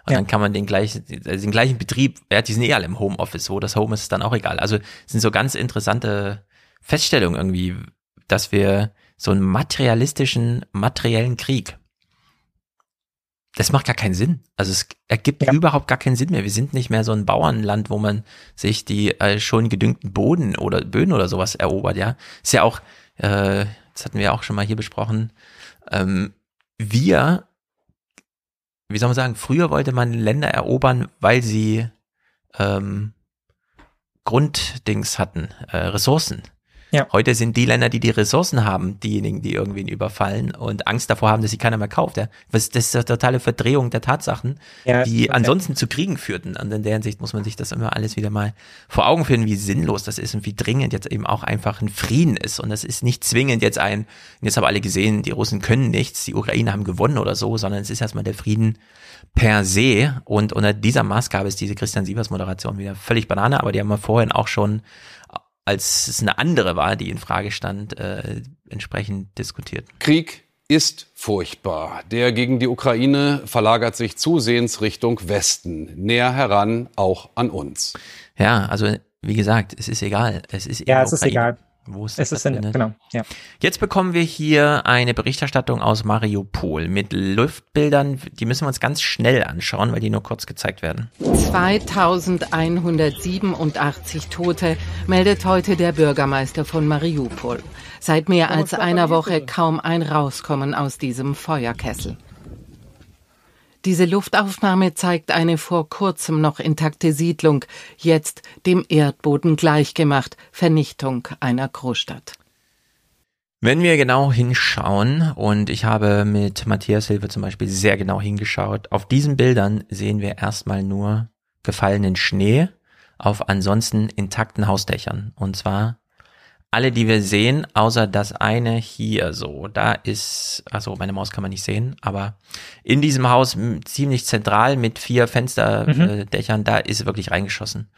Speaker 1: Und ja. dann kann man den gleichen, also den gleichen Betrieb, ja, die sind eh alle im Homeoffice, wo das Home ist, ist dann auch egal. Also es sind so ganz interessante Feststellungen irgendwie, dass wir so einen materialistischen, materiellen Krieg das macht gar keinen Sinn. Also es ergibt ja. überhaupt gar keinen Sinn mehr. Wir sind nicht mehr so ein Bauernland, wo man sich die äh, schon gedüngten Boden oder Böden oder sowas erobert, ja. Ist ja auch, äh, das hatten wir auch schon mal hier besprochen, ähm, wir, wie soll man sagen, früher wollte man Länder erobern, weil sie ähm, Grunddings hatten, äh, Ressourcen. Ja. Heute sind die Länder, die die Ressourcen haben, diejenigen, die irgendwen überfallen und Angst davor haben, dass sie keiner mehr kauft. Ja? Das ist eine totale Verdrehung der Tatsachen, ja, die ansonsten zu Kriegen führten. Und in der Hinsicht muss man sich das immer alles wieder mal vor Augen führen, wie sinnlos das ist und wie dringend jetzt eben auch einfach ein Frieden ist. Und das ist nicht zwingend jetzt ein, jetzt haben alle gesehen, die Russen können nichts, die Ukraine haben gewonnen oder so, sondern es ist erstmal der Frieden per se. Und unter dieser Maßgabe ist diese Christian Sievers Moderation wieder völlig Banane, aber die haben wir vorhin auch schon als es eine andere war, die in Frage stand, äh, entsprechend diskutiert.
Speaker 7: Krieg ist furchtbar. Der gegen die Ukraine verlagert sich zusehends Richtung Westen, näher heran auch an uns.
Speaker 1: Ja, also wie gesagt, es ist egal. Es ist
Speaker 12: ja, es Ukraine. ist egal wo es, es ist in, genau, ja.
Speaker 1: Jetzt bekommen wir hier eine Berichterstattung aus Mariupol mit Luftbildern. Die müssen wir uns ganz schnell anschauen, weil die nur kurz gezeigt werden.
Speaker 34: 2187 Tote meldet heute der Bürgermeister von Mariupol. Seit mehr als einer Woche kaum ein Rauskommen aus diesem Feuerkessel. Diese Luftaufnahme zeigt eine vor kurzem noch intakte Siedlung, jetzt dem Erdboden gleichgemacht, Vernichtung einer Großstadt.
Speaker 1: Wenn wir genau hinschauen, und ich habe mit Matthias Hilfe zum Beispiel sehr genau hingeschaut, auf diesen Bildern sehen wir erstmal nur gefallenen Schnee auf ansonsten intakten Hausdächern. Und zwar alle, die wir sehen, außer das eine hier so. Da ist, also meine Maus kann man nicht sehen, aber in diesem Haus ziemlich zentral mit vier Fensterdächern, mhm. da ist wirklich reingeschossen.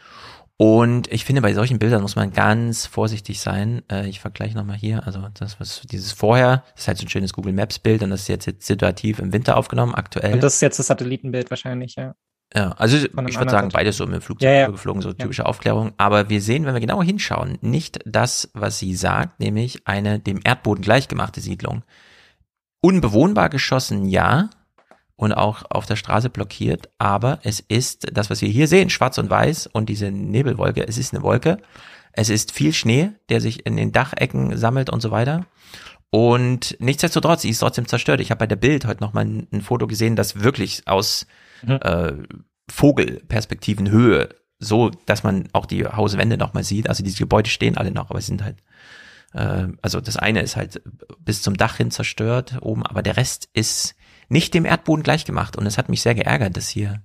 Speaker 1: Und ich finde, bei solchen Bildern muss man ganz vorsichtig sein. Äh, ich vergleiche nochmal hier. Also das, was dieses vorher, das ist halt so ein schönes Google Maps Bild und das ist jetzt, jetzt situativ im Winter aufgenommen, aktuell. Und
Speaker 12: das ist jetzt das Satellitenbild wahrscheinlich, ja.
Speaker 1: Ja, also ich würde sagen, beides so im Flugzeug ja, ja. geflogen, so typische ja. Aufklärung. Aber wir sehen, wenn wir genauer hinschauen, nicht das, was sie sagt, nämlich eine dem Erdboden gleichgemachte Siedlung. Unbewohnbar geschossen, ja, und auch auf der Straße blockiert, aber es ist das, was wir hier sehen, schwarz und weiß und diese Nebelwolke, es ist eine Wolke. Es ist viel Schnee, der sich in den Dachecken sammelt und so weiter. Und nichtsdestotrotz, sie ist trotzdem zerstört. Ich habe bei der Bild heute noch mal ein, ein Foto gesehen, das wirklich aus mhm. äh, Vogelperspektiven Höhe, so dass man auch die Hauswände noch mal sieht. Also diese Gebäude stehen alle noch, aber sind halt äh, also das eine ist halt bis zum Dach hin zerstört oben, aber der Rest ist nicht dem Erdboden gleichgemacht und es hat mich sehr geärgert, das hier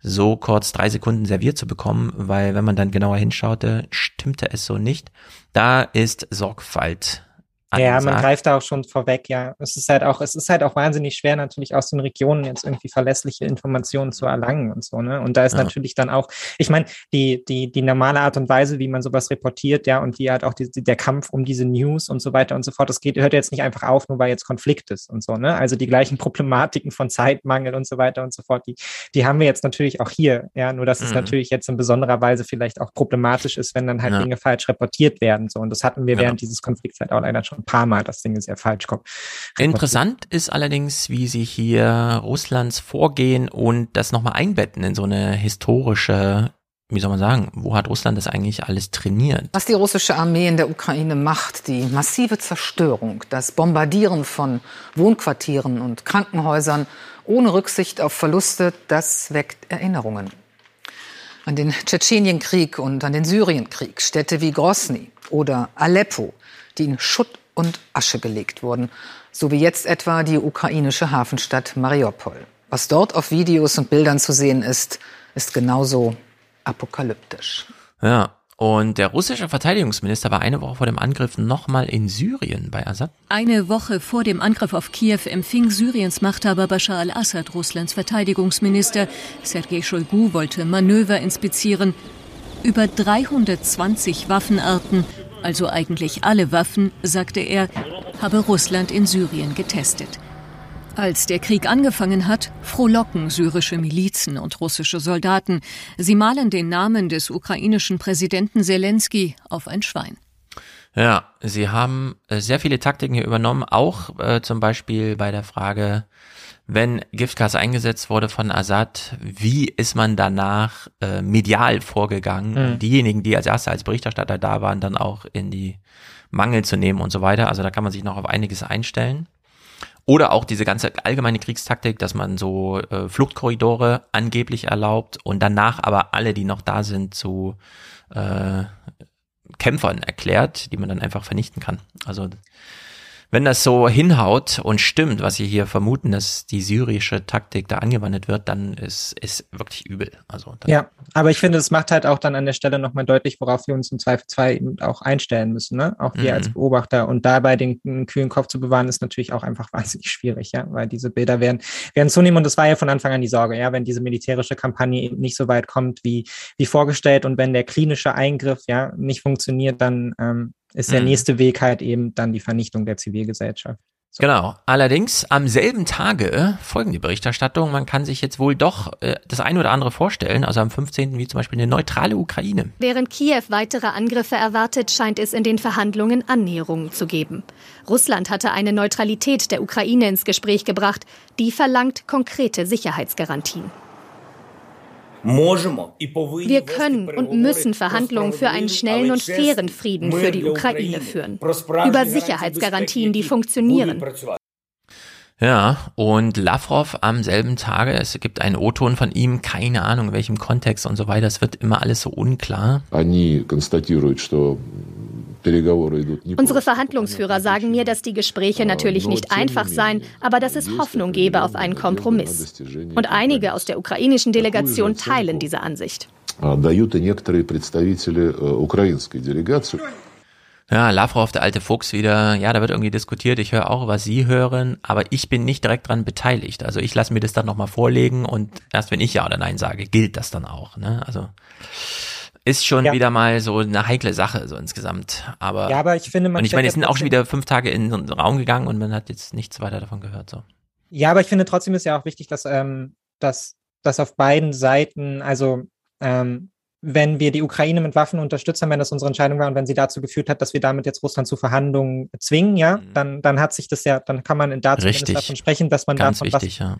Speaker 1: so kurz drei Sekunden serviert zu bekommen, weil wenn man dann genauer hinschaute, stimmte es so nicht. Da ist Sorgfalt
Speaker 12: ja, man greift da auch schon vorweg, ja. Es ist halt auch, es ist halt auch wahnsinnig schwer, natürlich aus den Regionen jetzt irgendwie verlässliche Informationen zu erlangen und so, ne? Und da ist ja. natürlich dann auch, ich meine, die, die, die normale Art und Weise, wie man sowas reportiert, ja, und wie halt auch die, der Kampf um diese News und so weiter und so fort, das geht, hört jetzt nicht einfach auf, nur weil jetzt Konflikt ist und so, ne? Also die gleichen <laughs> Problematiken von Zeitmangel und so weiter und so fort, die, die haben wir jetzt natürlich auch hier, ja, nur dass mhm. es natürlich jetzt in besonderer Weise vielleicht auch problematisch ist, wenn dann halt ja. Dinge falsch reportiert werden, so. Und das hatten wir ja. während dieses Konflikts halt auch leider schon ein paar Mal das Ding ist ja falsch kommt.
Speaker 1: Interessant ist allerdings, wie sie hier Russlands vorgehen und das nochmal einbetten in so eine historische wie soll man sagen, wo hat Russland das eigentlich alles trainiert?
Speaker 14: Was die russische Armee in der Ukraine macht, die massive Zerstörung, das Bombardieren von Wohnquartieren und Krankenhäusern ohne Rücksicht auf Verluste, das weckt Erinnerungen.
Speaker 19: An den Tschetschenienkrieg und an den Syrienkrieg, Städte wie Grosny oder Aleppo, die in Schutt und Asche gelegt wurden, so wie jetzt etwa die ukrainische Hafenstadt Mariupol. Was dort auf Videos und Bildern zu sehen ist, ist genauso apokalyptisch.
Speaker 1: Ja, und der russische Verteidigungsminister war eine Woche vor dem Angriff nochmal in Syrien bei Assad.
Speaker 35: Eine Woche vor dem Angriff auf Kiew empfing Syriens Machthaber Bashar al-Assad Russlands Verteidigungsminister. Sergei Shoigu wollte Manöver inspizieren. Über 320 Waffenarten, also eigentlich alle Waffen, sagte er, habe Russland in Syrien getestet. Als der Krieg angefangen hat, frohlocken syrische Milizen und russische Soldaten. Sie malen den Namen des ukrainischen Präsidenten Zelensky auf ein Schwein.
Speaker 1: Ja, sie haben äh, sehr viele Taktiken hier übernommen, auch äh, zum Beispiel bei der Frage, wenn Giftgas eingesetzt wurde von Assad, wie ist man danach äh, medial vorgegangen? Mhm. Diejenigen, die als Erste als Berichterstatter da waren, dann auch in die Mangel zu nehmen und so weiter. Also da kann man sich noch auf einiges einstellen. Oder auch diese ganze allgemeine Kriegstaktik, dass man so äh, Fluchtkorridore angeblich erlaubt und danach aber alle, die noch da sind, zu äh, Kämpfern erklärt, die man dann einfach vernichten kann. Also wenn das so hinhaut und stimmt, was Sie hier vermuten, dass die syrische Taktik da angewandt wird, dann ist es wirklich übel. Also
Speaker 12: ja, aber ich finde, es macht halt auch dann an der Stelle nochmal deutlich, worauf wir uns im Zweifelsfall eben auch einstellen müssen, ne? Auch wir mhm. als Beobachter. Und dabei den, den kühlen Kopf zu bewahren, ist natürlich auch einfach <laughs> wahnsinnig schwierig, ja, weil diese Bilder werden, werden zunehmen. Und das war ja von Anfang an die Sorge, ja, wenn diese militärische Kampagne eben nicht so weit kommt wie, wie vorgestellt und wenn der klinische Eingriff ja nicht funktioniert, dann ähm, ist der mhm. nächste Weg halt eben dann die Vernichtung der Zivilgesellschaft.
Speaker 1: So. Genau. Allerdings am selben Tage folgen die Berichterstattung. Man kann sich jetzt wohl doch äh, das eine oder andere vorstellen. Also am 15. wie zum Beispiel eine neutrale Ukraine.
Speaker 36: Während Kiew weitere Angriffe erwartet, scheint es in den Verhandlungen Annäherungen zu geben. Russland hatte eine Neutralität der Ukraine ins Gespräch gebracht. Die verlangt konkrete Sicherheitsgarantien. Wir können und müssen Verhandlungen für einen schnellen und fairen Frieden für die Ukraine führen. Über Sicherheitsgarantien, die funktionieren.
Speaker 1: Ja, und Lavrov am selben Tage, es gibt einen O-Ton von ihm, keine Ahnung in welchem Kontext und so weiter, es wird immer alles so unklar.
Speaker 36: Unsere Verhandlungsführer sagen mir, dass die Gespräche natürlich nicht einfach seien, aber dass es Hoffnung gebe auf einen Kompromiss. Und einige aus der ukrainischen Delegation teilen diese Ansicht.
Speaker 1: Ja, Lavrov, der alte Fuchs wieder, ja, da wird irgendwie diskutiert, ich höre auch, was Sie hören, aber ich bin nicht direkt dran beteiligt. Also ich lasse mir das dann nochmal vorlegen und erst wenn ich Ja oder Nein sage, gilt das dann auch. Ne? Also ist schon ja. wieder mal so eine heikle Sache, so insgesamt. Aber,
Speaker 12: ja, aber ich finde,
Speaker 1: man. Und ich meine, es sind auch schon wieder fünf Tage in den Raum gegangen und man hat jetzt nichts weiter davon gehört. So.
Speaker 12: Ja, aber ich finde trotzdem ist ja auch wichtig, dass, ähm, dass, dass auf beiden Seiten, also ähm, wenn wir die Ukraine mit Waffen unterstützt haben, wenn das unsere Entscheidung war und wenn sie dazu geführt hat, dass wir damit jetzt Russland zu Verhandlungen zwingen, ja, mhm. dann, dann hat sich das ja, dann kann man dazu davon sprechen, dass man
Speaker 1: Ganz
Speaker 12: davon
Speaker 1: wichtig, was, ja.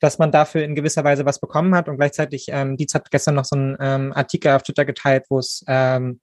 Speaker 12: Dass man dafür in gewisser Weise was bekommen hat. Und gleichzeitig, ähm, Dietz hat gestern noch so einen ähm, Artikel auf Twitter geteilt, wo es ähm,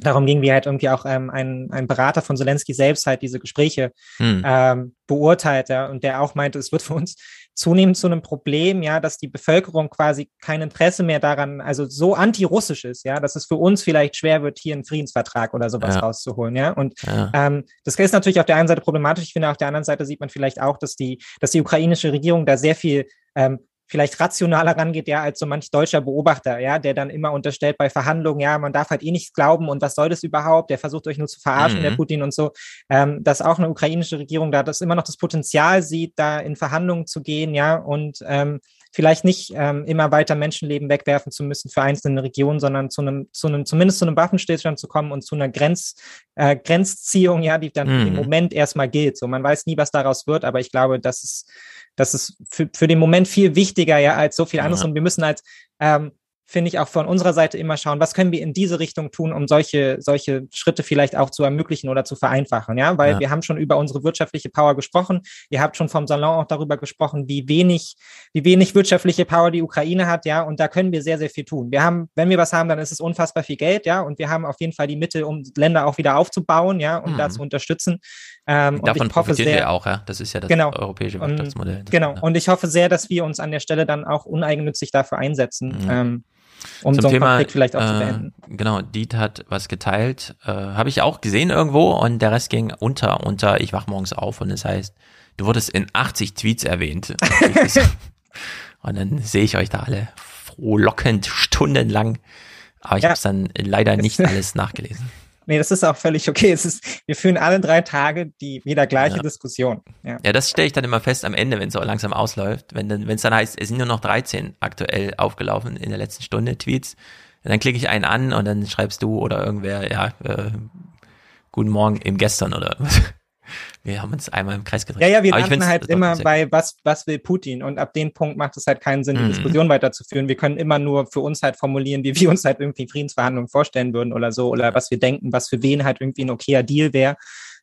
Speaker 12: darum ging, wie halt irgendwie auch ähm, ein, ein Berater von Zelensky selbst halt diese Gespräche hm. ähm, beurteilt, ja, und der auch meinte, es wird für uns zunehmend zu einem Problem, ja, dass die Bevölkerung quasi kein Interesse mehr daran, also so anti-russisch ist, ja, dass es für uns vielleicht schwer wird, hier einen Friedensvertrag oder sowas ja. rauszuholen, ja. Und ja. Ähm, das ist natürlich auf der einen Seite problematisch. Ich finde, auf der anderen Seite sieht man vielleicht auch, dass die, dass die ukrainische Regierung da sehr viel ähm, vielleicht rationaler rangeht, ja, als so manch deutscher Beobachter, ja, der dann immer unterstellt bei Verhandlungen, ja, man darf halt eh nichts glauben und was soll das überhaupt? Der versucht euch nur zu verarschen, mhm. der Putin und so, ähm, dass auch eine ukrainische Regierung da das immer noch das Potenzial sieht, da in Verhandlungen zu gehen, ja, und ähm, vielleicht nicht ähm, immer weiter Menschenleben wegwerfen zu müssen für einzelne Regionen, sondern zu einem, zu einem, zumindest zu einem Waffenstillstand zu kommen und zu einer Grenz, äh, Grenzziehung, ja, die dann mhm. im Moment erstmal gilt. So, man weiß nie, was daraus wird, aber ich glaube, dass es das ist für, für den Moment viel wichtiger ja als so viel anderes. Ja. Und wir müssen als ähm, finde ich, auch von unserer Seite immer schauen, was können wir in diese Richtung tun, um solche, solche Schritte vielleicht auch zu ermöglichen oder zu vereinfachen. Ja, weil ja. wir haben schon über unsere wirtschaftliche Power gesprochen. Ihr habt schon vom Salon auch darüber gesprochen, wie wenig, wie wenig wirtschaftliche Power die Ukraine hat. Ja, und da können wir sehr, sehr viel tun. Wir haben, wenn wir was haben, dann ist es unfassbar viel Geld. Ja, und wir haben auf jeden Fall die Mittel, um Länder auch wieder aufzubauen. Ja, und mhm. da zu unterstützen.
Speaker 1: Ähm, Davon und ich hoffe sehr, auch. Ja, das ist ja das
Speaker 12: genau.
Speaker 1: europäische Wirtschaftsmodell.
Speaker 12: Genau. Und ich hoffe sehr, dass wir uns an der Stelle dann auch uneigennützig dafür einsetzen. Mhm. Ähm, um Zum so einen Thema, Konflikt vielleicht auch äh, zu beenden.
Speaker 1: Genau, Diet hat was geteilt, äh, habe ich auch gesehen irgendwo und der Rest ging unter, unter, ich wach morgens auf und es das heißt, du wurdest in 80 Tweets erwähnt. <laughs> <laughs> und dann sehe ich euch da alle frohlockend stundenlang, aber ich ja. habe es dann leider nicht <laughs> alles nachgelesen.
Speaker 12: Nee, das ist auch völlig okay. Es ist, wir führen alle drei Tage die wieder gleiche ja. Diskussion.
Speaker 1: Ja. ja, das stelle ich dann immer fest am Ende, wenn es so langsam ausläuft. Wenn dann, wenn es dann heißt, es sind nur noch 13 aktuell aufgelaufen in der letzten Stunde Tweets, dann klicke ich einen an und dann schreibst du oder irgendwer, ja, äh, guten Morgen im Gestern oder was. Wir haben uns einmal im Kreis gedreht.
Speaker 12: Ja, ja, wir landen halt immer bei, was, was will Putin? Und ab dem Punkt macht es halt keinen Sinn, die mhm. Diskussion weiterzuführen. Wir können immer nur für uns halt formulieren, wie wir uns halt irgendwie Friedensverhandlungen vorstellen würden oder so, oder was wir denken, was für wen halt irgendwie ein okayer Deal wäre.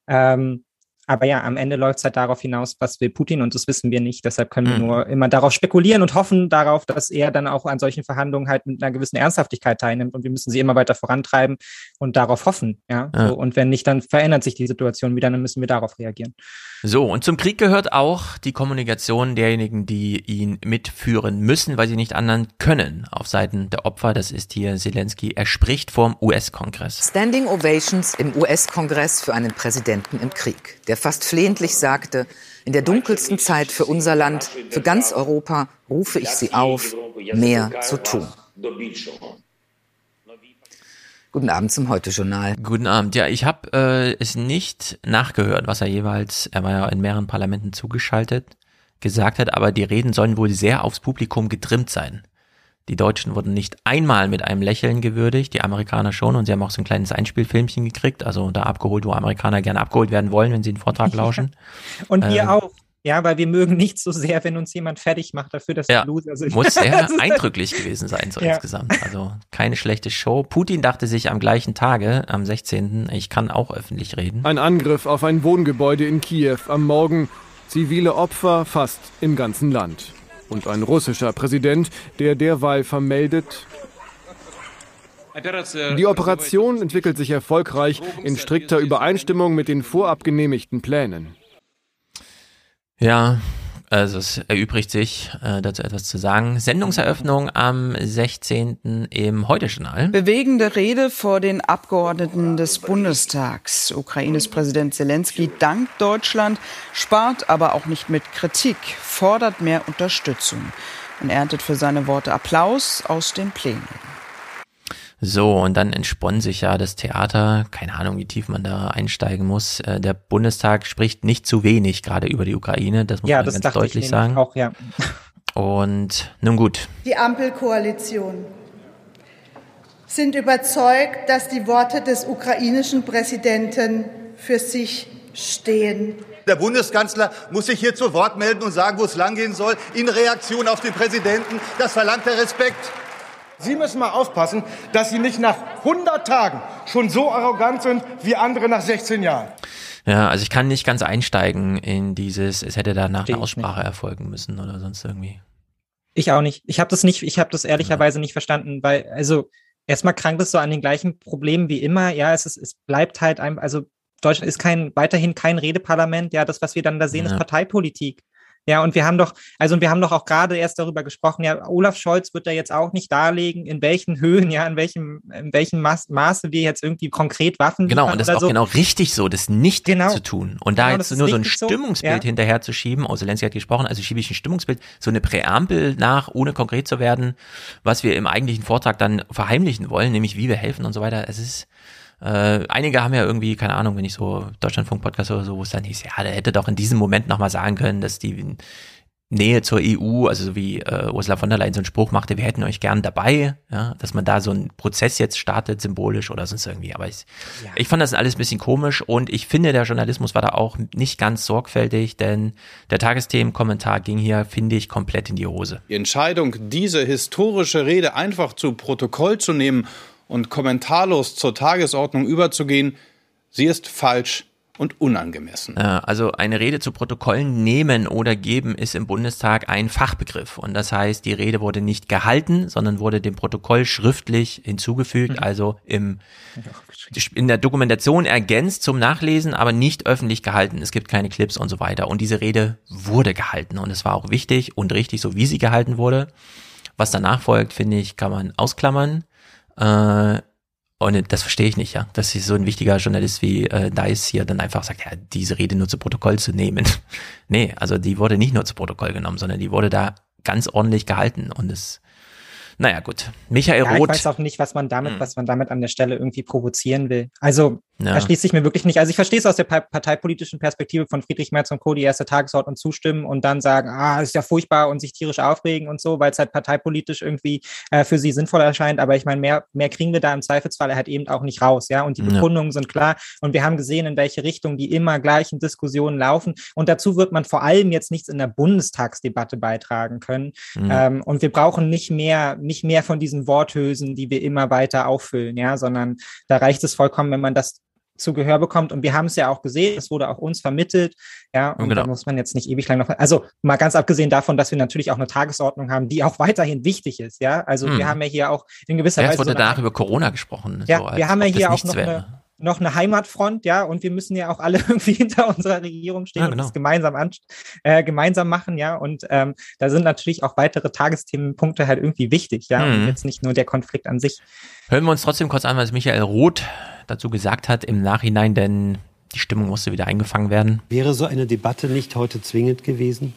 Speaker 12: Ähm, aber ja, am Ende läuft es halt darauf hinaus, was will Putin und das wissen wir nicht. Deshalb können wir mhm. nur immer darauf spekulieren und hoffen darauf, dass er dann auch an solchen Verhandlungen halt mit einer gewissen Ernsthaftigkeit teilnimmt und wir müssen sie immer weiter vorantreiben und darauf hoffen. Ja. ja. So, und wenn nicht, dann verändert sich die Situation wieder, dann müssen wir darauf reagieren.
Speaker 1: So, und zum Krieg gehört auch die Kommunikation derjenigen, die ihn mitführen müssen, weil sie nicht anderen können. Auf Seiten der Opfer, das ist hier Zelensky, er spricht vorm US-Kongress.
Speaker 19: Standing Ovations im US-Kongress für einen Präsidenten im Krieg, der fast flehentlich sagte, in der dunkelsten Zeit für unser Land, für ganz Europa rufe ich Sie auf, mehr zu tun. Guten Abend zum Heute-Journal.
Speaker 1: Guten Abend. Ja, ich habe äh, es nicht nachgehört, was er jeweils, er war ja in mehreren Parlamenten zugeschaltet, gesagt hat, aber die Reden sollen wohl sehr aufs Publikum getrimmt sein. Die Deutschen wurden nicht einmal mit einem Lächeln gewürdigt, die Amerikaner schon, und sie haben auch so ein kleines Einspielfilmchen gekriegt, also da abgeholt, wo Amerikaner gerne abgeholt werden wollen, wenn sie einen Vortrag lauschen.
Speaker 12: und wir ähm, auch. Ja, weil wir mögen nicht so sehr, wenn uns jemand fertig macht dafür, dass
Speaker 1: ja, wir Loser sind. Muss <laughs> sehr eindrücklich gewesen sein, so ja. insgesamt. Also keine schlechte Show. Putin dachte sich am gleichen Tage, am 16., ich kann auch öffentlich reden.
Speaker 37: Ein Angriff auf ein Wohngebäude in Kiew am Morgen. Zivile Opfer fast im ganzen Land. Und ein russischer Präsident, der derweil vermeldet, die Operation entwickelt sich erfolgreich in strikter Übereinstimmung mit den vorab genehmigten Plänen.
Speaker 1: Ja, also es erübrigt sich, äh, dazu etwas zu sagen. Sendungseröffnung am 16. im Heute-Journal.
Speaker 38: Bewegende Rede vor den Abgeordneten des Bundestags. Ukraines Präsident Zelensky dankt Deutschland, spart aber auch nicht mit Kritik, fordert mehr Unterstützung und erntet für seine Worte Applaus aus den Plänen.
Speaker 1: So, und dann entspann sich ja das Theater. Keine Ahnung, wie tief man da einsteigen muss. Äh, der Bundestag spricht nicht zu wenig gerade über die Ukraine. Das muss ja, man das ganz deutlich sagen. Auch, ja. Und nun gut.
Speaker 39: Die Ampelkoalition sind überzeugt, dass die Worte des ukrainischen Präsidenten für sich stehen.
Speaker 40: Der Bundeskanzler muss sich hier zu Wort melden und sagen, wo es langgehen soll, in Reaktion auf den Präsidenten. Das verlangt der Respekt.
Speaker 41: Sie müssen mal aufpassen, dass Sie nicht nach 100 Tagen schon so arrogant sind wie andere nach 16 Jahren.
Speaker 1: Ja, also ich kann nicht ganz einsteigen in dieses, es hätte danach eine Aussprache nicht. erfolgen müssen oder sonst irgendwie.
Speaker 12: Ich auch nicht. Ich habe das nicht, ich habe das ehrlicherweise ja. nicht verstanden, weil, also erstmal krankt es so an den gleichen Problemen wie immer. Ja, es ist, es bleibt halt ein, also Deutschland ist kein, weiterhin kein Redeparlament. Ja, das, was wir dann da sehen, ja. ist Parteipolitik. Ja, und wir haben doch, also wir haben doch auch gerade erst darüber gesprochen, ja, Olaf Scholz wird da jetzt auch nicht darlegen, in welchen Höhen, ja, in welchem, in welchem Maß, Maße wir jetzt irgendwie konkret Waffen
Speaker 1: Genau, und das ist auch so. genau richtig so, das nicht genau. zu tun. Und da genau, jetzt nur so ein Stimmungsbild so. hinterher zu schieben, oh, Zelensky hat gesprochen, also schiebe ich ein Stimmungsbild, so eine Präambel nach, ohne konkret zu werden, was wir im eigentlichen Vortrag dann verheimlichen wollen, nämlich wie wir helfen und so weiter. Es ist, äh, einige haben ja irgendwie, keine Ahnung, wenn ich so Deutschlandfunk-Podcast oder so, wo es dann hieß, ja, der hätte doch in diesem Moment nochmal sagen können, dass die Nähe zur EU, also so wie äh, Ursula von der Leyen so einen Spruch machte, wir hätten euch gern dabei, ja, dass man da so einen Prozess jetzt startet, symbolisch oder sonst irgendwie. Aber ich, ja. ich fand das alles ein bisschen komisch und ich finde, der Journalismus war da auch nicht ganz sorgfältig, denn der Tagesthemenkommentar ging hier, finde ich, komplett in die Hose.
Speaker 42: Die Entscheidung, diese historische Rede einfach zu Protokoll zu nehmen und kommentarlos zur Tagesordnung überzugehen, sie ist falsch und unangemessen.
Speaker 1: Also eine Rede zu Protokollen nehmen oder geben ist im Bundestag ein Fachbegriff. Und das heißt, die Rede wurde nicht gehalten, sondern wurde dem Protokoll schriftlich hinzugefügt, mhm. also im, in der Dokumentation ergänzt zum Nachlesen, aber nicht öffentlich gehalten. Es gibt keine Clips und so weiter. Und diese Rede wurde gehalten. Und es war auch wichtig und richtig, so wie sie gehalten wurde. Was danach folgt, finde ich, kann man ausklammern. Äh, und das verstehe ich nicht, ja. Dass sich so ein wichtiger Journalist wie äh, Dice hier dann einfach sagt, ja, diese Rede nur zu Protokoll zu nehmen. <laughs> nee, also die wurde nicht nur zu Protokoll genommen, sondern die wurde da ganz ordentlich gehalten. Und es naja, gut. Michael ja, Roth.
Speaker 12: Ich weiß auch nicht, was man damit, hm. was man damit an der Stelle irgendwie provozieren will. Also, ja. erschließt sich mir wirklich nicht. Also, ich verstehe es aus der parteipolitischen Perspektive von Friedrich Merz und Co., die erste Tagesordnung zustimmen und dann sagen, ah, ist ja furchtbar und sich tierisch aufregen und so, weil es halt parteipolitisch irgendwie äh, für sie sinnvoll erscheint. Aber ich meine, mehr, mehr kriegen wir da im Zweifelsfall halt eben auch nicht raus, ja. Und die Bekundungen ja. sind klar. Und wir haben gesehen, in welche Richtung die immer gleichen Diskussionen laufen. Und dazu wird man vor allem jetzt nichts in der Bundestagsdebatte beitragen können. Mhm. Ähm, und wir brauchen nicht mehr, nicht mehr von diesen Worthülsen, die wir immer weiter auffüllen, ja, sondern da reicht es vollkommen, wenn man das zu Gehör bekommt. Und wir haben es ja auch gesehen, es wurde auch uns vermittelt. Ja, und genau. da muss man jetzt nicht ewig lang noch. Also mal ganz abgesehen davon, dass wir natürlich auch eine Tagesordnung haben, die auch <laughs> weiterhin wichtig ist. Ja, also hm. wir haben ja hier auch in gewisser
Speaker 1: ja,
Speaker 12: Weise.
Speaker 1: Es wurde so danach über Corona gesprochen.
Speaker 12: Ja, so, wir haben ja hier auch noch eine, noch eine Heimatfront, ja, und wir müssen ja auch alle <laughs> irgendwie hinter unserer Regierung stehen ja, genau. und das gemeinsam an, äh, gemeinsam machen, ja. Und ähm, da sind natürlich auch weitere Tagesthemenpunkte halt irgendwie wichtig, ja, mhm. und jetzt nicht nur der Konflikt an sich.
Speaker 1: Hören wir uns trotzdem kurz an, was Michael Roth dazu gesagt hat im Nachhinein, denn die Stimmung musste wieder eingefangen werden.
Speaker 43: Wäre so eine Debatte nicht heute zwingend gewesen?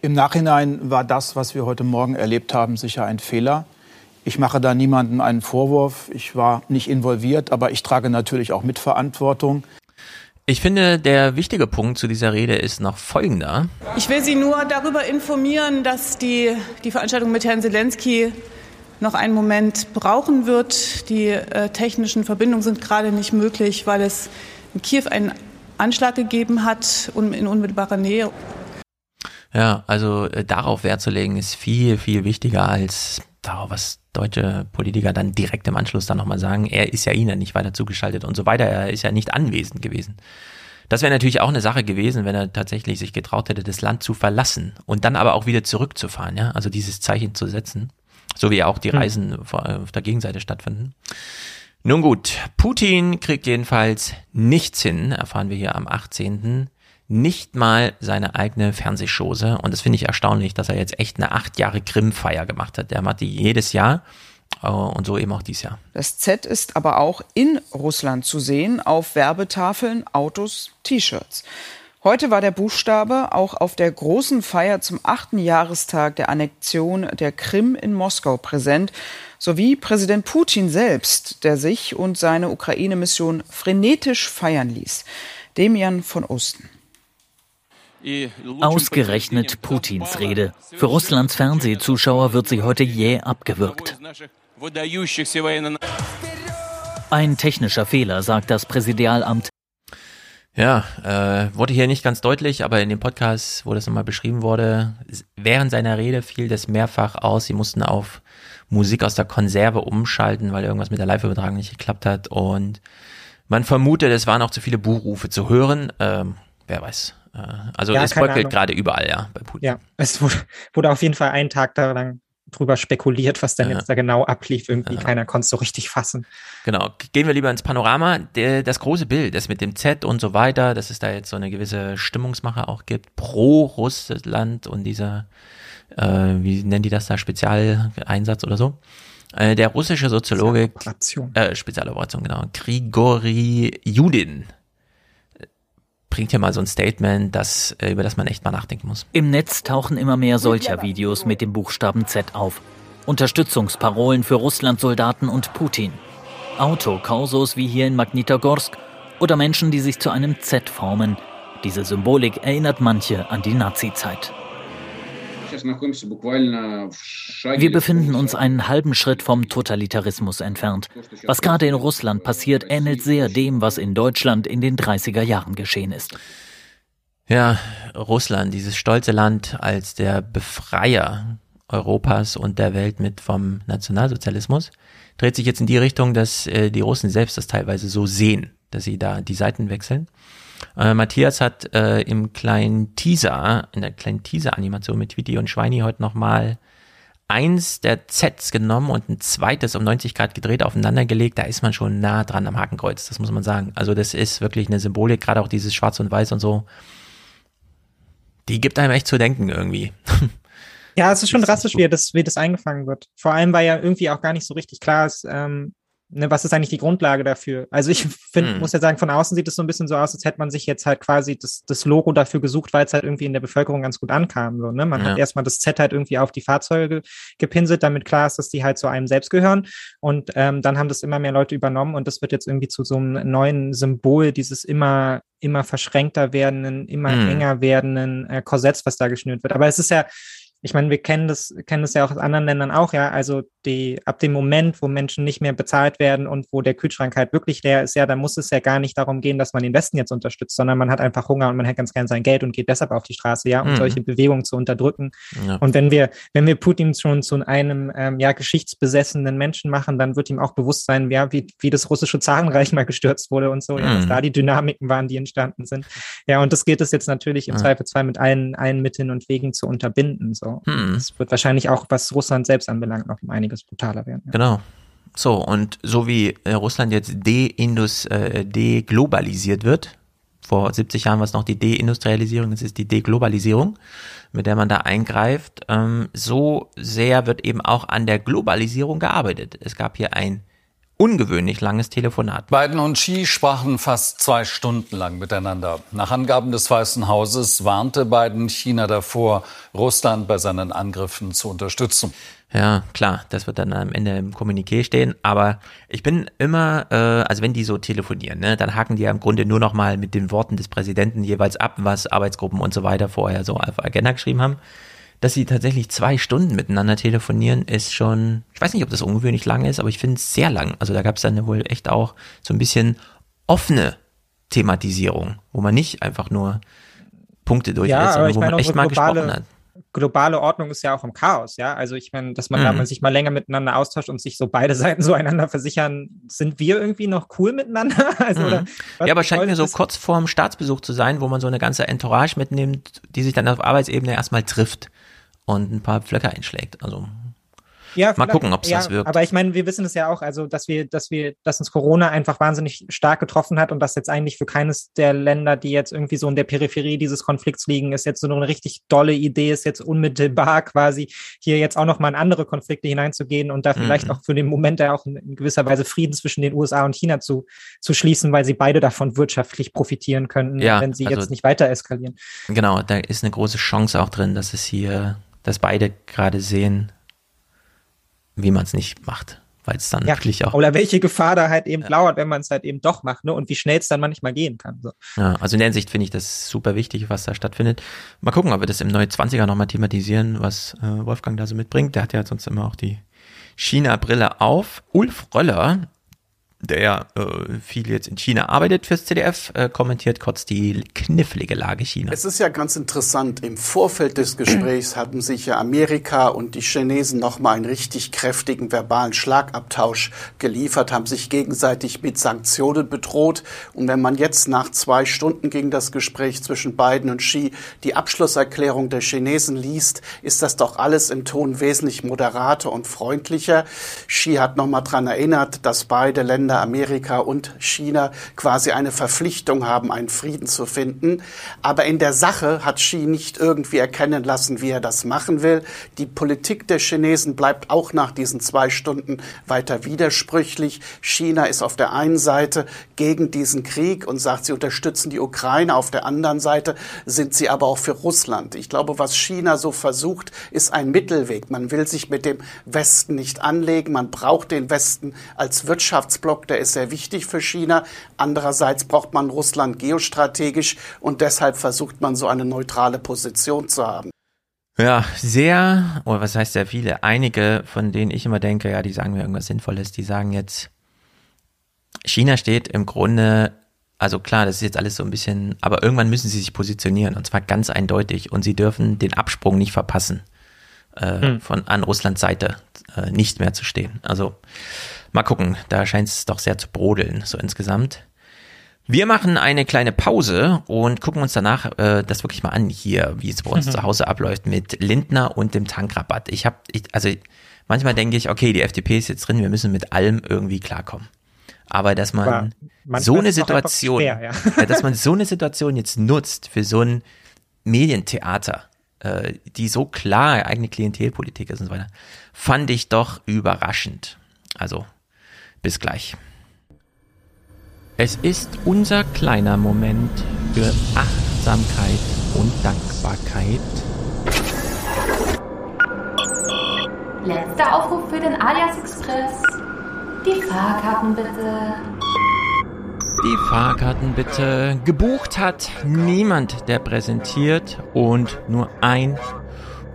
Speaker 44: Im Nachhinein war das, was wir heute Morgen erlebt haben, sicher ein Fehler. Ich mache da niemandem einen Vorwurf. Ich war nicht involviert, aber ich trage natürlich auch Mitverantwortung.
Speaker 1: Ich finde, der wichtige Punkt zu dieser Rede ist noch folgender.
Speaker 45: Ich will Sie nur darüber informieren, dass die, die Veranstaltung mit Herrn Zelensky noch einen Moment brauchen wird. Die äh, technischen Verbindungen sind gerade nicht möglich, weil es in Kiew einen Anschlag gegeben hat in unmittelbarer Nähe.
Speaker 1: Ja, also äh, darauf Wert zu legen, ist viel, viel wichtiger als darauf, was deutsche Politiker dann direkt im Anschluss dann nochmal sagen, er ist ja ihnen nicht weiter zugeschaltet und so weiter, er ist ja nicht anwesend gewesen. Das wäre natürlich auch eine Sache gewesen, wenn er tatsächlich sich getraut hätte, das Land zu verlassen und dann aber auch wieder zurückzufahren, ja, also dieses Zeichen zu setzen, so wie auch die hm. Reisen auf der Gegenseite stattfinden. Nun gut, Putin kriegt jedenfalls nichts hin, erfahren wir hier am 18 nicht mal seine eigene Fernsehschose. Und das finde ich erstaunlich, dass er jetzt echt eine acht Jahre Grimm-Feier gemacht hat. Der macht die jedes Jahr. Äh, und so eben auch dieses Jahr.
Speaker 38: Das Z ist aber auch in Russland zu sehen, auf Werbetafeln, Autos, T-Shirts. Heute war der Buchstabe auch auf der großen Feier zum achten Jahrestag der Annexion der Krim in Moskau präsent, sowie Präsident Putin selbst, der sich und seine Ukraine-Mission frenetisch feiern ließ. Demian von Osten.
Speaker 46: Ausgerechnet Putins Rede. Für Russlands Fernsehzuschauer wird sie heute jäh abgewürgt. Ein technischer Fehler, sagt das Präsidialamt.
Speaker 1: Ja, äh, wurde hier nicht ganz deutlich, aber in dem Podcast, wo das nochmal beschrieben wurde, während seiner Rede fiel das mehrfach aus. Sie mussten auf Musik aus der Konserve umschalten, weil irgendwas mit der Live-Übertragung nicht geklappt hat. Und man vermutet, es waren auch zu viele Buchrufe zu hören. Ähm, wer weiß. Äh, also ja, es bröckelt gerade überall, ja,
Speaker 12: bei Putin. Ja, es wurde, wurde auf jeden Fall einen Tag da lang drüber spekuliert, was denn ja. jetzt da genau ablief. Irgendwie ja. keiner konnte es so richtig fassen.
Speaker 1: Genau. Gehen wir lieber ins Panorama. Der, das große Bild, das mit dem Z und so weiter, dass es da jetzt so eine gewisse Stimmungsmache auch gibt pro Russland und dieser, äh, wie nennen die das da, Spezialeinsatz oder so. Äh, der russische Soziologe, Spezialoperation, äh, Spezialoperation genau, Grigori Judin, bringt hier mal so ein Statement, das, äh, über das man echt mal nachdenken muss.
Speaker 46: Im Netz tauchen immer mehr solcher Videos mit dem Buchstaben Z auf. Unterstützungsparolen für Russland-Soldaten und Putin. Autokorsos wie hier in Magnitogorsk oder Menschen, die sich zu einem Z formen. Diese Symbolik erinnert manche an die Nazi-Zeit. Wir befinden uns einen halben Schritt vom Totalitarismus entfernt. Was gerade in Russland passiert, ähnelt sehr dem, was in Deutschland in den 30er Jahren geschehen ist.
Speaker 1: Ja, Russland, dieses stolze Land als der Befreier Europas und der Welt mit vom Nationalsozialismus, dreht sich jetzt in die Richtung, dass äh, die Russen selbst das teilweise so sehen, dass sie da die Seiten wechseln. Äh, Matthias hat äh, im kleinen Teaser, in der kleinen Teaser-Animation mit Tweety und Schweini heute nochmal eins der Zs genommen und ein zweites um 90 Grad gedreht aufeinander gelegt. Da ist man schon nah dran am Hakenkreuz, das muss man sagen. Also das ist wirklich eine Symbolik, gerade auch dieses Schwarz und Weiß und so. Die gibt einem echt zu denken irgendwie. <laughs>
Speaker 12: Ja, es ist schon drastisch, wie das, wie das eingefangen wird. Vor allem, weil ja irgendwie auch gar nicht so richtig klar ist, ähm, ne, was ist eigentlich die Grundlage dafür? Also ich <laughs> finde, hm. muss ja sagen, von außen sieht es so ein bisschen so aus, als hätte man sich jetzt halt quasi das, das Logo dafür gesucht, weil es halt irgendwie in der Bevölkerung ganz gut ankam. So, ne? Man ja. hat erstmal das Z halt irgendwie auf die Fahrzeuge gepinselt, damit klar ist, dass die halt zu einem selbst gehören. Und ähm, dann haben das immer mehr Leute übernommen und das wird jetzt irgendwie zu so einem neuen Symbol dieses immer immer verschränkter werdenden, immer hm. enger werdenden äh, Korsetts, was da geschnürt wird. Aber es ist ja, ich meine, wir kennen das, kennen das ja auch aus anderen Ländern auch, ja. Also die, ab dem Moment, wo Menschen nicht mehr bezahlt werden und wo der Kühlschrank halt wirklich leer ist, ja, dann muss es ja gar nicht darum gehen, dass man den Westen jetzt unterstützt, sondern man hat einfach Hunger und man hat ganz gern sein Geld und geht deshalb auf die Straße, ja, um mhm. solche Bewegungen zu unterdrücken. Ja. Und wenn wir, wenn wir Putin schon zu einem ähm, ja geschichtsbesessenen Menschen machen, dann wird ihm auch bewusst sein, ja, wie, wie das russische Zarenreich mal gestürzt wurde und so, mhm. ja, dass da die Dynamiken waren, die entstanden sind. Ja, und das geht es jetzt natürlich im ja. Zweifelsfall mit allen, allen Mitteln und Wegen zu unterbinden. So. Hm. Es wird wahrscheinlich auch, was Russland selbst anbelangt, noch um einiges brutaler werden.
Speaker 1: Ja. Genau. So, und so wie äh, Russland jetzt de-indus, äh, deglobalisiert wird, vor 70 Jahren war es noch die Deindustrialisierung, das ist die Deglobalisierung, mit der man da eingreift, ähm, so sehr wird eben auch an der Globalisierung gearbeitet. Es gab hier ein ungewöhnlich langes Telefonat.
Speaker 47: Biden und Xi sprachen fast zwei Stunden lang miteinander. Nach Angaben des Weißen Hauses warnte Biden China davor, Russland bei seinen Angriffen zu unterstützen.
Speaker 1: Ja, klar, das wird dann am Ende im Kommuniqué stehen. Aber ich bin immer, äh, also wenn die so telefonieren, ne, dann haken die ja im Grunde nur noch mal mit den Worten des Präsidenten jeweils ab, was Arbeitsgruppen und so weiter vorher so auf Agenda geschrieben haben dass sie tatsächlich zwei Stunden miteinander telefonieren, ist schon, ich weiß nicht, ob das ungewöhnlich lang ist, aber ich finde es sehr lang. Also da gab es dann wohl echt auch so ein bisschen offene Thematisierung, wo man nicht einfach nur Punkte durchlässt, ja, sondern wo man echt mal gesprochen hat.
Speaker 12: Globale Ordnung ist ja auch im Chaos, ja. Also ich meine, dass man mhm. da man sich mal länger miteinander austauscht und sich so beide <laughs> Seiten so einander versichern, sind wir irgendwie noch cool miteinander? <laughs> Also, mhm.
Speaker 1: ja, aber scheint mir so kurz vorm Staatsbesuch zu sein, wo man so eine ganze Entourage mitnimmt, die sich dann auf Arbeitsebene erstmal trifft und ein paar Pflöcke einschlägt. Also
Speaker 12: ja, mal gucken, ob es ja, das wirkt. Aber ich meine, wir wissen es ja auch, also dass wir, dass wir, dass uns Corona einfach wahnsinnig stark getroffen hat und dass jetzt eigentlich für keines der Länder, die jetzt irgendwie so in der Peripherie dieses Konflikts liegen, ist jetzt so eine richtig dolle Idee, ist jetzt unmittelbar quasi hier jetzt auch nochmal in andere Konflikte hineinzugehen und da vielleicht mhm. auch für den Moment ja auch in gewisser Weise Frieden zwischen den USA und China zu, zu schließen, weil sie beide davon wirtschaftlich profitieren könnten, ja, wenn sie also, jetzt nicht weiter eskalieren.
Speaker 1: Genau, da ist eine große Chance auch drin, dass es hier dass beide gerade sehen, wie man es nicht macht. Weil es dann ja, wirklich auch.
Speaker 12: Oder welche Gefahr da halt eben ja. lauert, wenn man es halt eben doch macht, ne? Und wie schnell es dann manchmal gehen kann. So.
Speaker 1: Ja, also in der Hinsicht finde ich das super wichtig, was da stattfindet. Mal gucken, ob wir das im Neue 20er nochmal thematisieren, was äh, Wolfgang da so mitbringt. Der hat ja sonst immer auch die China-Brille auf. Ulf Röller der äh, viel jetzt in China arbeitet fürs CDF, äh, kommentiert kurz die knifflige Lage Chinas.
Speaker 48: Es ist ja ganz interessant. Im Vorfeld des Gesprächs <clears throat> hatten sich ja Amerika und die Chinesen nochmal einen richtig kräftigen verbalen Schlagabtausch geliefert, haben sich gegenseitig mit Sanktionen bedroht. Und wenn man jetzt nach zwei Stunden gegen das Gespräch zwischen Biden und Xi die Abschlusserklärung der Chinesen liest, ist das doch alles im Ton wesentlich moderater und freundlicher. Xi hat nochmal dran erinnert, dass beide Länder Länder, Amerika und China quasi eine Verpflichtung haben, einen Frieden zu finden. Aber in der Sache hat Xi nicht irgendwie erkennen lassen, wie er das machen will. Die Politik der Chinesen bleibt auch nach diesen zwei Stunden weiter widersprüchlich. China ist auf der einen Seite gegen diesen Krieg und sagt, sie unterstützen die Ukraine. Auf der anderen Seite sind sie aber auch für Russland. Ich glaube, was China so versucht, ist ein Mittelweg. Man will sich mit dem Westen nicht anlegen. Man braucht den Westen als Wirtschaftsblock der ist sehr wichtig für China. Andererseits braucht man Russland geostrategisch und deshalb versucht man so eine neutrale Position zu haben.
Speaker 1: Ja, sehr, oder was heißt sehr viele, einige, von denen ich immer denke, ja, die sagen mir irgendwas Sinnvolles, die sagen jetzt, China steht im Grunde, also klar, das ist jetzt alles so ein bisschen, aber irgendwann müssen sie sich positionieren und zwar ganz eindeutig und sie dürfen den Absprung nicht verpassen, äh, hm. von an Russlands Seite äh, nicht mehr zu stehen. Also Mal gucken, da scheint es doch sehr zu brodeln, so insgesamt. Wir machen eine kleine Pause und gucken uns danach äh, das wirklich mal an hier, wie es bei uns mhm. <laughs> zu Hause abläuft mit Lindner und dem Tankrabatt. Ich habe, also manchmal denke ich, okay, die FDP ist jetzt drin, wir müssen mit allem irgendwie klarkommen. Aber dass man so eine Situation, schwer, <laughs> ja. dass man so eine Situation jetzt nutzt für so ein Medientheater, äh, die so klar eigene Klientelpolitik ist und so weiter, fand ich doch überraschend. Also, bis gleich. Es ist unser kleiner Moment für Achtsamkeit und Dankbarkeit.
Speaker 49: Letzter Aufruf für den Alias Express. Die Fahrkarten bitte.
Speaker 1: Die Fahrkarten bitte. Gebucht hat niemand, der präsentiert und nur ein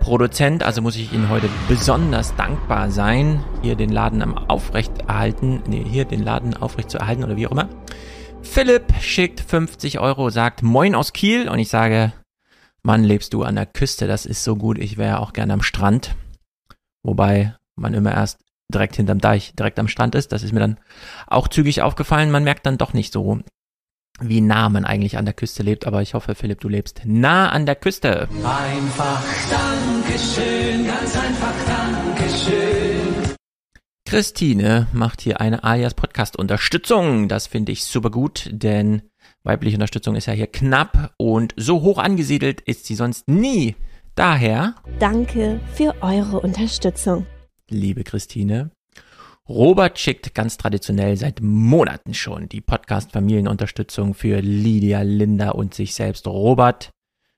Speaker 1: Produzent, also muss ich Ihnen heute besonders dankbar sein, hier den Laden am aufrechterhalten, nee, hier den Laden aufrecht zu erhalten oder wie auch immer. Philipp schickt 50 Euro, sagt Moin aus Kiel und ich sage, Mann, lebst du an der Küste, das ist so gut, ich wäre auch gerne am Strand. Wobei man immer erst direkt hinterm Deich, direkt am Strand ist. Das ist mir dann auch zügig aufgefallen. Man merkt dann doch nicht so, wie nah man eigentlich an der Küste lebt. Aber ich hoffe, Philipp, du lebst nah an der Küste.
Speaker 50: Einfach Dankeschön, ganz einfach Dankeschön.
Speaker 1: Christine macht hier eine Alias Podcast Unterstützung. Das finde ich super gut, denn weibliche Unterstützung ist ja hier knapp und so hoch angesiedelt ist sie sonst nie. Daher.
Speaker 51: Danke für eure Unterstützung
Speaker 1: liebe Christine. Robert schickt ganz traditionell seit Monaten schon die Podcast-Familienunterstützung für Lydia, Linda und sich selbst. Robert,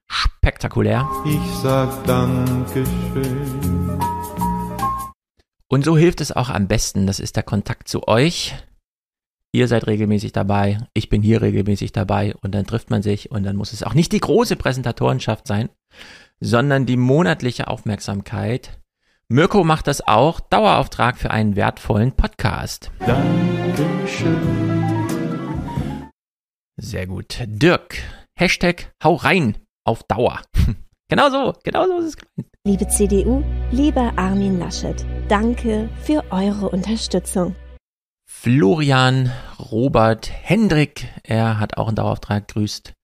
Speaker 1: spektakulär.
Speaker 52: Ich sag Dankeschön.
Speaker 1: Und so hilft es auch am besten. Das ist der Kontakt zu euch. Ihr seid regelmäßig dabei, ich bin hier regelmäßig dabei und dann trifft man sich und dann muss es auch nicht die große Präsentatorenschaft sein, sondern die monatliche Aufmerksamkeit Mirko macht das auch. Dauerauftrag für einen wertvollen Podcast.
Speaker 52: Dankeschön.
Speaker 1: Sehr gut. Dirk. Hashtag hau rein auf Dauer. <laughs> genau so, genau so ist es gemeint.
Speaker 51: Liebe CDU, lieber Armin Laschet, danke für eure Unterstützung.
Speaker 1: Florian Robert Hendrik, er hat auch einen Dauerauftrag, grüßt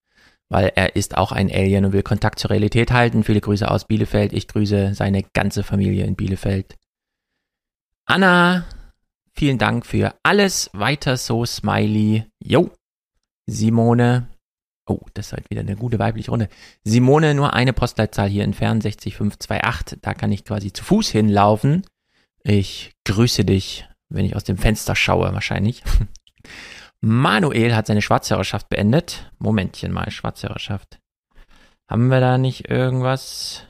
Speaker 1: weil er ist auch ein Alien und will Kontakt zur Realität halten. Viele Grüße aus Bielefeld. Ich grüße seine ganze Familie in Bielefeld. Anna, vielen Dank für alles. Weiter so, Smiley. Jo. Simone. Oh, das ist halt wieder eine gute weibliche Runde. Simone, nur eine Postleitzahl hier entfernt, 60528. Da kann ich quasi zu Fuß hinlaufen. Ich grüße dich, wenn ich aus dem Fenster schaue, wahrscheinlich. <laughs> Manuel hat seine Schwarzhörerschaft beendet. Momentchen mal, Schwarzhörerschaft. Haben wir da nicht irgendwas?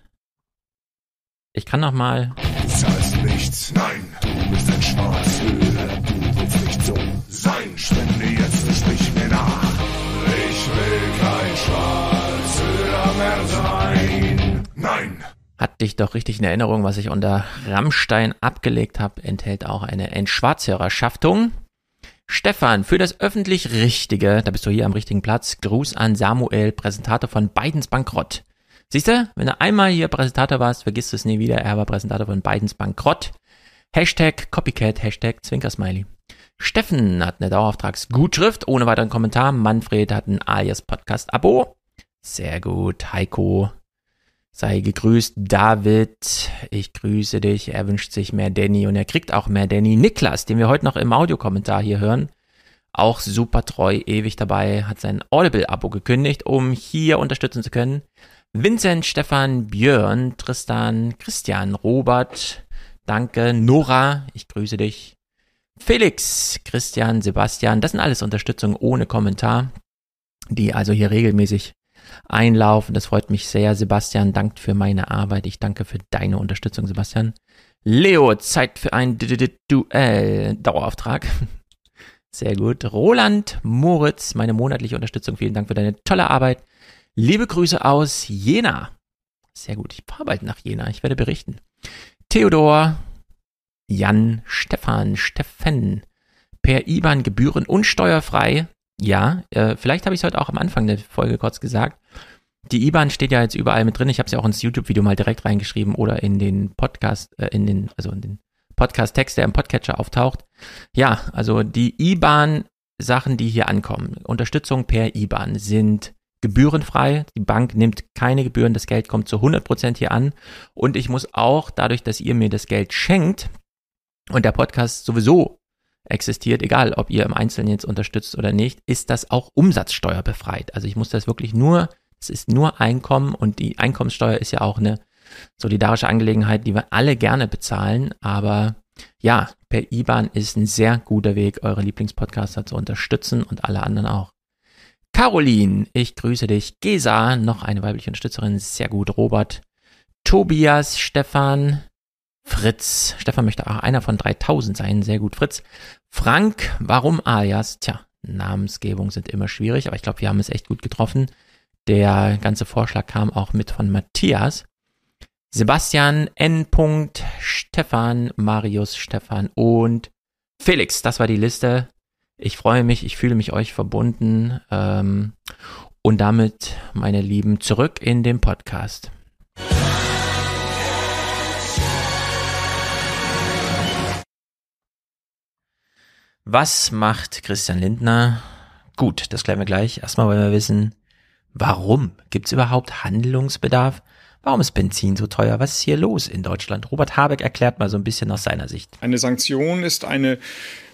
Speaker 1: Ich kann noch mal.
Speaker 50: Du zahlst nichts, nein, du bist ein Schwarzhörer. Du willst nicht so sein. Spende jetzt und sprich mir nach. Ich will kein Schwarzhörer mehr sein. Nein.
Speaker 1: Hat dich doch richtig in Erinnerung, was ich unter Rammstein abgelegt habe, enthält auch eine Entschwarzhörerschaftung. Stefan, für das öffentlich Richtige, da bist du hier am richtigen Platz. Gruß an Samuel, Präsentator von Bidens Bankrott. Siehst du, wenn du einmal hier Präsentator warst, vergisst du es nie wieder. Er war Präsentator von Bidens Bankrott. Hashtag Copycat, Hashtag Zwinkersmiley. Steffen hat eine Dauerauftragsgutschrift ohne weiteren Kommentar. Manfred hat ein Alias Podcast Abo. Sehr gut. Heiko Sei gegrüßt, David. Ich grüße dich. Er wünscht sich mehr Danny und er kriegt auch mehr Danny. Niklas, den wir heute noch im Audiokommentar hier hören, auch super treu, ewig dabei, hat sein Audible-Abo gekündigt, um hier unterstützen zu können. Vincent, Stefan, Björn, Tristan, Christian, Robert, danke, Nora, ich grüße dich. Felix, Christian, Sebastian, das sind alles Unterstützungen ohne Kommentar, die also hier regelmäßig einlaufen. Das freut mich sehr. Sebastian dankt für meine Arbeit. Ich danke für deine Unterstützung, Sebastian. Leo, Zeit für ein Duell. Dauerauftrag. <laughs> Sehr gut. Roland Moritz, meine monatliche Unterstützung. Vielen Dank für deine tolle Arbeit. Liebe Grüße aus Jena. Sehr gut. Ich fahre bald nach Jena. Ich werde berichten. Theodor, Jan, Stefan, Steffen. Per IBAN gebühren und steuerfrei. Ja, äh, vielleicht habe ich es heute auch am Anfang der Folge kurz gesagt. Die IBAN steht ja jetzt überall mit drin. Ich habe es ja auch ins YouTube-Video mal direkt reingeschrieben oder in den Podcast, äh, in den, also in den Podcast-Text, der im Podcatcher auftaucht. Ja, also die IBAN-Sachen, die hier ankommen, Unterstützung per IBAN, sind gebührenfrei. Die Bank nimmt keine Gebühren. Das Geld kommt zu 100% hier an. Und ich muss auch, dadurch, dass ihr mir das Geld schenkt und der Podcast sowieso existiert, egal ob ihr im Einzelnen jetzt unterstützt oder nicht, ist das auch umsatzsteuerbefreit. Also ich muss das wirklich nur, nichts, ist nur Einkommen und die Einkommenssteuer ist ja auch eine solidarische Angelegenheit, die wir alle gerne bezahlen, aber ja, per IBAN ist ein sehr guter Weg, eure Lieblingspodcaster zu unterstützen und alle anderen auch. Caroline, ich grüße dich. Gesa, noch eine weibliche Unterstützerin, sehr gut. Robert, Tobias, Stefan, Fritz. Stefan möchte auch einer von 3000 sein, sehr gut. Fritz, Frank, warum alias? Tja, Namensgebung sind immer schwierig, aber ich glaube, wir haben es echt gut getroffen. Der ganze Vorschlag kam auch mit von Matthias. Sebastian, N. Stefan, Marius, Stefan und Felix. Das war die Liste. Ich freue mich, ich fühle mich euch verbunden. Ähm, und damit, meine Lieben, zurück in den Podcast. Was macht Christian Lindner? Gut, das klären wir gleich. Erstmal wollen wir wissen, warum? Gibt es überhaupt Handlungsbedarf? Warum ist Benzin so teuer? Was ist hier los in Deutschland? Robert Habeck erklärt mal so ein bisschen aus seiner Sicht.
Speaker 53: Eine Sanktion ist eine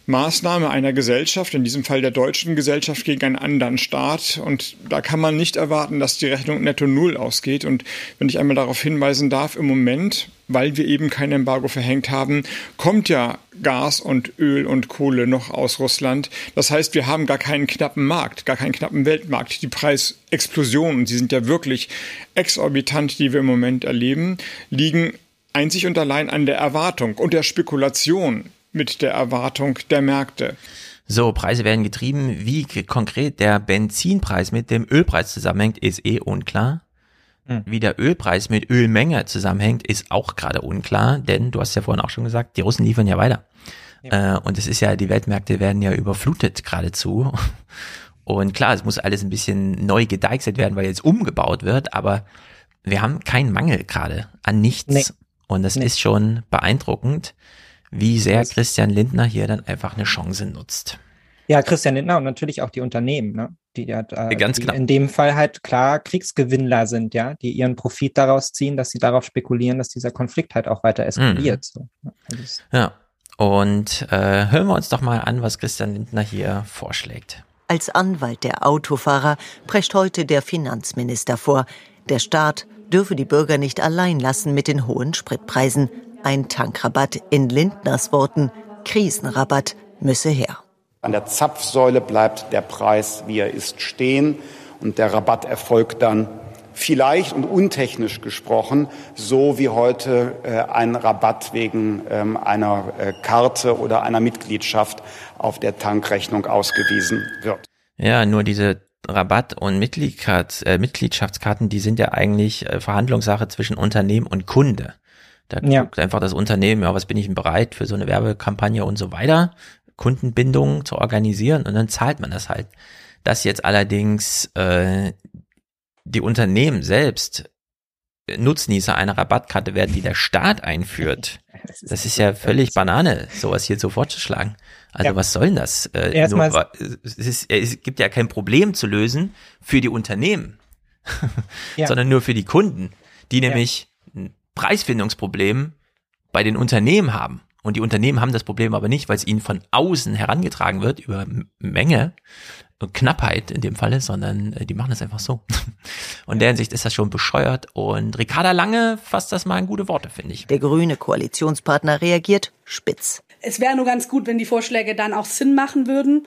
Speaker 53: Maßnahme einer Gesellschaft, in diesem Fall der deutschen Gesellschaft gegen einen anderen Staat. Und da kann man nicht erwarten, dass die Rechnung netto null ausgeht. Und wenn ich einmal darauf hinweisen darf, im Moment, weil wir eben kein Embargo verhängt haben, kommt ja Gas und Öl und Kohle noch aus Russland. Das heißt, wir haben gar keinen knappen Markt, gar keinen knappen Weltmarkt. Die Preisexplosionen, sie sind ja wirklich exorbitant, die wir im Moment erleben, liegen einzig und allein an der Erwartung und der Spekulation mit der Erwartung der Märkte.
Speaker 1: So, Preise werden getrieben. Wie konkret der Benzinpreis mit dem Ölpreis zusammenhängt, ist eh unklar. Hm. Wie der Ölpreis mit Ölmenge zusammenhängt, ist auch gerade unklar, denn du hast ja vorhin auch schon gesagt, die Russen liefern ja weiter. Ja. Äh, und es ist ja, die Weltmärkte werden ja überflutet geradezu. <laughs> Und klar, es muss alles ein bisschen neu gedeichselt werden, weil jetzt umgebaut wird, aber wir haben keinen Mangel gerade an nichts. Nee. Und das nee. ist schon beeindruckend wie sehr Christian Lindner hier dann einfach eine Chance nutzt.
Speaker 12: Ja, Christian Lindner und natürlich auch die Unternehmen, ne? die, ja, äh,
Speaker 1: Ganz
Speaker 12: die
Speaker 1: genau.
Speaker 12: in dem Fall halt klar Kriegsgewinnler sind, ja, die ihren Profit daraus ziehen, dass sie darauf spekulieren, dass dieser Konflikt halt auch weiter eskaliert. Mhm. So.
Speaker 1: Ne? Also ja, und äh, hören wir uns doch mal an, was Christian Lindner hier vorschlägt.
Speaker 54: Als Anwalt der Autofahrer prescht heute der Finanzminister vor, der Staat dürfe die Bürger nicht allein lassen mit den hohen Spritpreisen. Ein Tankrabatt in Lindners Worten, Krisenrabatt müsse her.
Speaker 55: An der Zapfsäule bleibt der Preis, wie er ist, stehen und der Rabatt erfolgt dann vielleicht und untechnisch gesprochen, so wie heute äh, ein Rabatt wegen ähm, einer äh, Karte oder einer Mitgliedschaft auf der Tankrechnung ausgewiesen wird.
Speaker 1: Ja, nur diese Rabatt- und äh, Mitgliedschaftskarten, die sind ja eigentlich äh, Verhandlungssache zwischen Unternehmen und Kunde. Da ja. guckt einfach das Unternehmen, ja, was bin ich denn bereit für so eine Werbekampagne und so weiter, Kundenbindung zu organisieren und dann zahlt man das halt. Dass jetzt allerdings äh, die Unternehmen selbst Nutznießer einer Rabattkarte werden, die der Staat einführt, <laughs> das ist ja völlig Banane, sowas hier so vorzuschlagen. Also ja. was soll denn das? Äh, nur, es, ist, es gibt ja kein Problem zu lösen für die Unternehmen, <laughs> ja. sondern nur für die Kunden, die nämlich Preisfindungsproblem bei den Unternehmen haben. Und die Unternehmen haben das Problem aber nicht, weil es ihnen von außen herangetragen wird über Menge und Knappheit in dem Falle, sondern äh, die machen das einfach so. <laughs> Und in der Hinsicht ist das schon bescheuert. Und Ricarda Lange fasst das mal in gute Worte, finde ich.
Speaker 54: Der grüne Koalitionspartner reagiert spitz.
Speaker 56: Es wäre nur ganz gut, wenn die Vorschläge dann auch Sinn machen würden.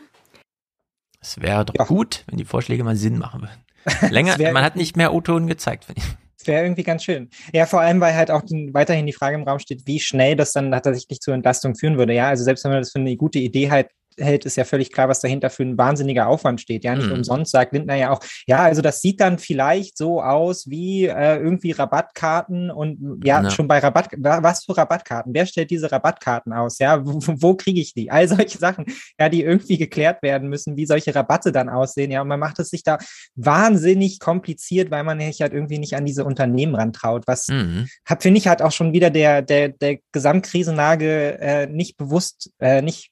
Speaker 1: Es wäre doch ja. gut, wenn die Vorschläge mal Sinn machen würden. <laughs> Länger, man hat nicht mehr O-Ton gezeigt, finde ich
Speaker 12: wäre irgendwie ganz schön. Ja, vor allem, weil halt auch weiterhin die Frage im Raum steht, wie schnell das dann tatsächlich zur Entlastung führen würde. Ja, also selbst wenn man das für eine gute Idee halt hält, ist ja völlig klar, was dahinter für ein wahnsinniger Aufwand steht. Ja, nicht mhm. umsonst sagt Lindner ja auch, ja, also das sieht dann vielleicht so aus wie äh, irgendwie Rabattkarten und ja, ja, schon bei Rabatt, was für Rabattkarten? Wer stellt diese Rabattkarten aus? Ja, wo, wo kriege ich die? <laughs> All solche Sachen, ja, die irgendwie geklärt werden müssen, wie solche Rabatte dann aussehen. Ja, und man macht es sich da wahnsinnig kompliziert, weil man sich halt irgendwie nicht an diese Unternehmen rantraut. Was mhm. finde ich, halt auch schon wieder der, der, der Gesamtkrisenlage äh, nicht bewusst, äh, nicht,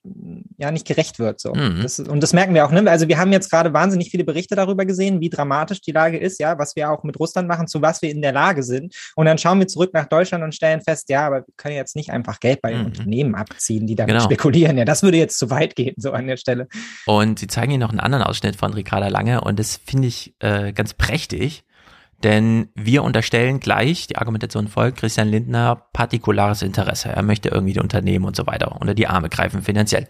Speaker 12: ja, nicht gerecht wird. So. Mhm. Das, und das merken wir auch. Ne? Also wir haben jetzt gerade wahnsinnig viele Berichte darüber gesehen, wie dramatisch die Lage ist, ja, was wir auch mit Russland machen, zu was wir in der Lage sind. Und dann schauen wir zurück nach Deutschland und stellen fest, ja, aber wir können jetzt nicht einfach Geld bei den mhm. Unternehmen abziehen, die damit genau. spekulieren. Ja, das würde jetzt zu weit gehen, so an der Stelle.
Speaker 1: Und sie zeigen hier noch einen anderen Ausschnitt von Ricarda Lange und das finde ich äh, ganz prächtig. Denn wir unterstellen gleich, die Argumentation folgt, Christian Lindner partikulares Interesse. Er möchte irgendwie die Unternehmen und so weiter unter die Arme greifen finanziell.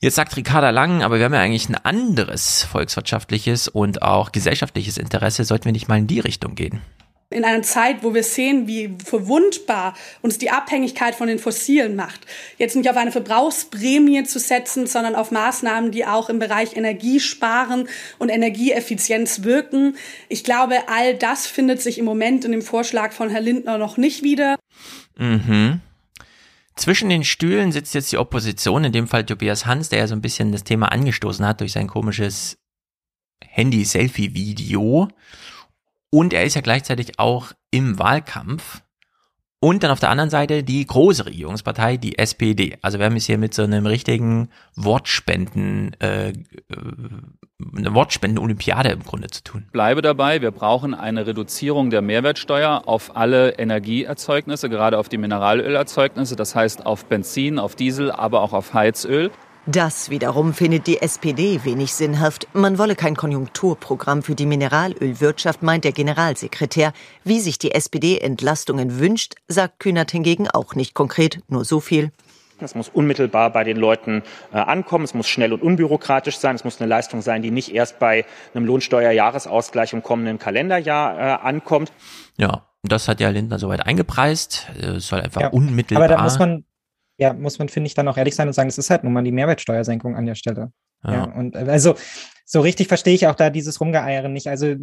Speaker 1: Jetzt sagt Ricarda Lang, aber wir haben ja eigentlich ein anderes volkswirtschaftliches und auch gesellschaftliches Interesse. Sollten wir nicht mal in die Richtung gehen?
Speaker 56: in einer Zeit, wo wir sehen, wie verwundbar uns die Abhängigkeit von den Fossilen macht, jetzt nicht auf eine Verbrauchsprämie zu setzen, sondern auf Maßnahmen, die auch im Bereich Energiesparen und Energieeffizienz wirken. Ich glaube, all das findet sich im Moment in dem Vorschlag von Herrn Lindner noch nicht wieder.
Speaker 1: Mhm. Zwischen den Stühlen sitzt jetzt die Opposition, in dem Fall Tobias Hans, der ja so ein bisschen das Thema angestoßen hat durch sein komisches Handy-Selfie-Video. Und er ist ja gleichzeitig auch im Wahlkampf. Und dann auf der anderen Seite die große Regierungspartei, die SPD. Also wir haben es hier mit so einem richtigen Wortspenden, äh, eine Wortspenden-Olympiade im Grunde zu tun.
Speaker 57: Bleibe dabei, wir brauchen eine Reduzierung der Mehrwertsteuer auf alle Energieerzeugnisse, gerade auf die Mineralölerzeugnisse, das heißt auf Benzin, auf Diesel, aber auch auf Heizöl.
Speaker 54: Das wiederum findet die SPD wenig sinnhaft. Man wolle kein Konjunkturprogramm für die Mineralölwirtschaft, meint der Generalsekretär. Wie sich die SPD Entlastungen wünscht, sagt Kühnert hingegen auch nicht konkret, nur so viel.
Speaker 58: Es muss unmittelbar bei den Leuten äh, ankommen. Es muss schnell und unbürokratisch sein. Es muss eine Leistung sein, die nicht erst bei einem Lohnsteuerjahresausgleich im kommenden Kalenderjahr äh, ankommt.
Speaker 1: Ja, das hat ja Lindner soweit eingepreist. Es soll einfach ja, unmittelbar.
Speaker 12: Aber da muss man ja, muss man, finde ich, dann auch ehrlich sein und sagen, es ist halt nun mal die Mehrwertsteuersenkung an der Stelle. Ja. ja. und also so richtig verstehe ich auch da dieses Rumgeeiere nicht. Also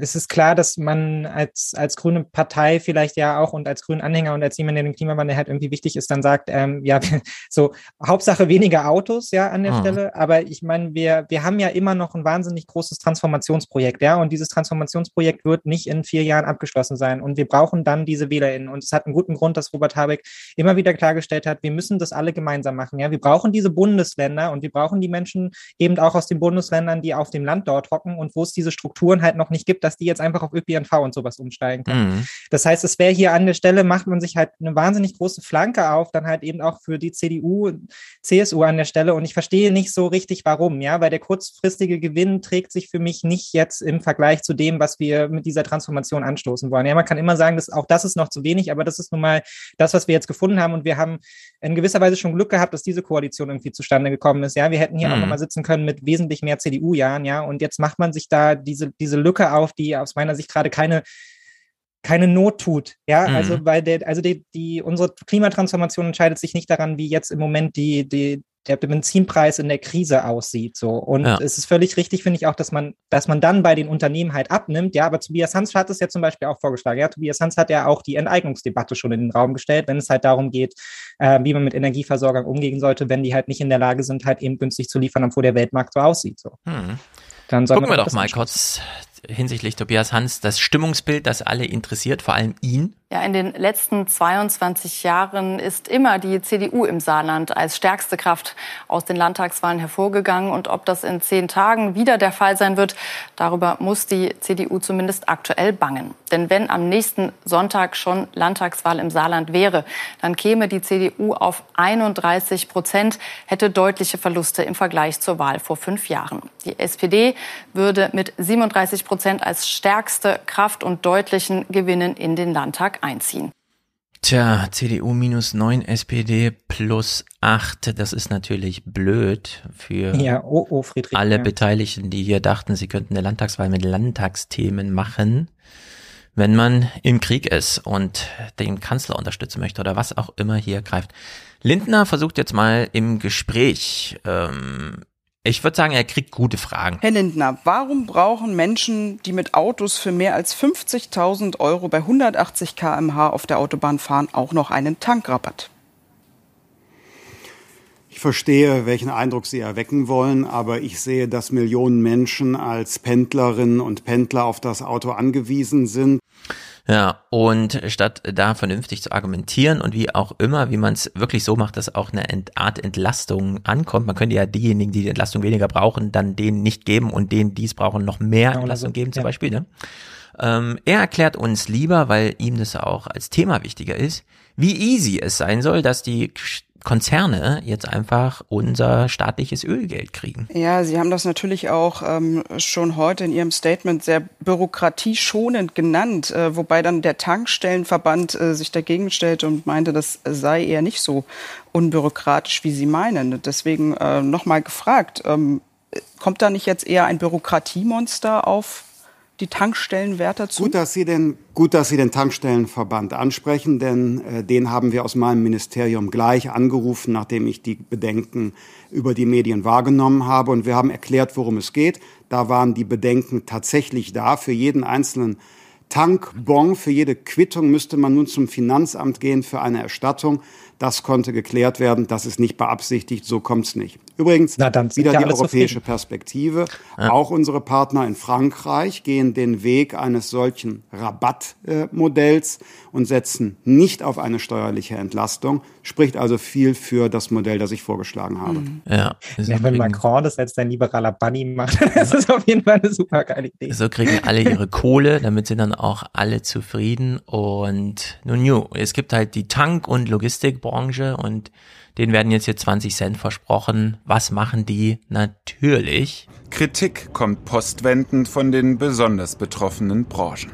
Speaker 12: es ist klar, dass man als, als grüne Partei vielleicht ja auch und als grünen Anhänger und als jemand, der den Klimawandel halt irgendwie wichtig ist, dann sagt, ähm, ja, <laughs> so Hauptsache weniger Autos, ja, an der mhm. Stelle. Aber ich meine, wir, wir haben ja immer noch ein wahnsinnig großes Transformationsprojekt, ja, und dieses Transformationsprojekt wird nicht in vier Jahren abgeschlossen sein. Und wir brauchen dann diese WählerInnen. Und es hat einen guten Grund, dass Robert Habeck immer wieder klargestellt hat, wir müssen das alle gemeinsam machen. Ja, wir brauchen diese Bundesländer und wir brauchen die Menschen eben auch aus den Bundesländern, die auf dem Land dort hocken und wo es diese Strukturen halt noch nicht gibt, dass die jetzt einfach auf ÖPNV und sowas umsteigen können. Mhm. Das heißt, es wäre hier an der Stelle, macht man sich halt eine wahnsinnig große Flanke auf, dann halt eben auch für die CDU, CSU an der Stelle. Und ich verstehe nicht so richtig, warum, ja, weil der kurzfristige Gewinn trägt sich für mich nicht jetzt im Vergleich zu dem, was wir mit dieser Transformation anstoßen wollen. Ja, man kann immer sagen, dass auch das ist noch zu wenig, aber das ist nun mal das, was wir jetzt gefunden haben. Und wir haben in gewisser Weise schon Glück gehabt, dass diese Koalition irgendwie zustande gekommen ist. Ja, wir hätten hier mhm. auch nochmal sitzen können mit wesentlich mehr CDU-Jahren, ja, und jetzt macht man sich da diese, diese Lücke auf, die aus meiner Sicht gerade keine keine Not tut, ja, mhm. also weil der, also die, die, unsere Klimatransformation entscheidet sich nicht daran, wie jetzt im Moment die, die, der Benzinpreis in der Krise aussieht. So. Und ja. es ist völlig richtig, finde ich auch, dass man, dass man dann bei den Unternehmen halt abnimmt. Ja, aber Tobias Hans hat es ja zum Beispiel auch vorgeschlagen. Ja, Tobias Hans hat ja auch die Enteignungsdebatte schon in den Raum gestellt, wenn es halt darum geht, äh, wie man mit Energieversorgern umgehen sollte, wenn die halt nicht in der Lage sind, halt eben günstig zu liefern, obwohl der Weltmarkt so aussieht. So. Hm.
Speaker 1: Dann Gucken wir doch mal kurz hinsichtlich Tobias Hans das Stimmungsbild, das alle interessiert, vor allem ihn.
Speaker 59: Ja, in den letzten 22 Jahren ist immer die CDU im Saarland als stärkste Kraft aus den Landtagswahlen hervorgegangen. Und ob das in zehn Tagen wieder der Fall sein wird, darüber muss die CDU zumindest aktuell bangen. Denn wenn am nächsten Sonntag schon Landtagswahl im Saarland wäre, dann käme die CDU auf 31 Prozent, hätte deutliche Verluste im Vergleich zur Wahl vor fünf Jahren. Die SPD würde mit 37 Prozent als stärkste Kraft und deutlichen Gewinnen in den Landtag einziehen.
Speaker 1: Tja, CDU minus 9, SPD plus 8, das ist natürlich blöd für
Speaker 12: ja, oh, oh, Friedrich,
Speaker 1: alle
Speaker 12: ja.
Speaker 1: Beteiligten, die hier dachten, sie könnten eine Landtagswahl mit Landtagsthemen machen, wenn man im Krieg ist und den Kanzler unterstützen möchte oder was auch immer hier greift. Lindner versucht jetzt mal im Gespräch ähm, ich würde sagen, er kriegt gute Fragen.
Speaker 38: Herr Lindner, warum brauchen Menschen, die mit Autos für mehr als 50.000 Euro bei 180 km/h auf der Autobahn fahren, auch noch einen Tankrabatt?
Speaker 55: Ich verstehe, welchen Eindruck Sie erwecken wollen, aber ich sehe, dass Millionen Menschen als Pendlerinnen und Pendler auf das Auto angewiesen sind.
Speaker 1: Ja, und statt da vernünftig zu argumentieren und wie auch immer, wie man es wirklich so macht, dass auch eine Art Entlastung ankommt, man könnte ja diejenigen, die die Entlastung weniger brauchen, dann denen nicht geben und denen, die es brauchen, noch mehr genau, Entlastung geben zum ja. Beispiel. Ne? Ähm, er erklärt uns lieber, weil ihm das auch als Thema wichtiger ist, wie easy es sein soll, dass die Konzerne jetzt einfach unser staatliches Ölgeld kriegen.
Speaker 38: Ja, Sie haben das natürlich auch ähm, schon heute in Ihrem Statement sehr bürokratieschonend genannt, äh, wobei dann der Tankstellenverband äh, sich dagegen stellte und meinte, das sei eher nicht so unbürokratisch, wie Sie meinen. Deswegen äh, nochmal gefragt, ähm, kommt da nicht jetzt eher ein Bürokratiemonster auf die Tankstellenwärter zu?
Speaker 55: Gut, dass Sie den, gut, dass Sie den Tankstellenverband ansprechen, denn äh, den haben wir aus meinem Ministerium gleich angerufen, nachdem ich die Bedenken über die Medien wahrgenommen habe. Und wir haben erklärt, worum es geht. Da waren die Bedenken tatsächlich da. Für jeden einzelnen Tankbon, für jede Quittung müsste man nun zum Finanzamt gehen für eine Erstattung. Das konnte geklärt werden. Das ist nicht beabsichtigt. So kommt es nicht. Übrigens wieder die europäische Perspektive. Ja. Auch unsere Partner in Frankreich gehen den Weg eines solchen Rabattmodells äh, und setzen nicht auf eine steuerliche Entlastung. Spricht also viel für das Modell, das ich vorgeschlagen habe. Mhm.
Speaker 12: Ja, ja wenn Macron das als ein liberaler Bunny macht, <laughs> das ist auf jeden Fall eine super geile Idee.
Speaker 1: So kriegen alle ihre Kohle, damit sind dann auch alle zufrieden. Und nun, nu, es gibt halt die Tank- und Logistikbranche und denen werden jetzt hier 20 Cent versprochen. Was machen die? Natürlich.
Speaker 60: Kritik kommt postwendend von den besonders betroffenen Branchen.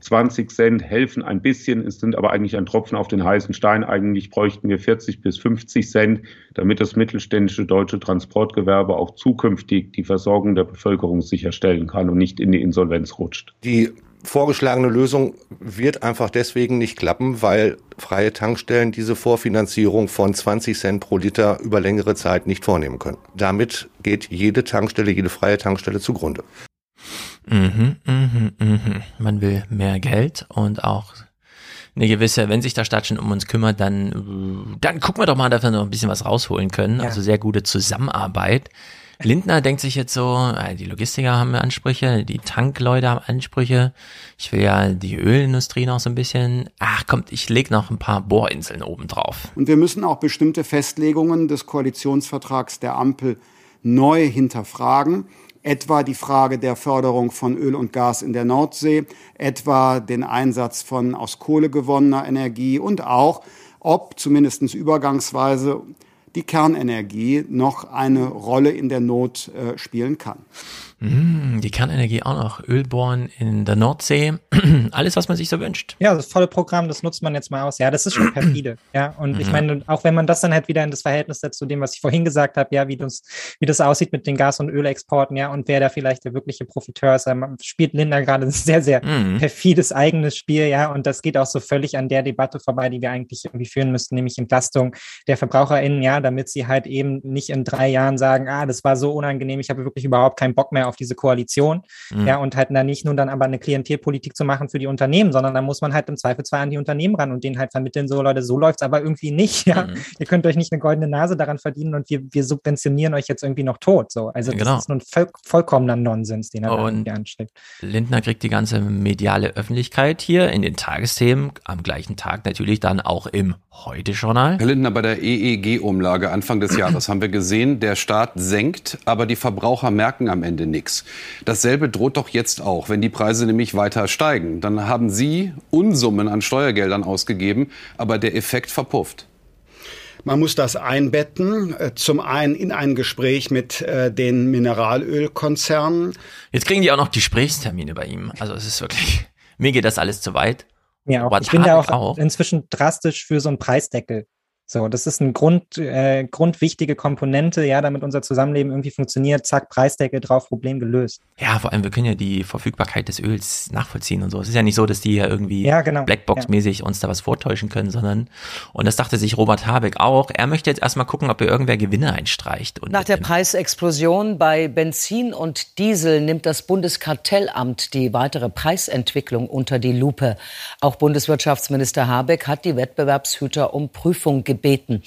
Speaker 61: 20 Cent helfen ein bisschen, es sind aber eigentlich ein Tropfen auf den heißen Stein. Eigentlich bräuchten wir 40 bis 50 Cent, damit das mittelständische deutsche Transportgewerbe auch zukünftig die Versorgung der Bevölkerung sicherstellen kann und nicht in die Insolvenz rutscht.
Speaker 62: Die vorgeschlagene Lösung wird einfach deswegen nicht klappen, weil freie Tankstellen diese Vorfinanzierung von 20 Cent pro Liter über längere Zeit nicht vornehmen können. Damit geht jede Tankstelle, jede freie Tankstelle zugrunde.
Speaker 1: Mhm, mhm, mhm. Man will mehr Geld und auch eine gewisse, wenn sich der Staat schon um uns kümmert, dann, dann gucken wir doch mal, dass wir noch ein bisschen was rausholen können. Ja. Also sehr gute Zusammenarbeit. Lindner denkt sich jetzt so, äh, die Logistiker haben Ansprüche, die Tankleute haben Ansprüche. Ich will ja die Ölindustrie noch so ein bisschen. Ach kommt, ich leg noch ein paar Bohrinseln oben drauf.
Speaker 55: Und wir müssen auch bestimmte Festlegungen des Koalitionsvertrags der Ampel neu hinterfragen etwa die Frage der Förderung von Öl und Gas in der Nordsee, etwa den Einsatz von aus Kohle gewonnener Energie und auch, ob zumindest übergangsweise die Kernenergie noch eine Rolle in der Not äh, spielen kann.
Speaker 1: Mm, die Kernenergie auch noch. Ölbohren in der Nordsee. <clears throat> Alles, was man sich so wünscht.
Speaker 12: Ja, das volle Programm, das nutzt man jetzt mal aus. Ja, das ist schon <clears throat> perfide. Ja, und mhm. ich meine, auch wenn man das dann halt wieder in das Verhältnis setzt zu dem, was ich vorhin gesagt habe, ja, wie das, wie das aussieht mit den Gas- und Ölexporten, ja, und wer da vielleicht der wirkliche Profiteur ist, man spielt Linda gerade <laughs> ein sehr, sehr mhm. perfides eigenes Spiel, ja, und das geht auch so völlig an der Debatte vorbei, die wir eigentlich irgendwie führen müssten, nämlich Entlastung der VerbraucherInnen, ja, damit sie halt eben nicht in drei Jahren sagen, ah, das war so unangenehm, ich habe wirklich überhaupt keinen Bock mehr auf diese Koalition. Mhm. Ja, und halt da nicht nur dann aber eine Klientelpolitik zu machen für die Unternehmen, sondern da muss man halt im Zweifelsfall an die Unternehmen ran und denen halt vermitteln, so Leute, so läuft's aber irgendwie nicht. Ja, mhm. ihr könnt euch nicht eine goldene Nase daran verdienen und wir, wir subventionieren euch jetzt irgendwie noch tot. So, also das genau. ist nun voll, vollkommener Nonsens, den er und da anstrebt.
Speaker 1: Lindner kriegt die ganze mediale Öffentlichkeit hier in den Tagesthemen am gleichen Tag natürlich dann auch im Heute-Journal.
Speaker 62: Herr Lindner, bei der EEG-Umlage Anfang des Jahres haben wir gesehen, der Staat senkt, aber die Verbraucher merken am Ende nichts. Dasselbe droht doch jetzt auch, wenn die Preise nämlich weiter steigen. Dann haben Sie Unsummen an Steuergeldern ausgegeben, aber der Effekt verpufft.
Speaker 55: Man muss das einbetten, äh, zum einen in ein Gespräch mit äh, den Mineralölkonzernen.
Speaker 1: Jetzt kriegen die auch noch Gesprächstermine bei ihm. Also es ist wirklich, <laughs> mir geht das alles zu weit.
Speaker 12: Ja, auch. ich bin da auch, auch inzwischen drastisch für so einen Preisdeckel. So, das ist ein Grund, äh, grundwichtige Komponente, ja, damit unser Zusammenleben irgendwie funktioniert. Zack, Preisdeckel drauf, Problem gelöst.
Speaker 1: Ja, vor allem, wir können ja die Verfügbarkeit des Öls nachvollziehen und so. Es ist ja nicht so, dass die ja irgendwie ja, genau. Blackbox-mäßig ja. uns da was vortäuschen können, sondern, und das dachte sich Robert Habeck auch, er möchte jetzt erstmal gucken, ob er irgendwer Gewinne einstreicht. Und
Speaker 63: Nach der Preisexplosion bei Benzin und Diesel nimmt das Bundeskartellamt die weitere Preisentwicklung unter die Lupe. Auch Bundeswirtschaftsminister Habeck hat die Wettbewerbshüter um Prüfung gebeten gebeten.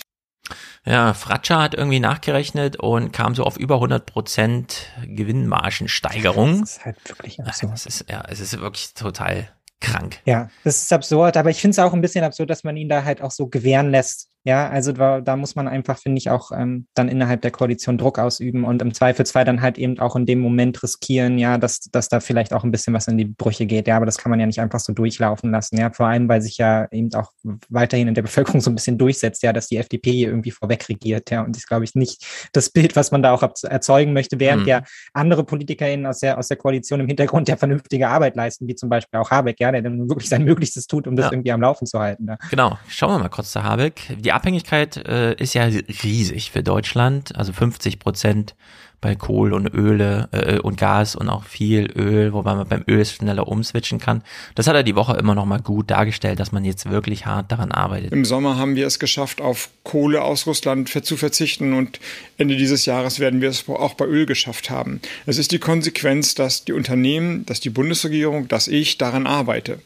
Speaker 1: Ja, Fratscher hat irgendwie nachgerechnet und kam so auf über 100 Prozent Gewinnmargensteigerung. Das ist halt wirklich absurd. Es ist, ja, es ist wirklich total krank.
Speaker 12: Ja, das ist absurd, aber ich finde es auch ein bisschen absurd, dass man ihn da halt auch so gewähren lässt Ja, also da, da muss man einfach, finde ich, auch ähm, dann innerhalb der Koalition Druck ausüben und im Zweifelsfall dann halt eben auch in dem Moment riskieren, ja, dass, dass da vielleicht auch ein bisschen was in die Brüche geht. Ja, aber das kann man ja nicht einfach so durchlaufen lassen. Ja, vor allem, weil sich ja eben auch weiterhin in der Bevölkerung so ein bisschen durchsetzt, ja, dass die FDP hier irgendwie vorweg regiert. Ja, und das ist, glaube ich, nicht das Bild, was man da auch erzeugen möchte, während mhm. ja andere PolitikerInnen aus der, aus der Koalition im Hintergrund ja vernünftige Arbeit leisten, wie zum Beispiel auch Habeck, ja, der dann wirklich sein Möglichstes tut, um das ja. irgendwie am Laufen zu halten. Ja.
Speaker 1: Genau. Schauen wir mal kurz zu Habeck. Die Abhängigkeit äh, ist ja riesig für Deutschland, also 50 Prozent bei Kohl und Öle äh, und Gas und auch viel Öl, wobei man beim Öl schneller umswitchen kann. Das hat er die Woche immer noch mal gut dargestellt, dass man jetzt wirklich hart daran arbeitet.
Speaker 53: Im Sommer haben wir es geschafft, auf Kohle aus Russland zu verzichten und Ende dieses Jahres werden wir es auch bei Öl geschafft haben. Es ist die Konsequenz, dass die Unternehmen, dass die Bundesregierung, dass ich daran arbeite.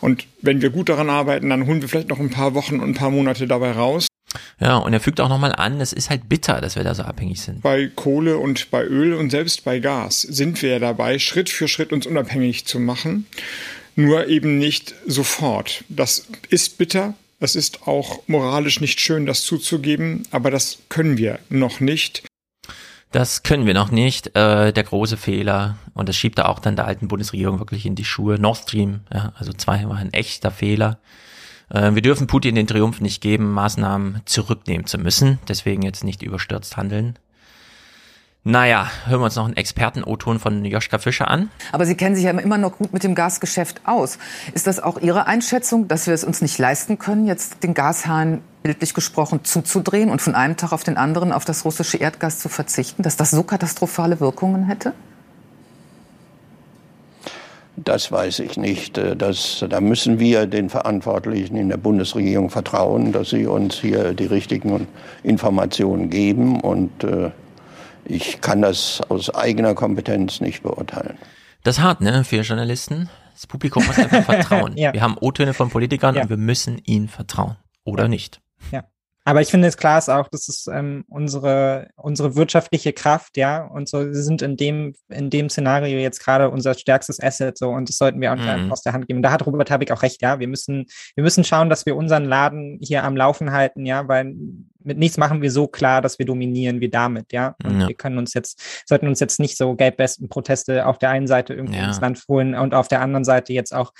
Speaker 53: Und wenn wir gut daran arbeiten, dann holen wir vielleicht noch ein paar Wochen und ein paar Monate dabei raus.
Speaker 1: Ja, und er fügt auch nochmal an, es ist halt bitter, dass wir da so abhängig sind.
Speaker 53: Bei Kohle und bei Öl und selbst bei Gas sind wir ja dabei, Schritt für Schritt uns unabhängig zu machen. Nur eben nicht sofort. Das ist bitter. Es ist auch moralisch nicht schön, das zuzugeben, aber das können wir noch nicht.
Speaker 1: Das können wir noch nicht. Äh, der große Fehler, und das schiebt er auch dann der alten Bundesregierung wirklich in die Schuhe. Nord Stream, ja, also zwei war ein echter Fehler. Äh, wir dürfen Putin den Triumph nicht geben, Maßnahmen zurücknehmen zu müssen. Deswegen jetzt nicht überstürzt handeln. Naja, hören wir uns noch einen Experten-O-Ton von Joschka Fischer an.
Speaker 19: Aber Sie kennen sich ja immer noch gut mit dem Gasgeschäft aus. Ist das auch Ihre Einschätzung, dass wir es uns nicht leisten können, jetzt den Gashahn bildlich gesprochen zuzudrehen und von einem Tag auf den anderen auf das russische Erdgas zu verzichten, dass das so katastrophale Wirkungen hätte?
Speaker 20: Das weiß ich nicht. Äh, das, da müssen wir den Verantwortlichen in der Bundesregierung vertrauen, dass sie uns hier die richtigen Informationen geben. Und äh, ich kann das aus eigener Kompetenz nicht beurteilen.
Speaker 1: Das ist hart, ne, für Journalisten. Das Publikum muss einfach <laughs> vertrauen. ja. Wir haben O-Töne von Politikern ja. und wir müssen ihnen vertrauen. Oder nicht.
Speaker 12: Ja. Aber ich finde es klar ist auch, das ist ähm, unsere, unsere wirtschaftliche Kraft, ja, und so wir sind in dem, in dem Szenario jetzt gerade unser stärkstes Asset, so, und das sollten wir auch mhm. aus der Hand geben. Da hat Robert Habeck auch recht, ja. Wir müssen, wir müssen schauen, dass wir unseren Laden hier am Laufen halten, ja, weil mit nichts machen wir so klar, dass wir dominieren wie damit, ja. Und ja. wir können uns jetzt, sollten uns jetzt nicht so gelbwesten Proteste auf der einen Seite irgendwie ja. ins Land holen und auf der anderen Seite jetzt auch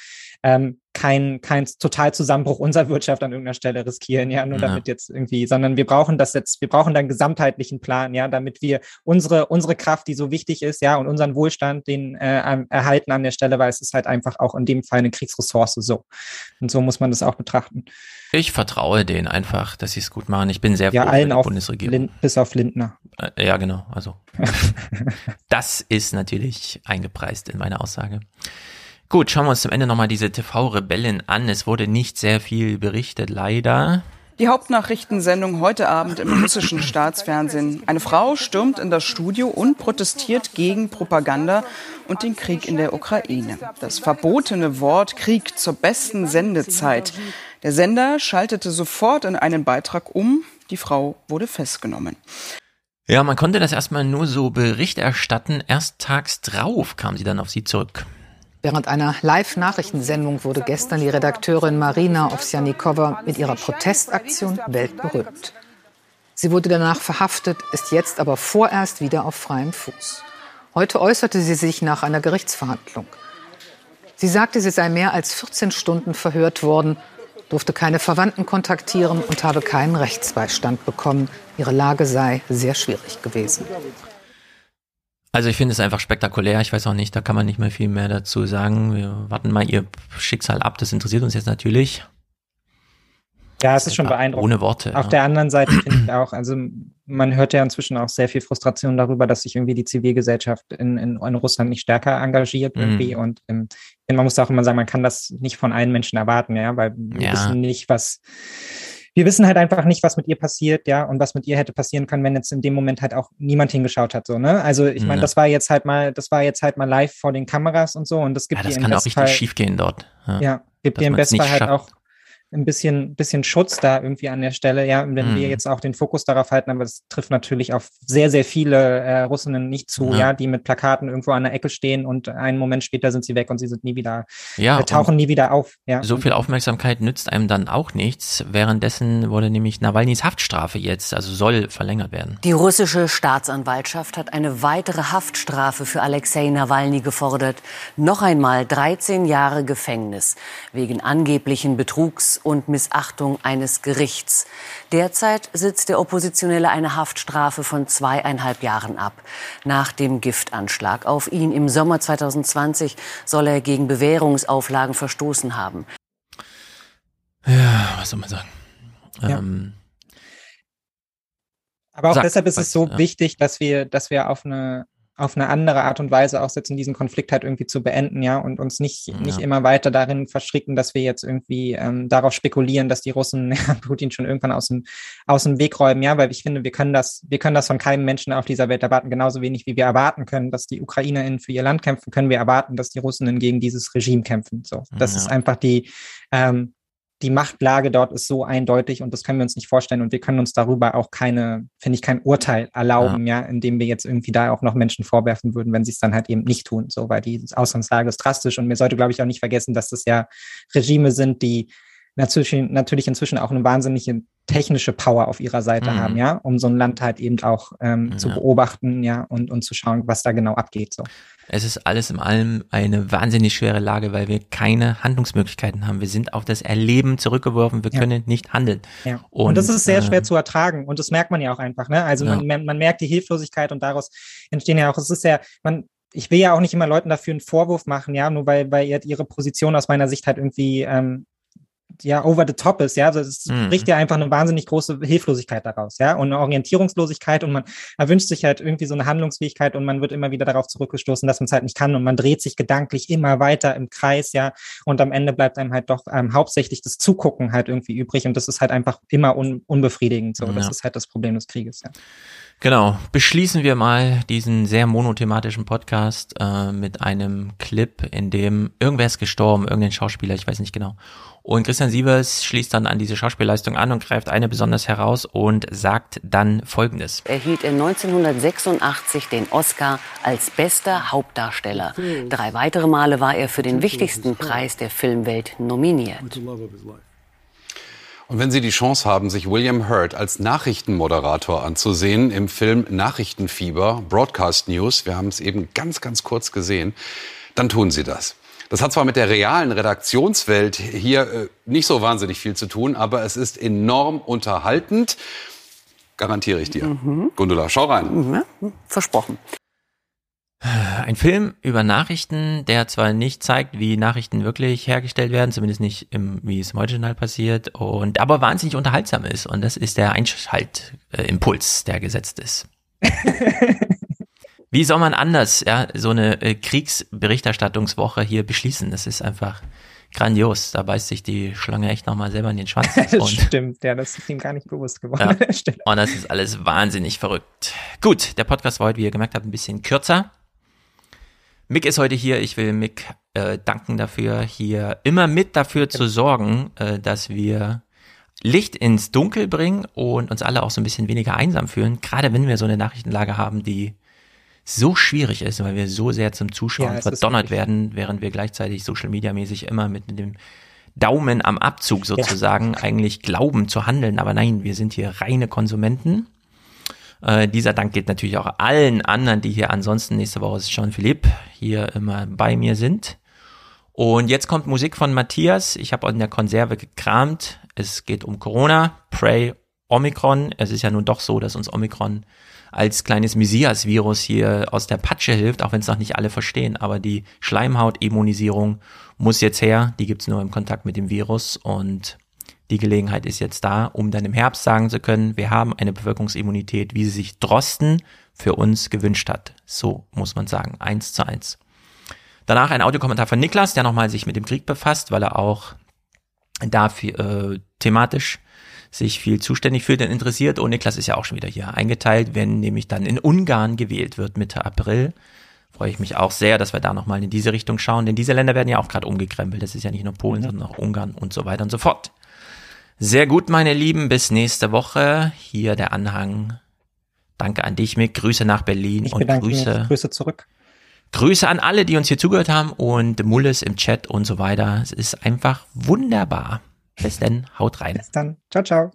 Speaker 12: ähm, kein, kein Totalzusammenbruch unserer Wirtschaft an irgendeiner Stelle riskieren, ja, nur ja. damit jetzt irgendwie, sondern wir brauchen das jetzt, wir brauchen dann gesamtheitlichen Plan, ja, damit wir unsere, unsere Kraft, die so wichtig ist, ja, und unseren Wohlstand, den äh, erhalten an der Stelle, weil es ist halt einfach auch in dem Fall eine Kriegsressource so. Und so muss man das auch betrachten.
Speaker 1: Ich vertraue denen einfach, dass sie es gut machen. Ich bin sehr
Speaker 12: ja, froh allen auf Bundesregierung. Lind, bis auf Lindner.
Speaker 1: Äh, ja, genau. Also <laughs> das ist natürlich eingepreist in meine Aussage. Gut, schauen wir uns zum Ende nochmal diese TV-Rebellen an. Es wurde nicht sehr viel berichtet, leider.
Speaker 38: Die Hauptnachrichtensendung heute Abend im russischen Staatsfernsehen. Eine Frau stürmt in das Studio und protestiert gegen Propaganda und den Krieg in der Ukraine. Das verbotene Wort Krieg zur besten Sendezeit. Der Sender schaltete sofort in einen Beitrag um. Die Frau wurde festgenommen.
Speaker 1: Ja, man konnte das erstmal nur so Bericht erstatten. Erst tags drauf kam sie dann auf sie zurück.
Speaker 19: Während einer Live-Nachrichtensendung wurde gestern die Redakteurin Marina Ovsjanikova mit ihrer Protestaktion weltberühmt. Sie wurde danach verhaftet, ist jetzt aber vorerst wieder auf freiem Fuß. Heute äußerte sie sich nach einer Gerichtsverhandlung. Sie sagte, sie sei mehr als 14 Stunden verhört worden, durfte keine Verwandten kontaktieren und habe keinen Rechtsbeistand bekommen. Ihre Lage sei sehr schwierig gewesen.
Speaker 1: Also ich finde es einfach spektakulär. Ich weiß auch nicht, da kann man nicht mehr viel mehr dazu sagen. Wir warten mal ihr Schicksal ab. Das interessiert uns jetzt natürlich.
Speaker 12: Ja, es ist schon beeindruckend.
Speaker 1: Ohne Worte.
Speaker 12: Auf ja. der anderen Seite finde ich auch, also man hört ja inzwischen auch sehr viel Frustration darüber, dass sich irgendwie die Zivilgesellschaft in, in, in Russland nicht stärker engagiert mhm. irgendwie. Und ähm, man muss auch immer sagen, man kann das nicht von allen Menschen erwarten, ja, weil wir ja. wissen nicht, was wir wissen halt einfach nicht, was mit ihr passiert, ja, und was mit ihr hätte passieren können, wenn jetzt in dem Moment halt auch niemand hingeschaut hat, so, ne? Also ich meine, ja. das war jetzt halt mal, das war jetzt halt mal live vor den Kameras und so und das gibt
Speaker 1: ja, das kann auch richtig schief gehen dort.
Speaker 12: Ja, ja gibt dir im Bestfall halt auch ein bisschen, bisschen Schutz da irgendwie an der Stelle, ja, wenn mhm. wir jetzt auch den Fokus darauf halten, aber das trifft natürlich auf sehr, sehr viele äh, Russinnen nicht zu, ja. ja. die mit Plakaten irgendwo an der Ecke stehen und einen Moment später sind sie weg und sie sind nie wieder, ja, äh, tauchen nie wieder auf. Ja.
Speaker 1: So viel Aufmerksamkeit nützt einem dann auch nichts. Währenddessen wurde nämlich Nawalnys Haftstrafe jetzt, also soll verlängert werden.
Speaker 64: Die russische Staatsanwaltschaft hat eine weitere Haftstrafe für Alexei Nawalny gefordert. Noch einmal 13 Jahre Gefängnis wegen angeblichen Betrugs und Missachtung eines Gerichts. Derzeit sitzt der Oppositionelle eine Haftstrafe von zweieinhalb Jahren ab. Nach dem Giftanschlag auf ihn im Sommer 2020 soll er gegen Bewährungsauflagen verstoßen haben.
Speaker 1: Ja, was soll man sagen? Ja. Ähm,
Speaker 12: aber auch Sag, deshalb ist es so ja. wichtig, dass wir, dass wir auf eine auf eine andere Art und Weise auch setzen, diesen Konflikt halt irgendwie zu beenden, ja, und uns nicht, ja. nicht immer weiter darin verschricken, dass wir jetzt irgendwie ähm, darauf spekulieren, dass die Russen <laughs> ja, Putin schon irgendwann aus dem, aus dem Weg räumen, ja, weil ich finde, wir können das, wir können das von keinem Menschen auf dieser Welt erwarten, genauso wenig wie wir erwarten können, dass die UkrainerInnen für ihr Land kämpfen, können wir erwarten, dass die Russen gegen dieses Regime kämpfen. So, das ja. ist einfach die, ähm, die Machtlage dort ist so eindeutig und das können wir uns nicht vorstellen und wir können uns darüber auch keine, finde ich, kein Urteil erlauben, ja. ja, indem wir jetzt irgendwie da auch noch Menschen vorwerfen würden, wenn sie es dann halt eben nicht tun, so, weil die Ausgangslage ist drastisch und mir sollte, glaube ich, auch nicht vergessen, dass das ja Regime sind, die natürlich, natürlich inzwischen auch eine wahnsinnige technische Power auf ihrer Seite mhm. haben, ja, um so ein Land halt eben auch ähm, ja. zu beobachten, ja, und, und zu schauen, was da genau abgeht. So.
Speaker 1: Es ist alles in allem eine wahnsinnig schwere Lage, weil wir keine Handlungsmöglichkeiten haben. Wir sind auf das Erleben zurückgeworfen, wir ja. können nicht handeln.
Speaker 12: Ja. Und, und, das ist sehr äh, schwer zu ertragen und das merkt man ja auch einfach, ne? Also ja. man, man merkt die Hilflosigkeit und daraus entstehen ja auch, es ist ja, man, ich will ja auch nicht immer Leuten dafür einen Vorwurf machen, ja, nur weil, weil ihre Position aus meiner Sicht halt irgendwie ähm, ja over the top ist, ja, also es mhm. bricht ja einfach eine wahnsinnig große Hilflosigkeit daraus, ja, und eine Orientierungslosigkeit und man erwünscht sich halt irgendwie so eine Handlungsfähigkeit und man wird immer wieder darauf zurückgestoßen, dass man es halt nicht kann und man dreht sich gedanklich immer weiter im Kreis, ja, und am Ende bleibt einem halt doch ähm, hauptsächlich das Zugucken halt irgendwie übrig und das ist halt einfach immer un unbefriedigend, so, ja. das ist halt das Problem des Krieges, ja.
Speaker 1: Genau, beschließen wir mal diesen sehr monothematischen Podcast äh, mit einem Clip, in dem irgendwer ist gestorben, irgendein Schauspieler, ich weiß nicht genau. Und Christian Sievers schließt dann an diese Schauspielleistung an und greift eine besonders heraus und sagt dann Folgendes.
Speaker 64: Erhielt er 1986 den Oscar als bester Hauptdarsteller. Drei weitere Male war er für den wichtigsten Preis der Filmwelt nominiert.
Speaker 62: Und wenn Sie die Chance haben, sich William Hurt als Nachrichtenmoderator anzusehen im Film Nachrichtenfieber, Broadcast News, wir haben es eben ganz, ganz kurz gesehen, dann tun Sie das. Das hat zwar mit der realen Redaktionswelt hier äh, nicht so wahnsinnig viel zu tun, aber es ist enorm unterhaltend. Garantiere ich dir. Mhm. Gundula, schau rein.
Speaker 64: Mhm. Versprochen.
Speaker 1: Ein Film über Nachrichten, der zwar nicht zeigt, wie Nachrichten wirklich hergestellt werden, zumindest nicht im, wie es im Original passiert, und aber wahnsinnig unterhaltsam ist. Und das ist der Einschaltimpuls, der gesetzt ist. <laughs> wie soll man anders, ja, so eine äh, Kriegsberichterstattungswoche hier beschließen? Das ist einfach grandios. Da beißt sich die Schlange echt nochmal selber in den Schwanz. <laughs>
Speaker 12: das stimmt, ja, das ist ihm gar nicht bewusst geworden. Ja,
Speaker 1: und das ist alles wahnsinnig verrückt. Gut, der Podcast war heute, wie ihr gemerkt habt, ein bisschen kürzer. Mick ist heute hier. Ich will Mick äh, danken dafür, hier immer mit dafür zu sorgen, äh, dass wir Licht ins Dunkel bringen und uns alle auch so ein bisschen weniger einsam fühlen. Gerade wenn wir so eine Nachrichtenlage haben, die so schwierig ist, weil wir so sehr zum Zuschauen ja, verdonnert werden, während wir gleichzeitig Social Media mäßig immer mit, dem Daumen am Abzug sozusagen ja. eigentlich glauben zu handeln. Aber nein, wir sind hier reine Konsumenten. Äh, dieser Dank geht natürlich auch allen anderen, die hier ansonsten nächste Woche ist Jean Philipp hier immer bei mir sind. Und jetzt kommt Musik von Matthias. Ich habe in der Konserve gekramt. Es geht um Corona, Pray Omikron. Es ist ja nun doch so, dass uns Omikron als kleines Messias-Virus hier aus der Patsche hilft, auch wenn es noch nicht alle verstehen. Aber die Schleimhautimmunisierung muss jetzt her. Die gibt's nur im Kontakt mit dem Virus. Und die Gelegenheit ist jetzt da, um dann im Herbst sagen zu können, wir haben eine Bevölkerungsimmunität, wie sie sich Drosten für uns gewünscht hat. So muss man sagen, eins zu eins. Danach ein Audiokommentar von Niklas, der nochmal sich mit dem Krieg befasst, weil er auch dafür äh, thematisch sich viel zuständig fühlt und interessiert. Und Niklas ist ja auch schon wieder hier eingeteilt, wenn nämlich dann in Ungarn gewählt wird Mitte April. Freue ich mich auch sehr, dass wir da nochmal in diese Richtung schauen, denn diese Länder werden ja auch gerade umgekrempelt. Das ist ja nicht nur Polen, sondern auch Ungarn und so weiter und so fort. Sehr gut, meine Lieben. Bis nächste Woche. Hier der Anhang. Danke an dich, Mick. Grüße nach Berlin
Speaker 12: ich
Speaker 1: und Grüße.
Speaker 12: Mich. Grüße zurück.
Speaker 1: Grüße an alle, die uns hier zugehört haben und Mulles im Chat und so weiter. Es ist einfach wunderbar. Bis dann, haut rein.
Speaker 12: Bis dann. Ciao, ciao.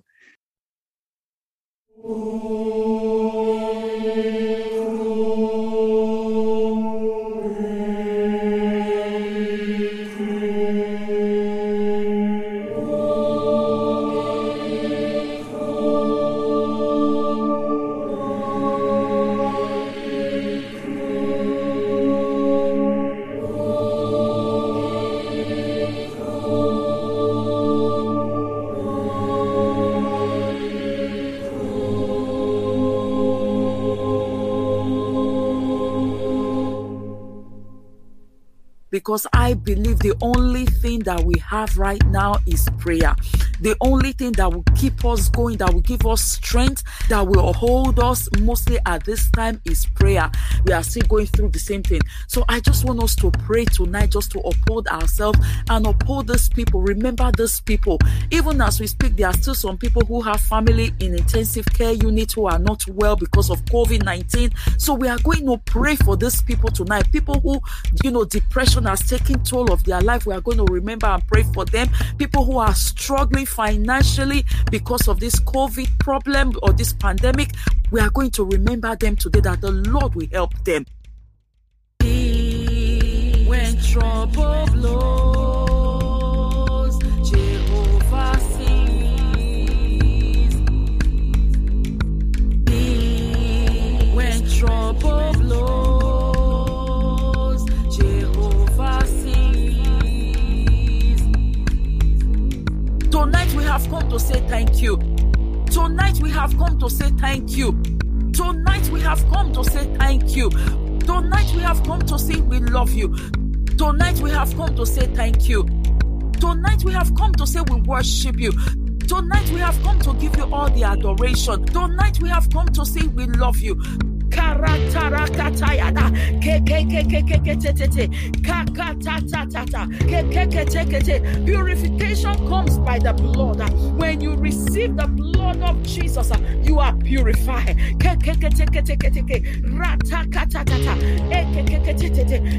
Speaker 65: Because I believe the only thing that we have right now is prayer. The only thing that will keep us going, that will give us strength, that will hold us mostly at this time is prayer. We are still going through the same thing. So I just want us to pray tonight just to uphold ourselves and uphold these people. Remember these people. Even as we speak, there are still some people who have family in intensive care unit who are not well because of COVID 19. So we are going to pray for these people tonight. People who, you know, depression has taken toll of their life. We are going to remember and pray for them. People who are struggling financially because of this COVID problem or this pandemic, we are going to remember them today that the Lord will help them. When trouble blows, Jehovah sees. When trouble have come to say thank you. Tonight we have come to say thank you. Tonight we have come to say thank you. Tonight we have come to say we love you. Tonight we have come to say thank you. Tonight we have come to say we worship you. Tonight we have come to give you all the adoration. Tonight we have come to say we love you. Karatarakatayada. Kekeketekete. Purification comes by the blood. When you receive the blood of Jesus, you are purified.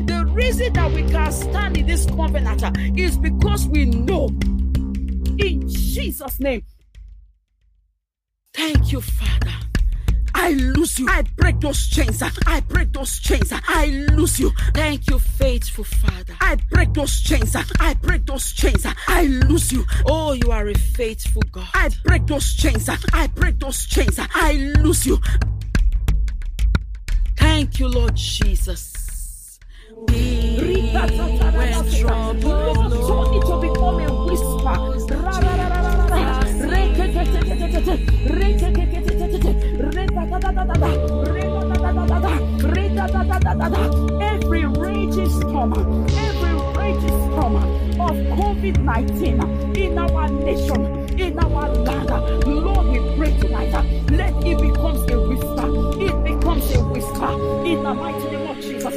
Speaker 65: The reason that we can stand in this covenant is because we know in Jesus' name. Thank you, Father. I lose you. I break those chains. I break those chains. I lose you. Thank you, faithful Father. I break those chains. I break those chains. I lose you. Oh, you are a faithful God. I break those chains. I break those chains. I lose you. Thank you, Lord Jesus. When trouble blows, to become a whisper. Every raging storm, every raging storm of COVID 19 in our nation, in our land, Lord, we pray tonight. Let it become a whisper. It becomes a whisper in the mighty name of Jesus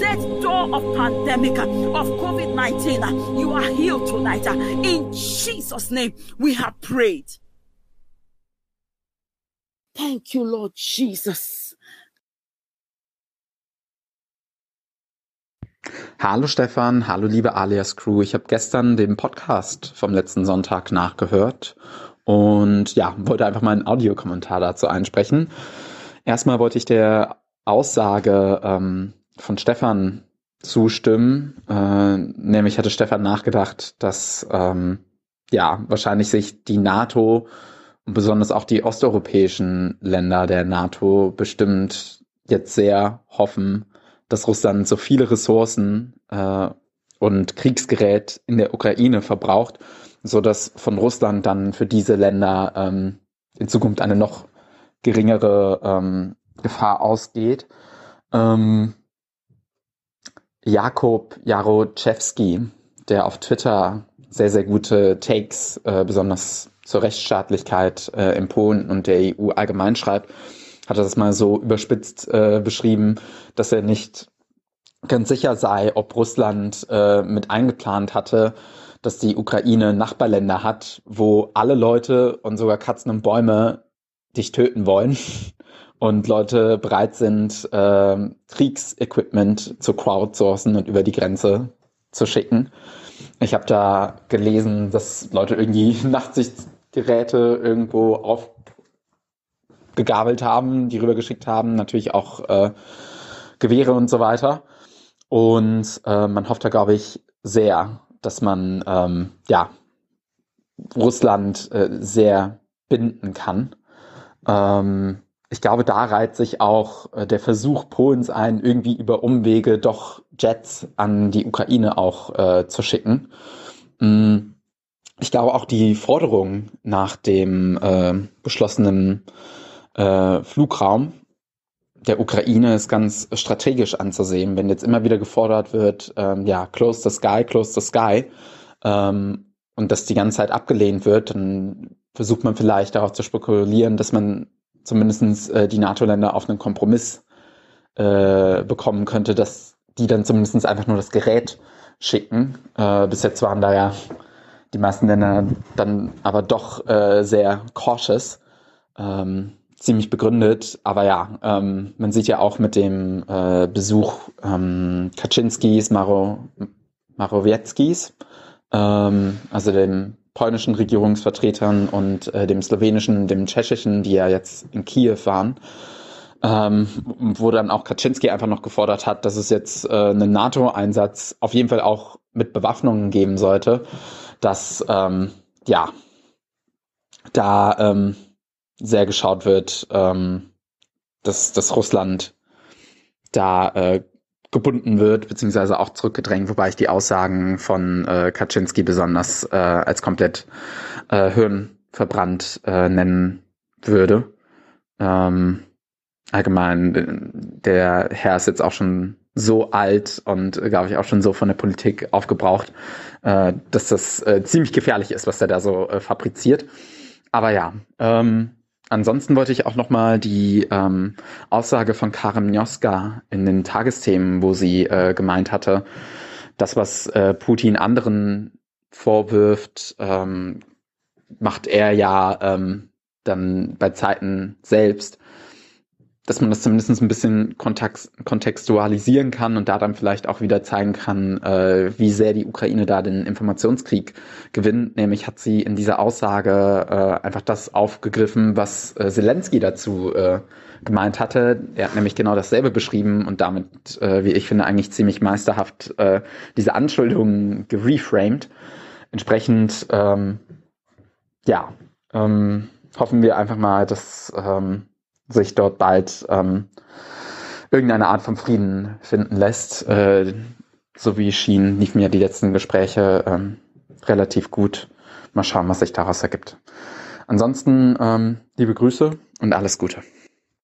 Speaker 65: death door of pandemic, of COVID 19, you are healed tonight. In Jesus' name, we have prayed. Thank you, Lord Jesus.
Speaker 66: Hallo Stefan, hallo liebe Alias Crew. Ich habe gestern den Podcast vom letzten Sonntag nachgehört und ja, wollte einfach mal einen Audiokommentar dazu einsprechen. Erstmal wollte ich der Aussage ähm, von Stefan zustimmen. Äh, nämlich hatte Stefan nachgedacht, dass ähm, ja wahrscheinlich sich die NATO besonders auch die osteuropäischen Länder der NATO bestimmt jetzt sehr hoffen, dass Russland so viele Ressourcen äh, und Kriegsgerät in der Ukraine verbraucht, so dass von Russland dann für diese Länder ähm, in Zukunft eine noch geringere ähm, Gefahr ausgeht. Ähm, Jakob Jaroczewski, der auf Twitter sehr, sehr gute Takes, äh, besonders zur Rechtsstaatlichkeit äh, in Polen und der EU allgemein schreibt, hat er das mal so überspitzt äh, beschrieben, dass er nicht ganz sicher sei, ob Russland äh, mit eingeplant hatte, dass die Ukraine Nachbarländer hat, wo alle Leute und sogar Katzen und Bäume dich töten wollen <laughs> und Leute bereit sind, äh, Kriegsequipment zu crowdsourcen und über die Grenze zu schicken. Ich habe da gelesen, dass Leute irgendwie <laughs> Nachtsichtgeräte irgendwo aufgegabelt haben, die rübergeschickt haben, natürlich auch äh, Gewehre und so weiter. Und äh, man hofft da, glaube ich, sehr, dass man ähm, ja Russland äh, sehr binden kann. Ähm, ich glaube, da reiht sich auch äh, der Versuch Polens ein, irgendwie über Umwege doch Jets an die Ukraine auch äh, zu schicken. Mm, ich glaube auch die Forderung nach dem äh, geschlossenen äh, Flugraum der Ukraine ist ganz strategisch anzusehen, wenn jetzt immer wieder gefordert wird, ähm, ja, close the sky, close the sky, ähm, und das die ganze Zeit abgelehnt wird, dann versucht man vielleicht darauf zu spekulieren, dass man zumindestens äh, die NATO-Länder auf einen Kompromiss äh, bekommen könnte, dass die dann zumindest einfach nur das Gerät schicken. Äh, bis jetzt waren da ja die meisten Länder dann aber doch äh, sehr cautious. Ähm, ziemlich begründet. Aber ja, ähm, man sieht ja auch mit dem äh, Besuch ähm, Kaczynskis, Maro, Marowieckis, ähm, also dem polnischen Regierungsvertretern und äh, dem slowenischen, dem tschechischen, die ja jetzt in Kiew waren, ähm, wo dann auch Kaczynski einfach noch gefordert hat, dass es jetzt äh, einen NATO-Einsatz auf jeden Fall auch mit Bewaffnungen geben sollte, dass ähm, ja da ähm, sehr geschaut wird, ähm, dass, dass Russland da äh, gebunden wird, beziehungsweise auch zurückgedrängt, wobei ich die Aussagen von äh, Kaczynski besonders äh, als komplett äh, hirnverbrannt äh, nennen würde. Ähm, allgemein, der Herr ist jetzt auch schon so alt und, äh, glaube ich, auch schon so von der Politik aufgebraucht, äh, dass das äh, ziemlich gefährlich ist, was er da so äh, fabriziert. Aber ja, ähm, Ansonsten wollte ich auch nochmal die ähm, Aussage von Karim Njoska in den Tagesthemen, wo sie äh, gemeint hatte, das, was äh, Putin anderen vorwirft, ähm, macht er ja ähm, dann bei Zeiten selbst dass man das zumindest ein bisschen kontextualisieren kann und da dann vielleicht auch wieder zeigen kann, äh, wie sehr die Ukraine da den Informationskrieg gewinnt. Nämlich hat sie in dieser Aussage äh, einfach das aufgegriffen, was äh, Zelensky dazu äh, gemeint hatte. Er hat nämlich genau dasselbe beschrieben und damit, äh, wie ich finde, eigentlich ziemlich meisterhaft äh, diese Anschuldigungen gereframed. Entsprechend, ähm, ja, ähm, hoffen wir einfach mal, dass ähm, sich dort bald ähm, irgendeine Art von Frieden finden lässt. Äh, so wie schien, liefen ja die letzten Gespräche ähm, relativ gut. Mal schauen, was sich daraus ergibt. Ansonsten ähm, liebe Grüße und alles Gute.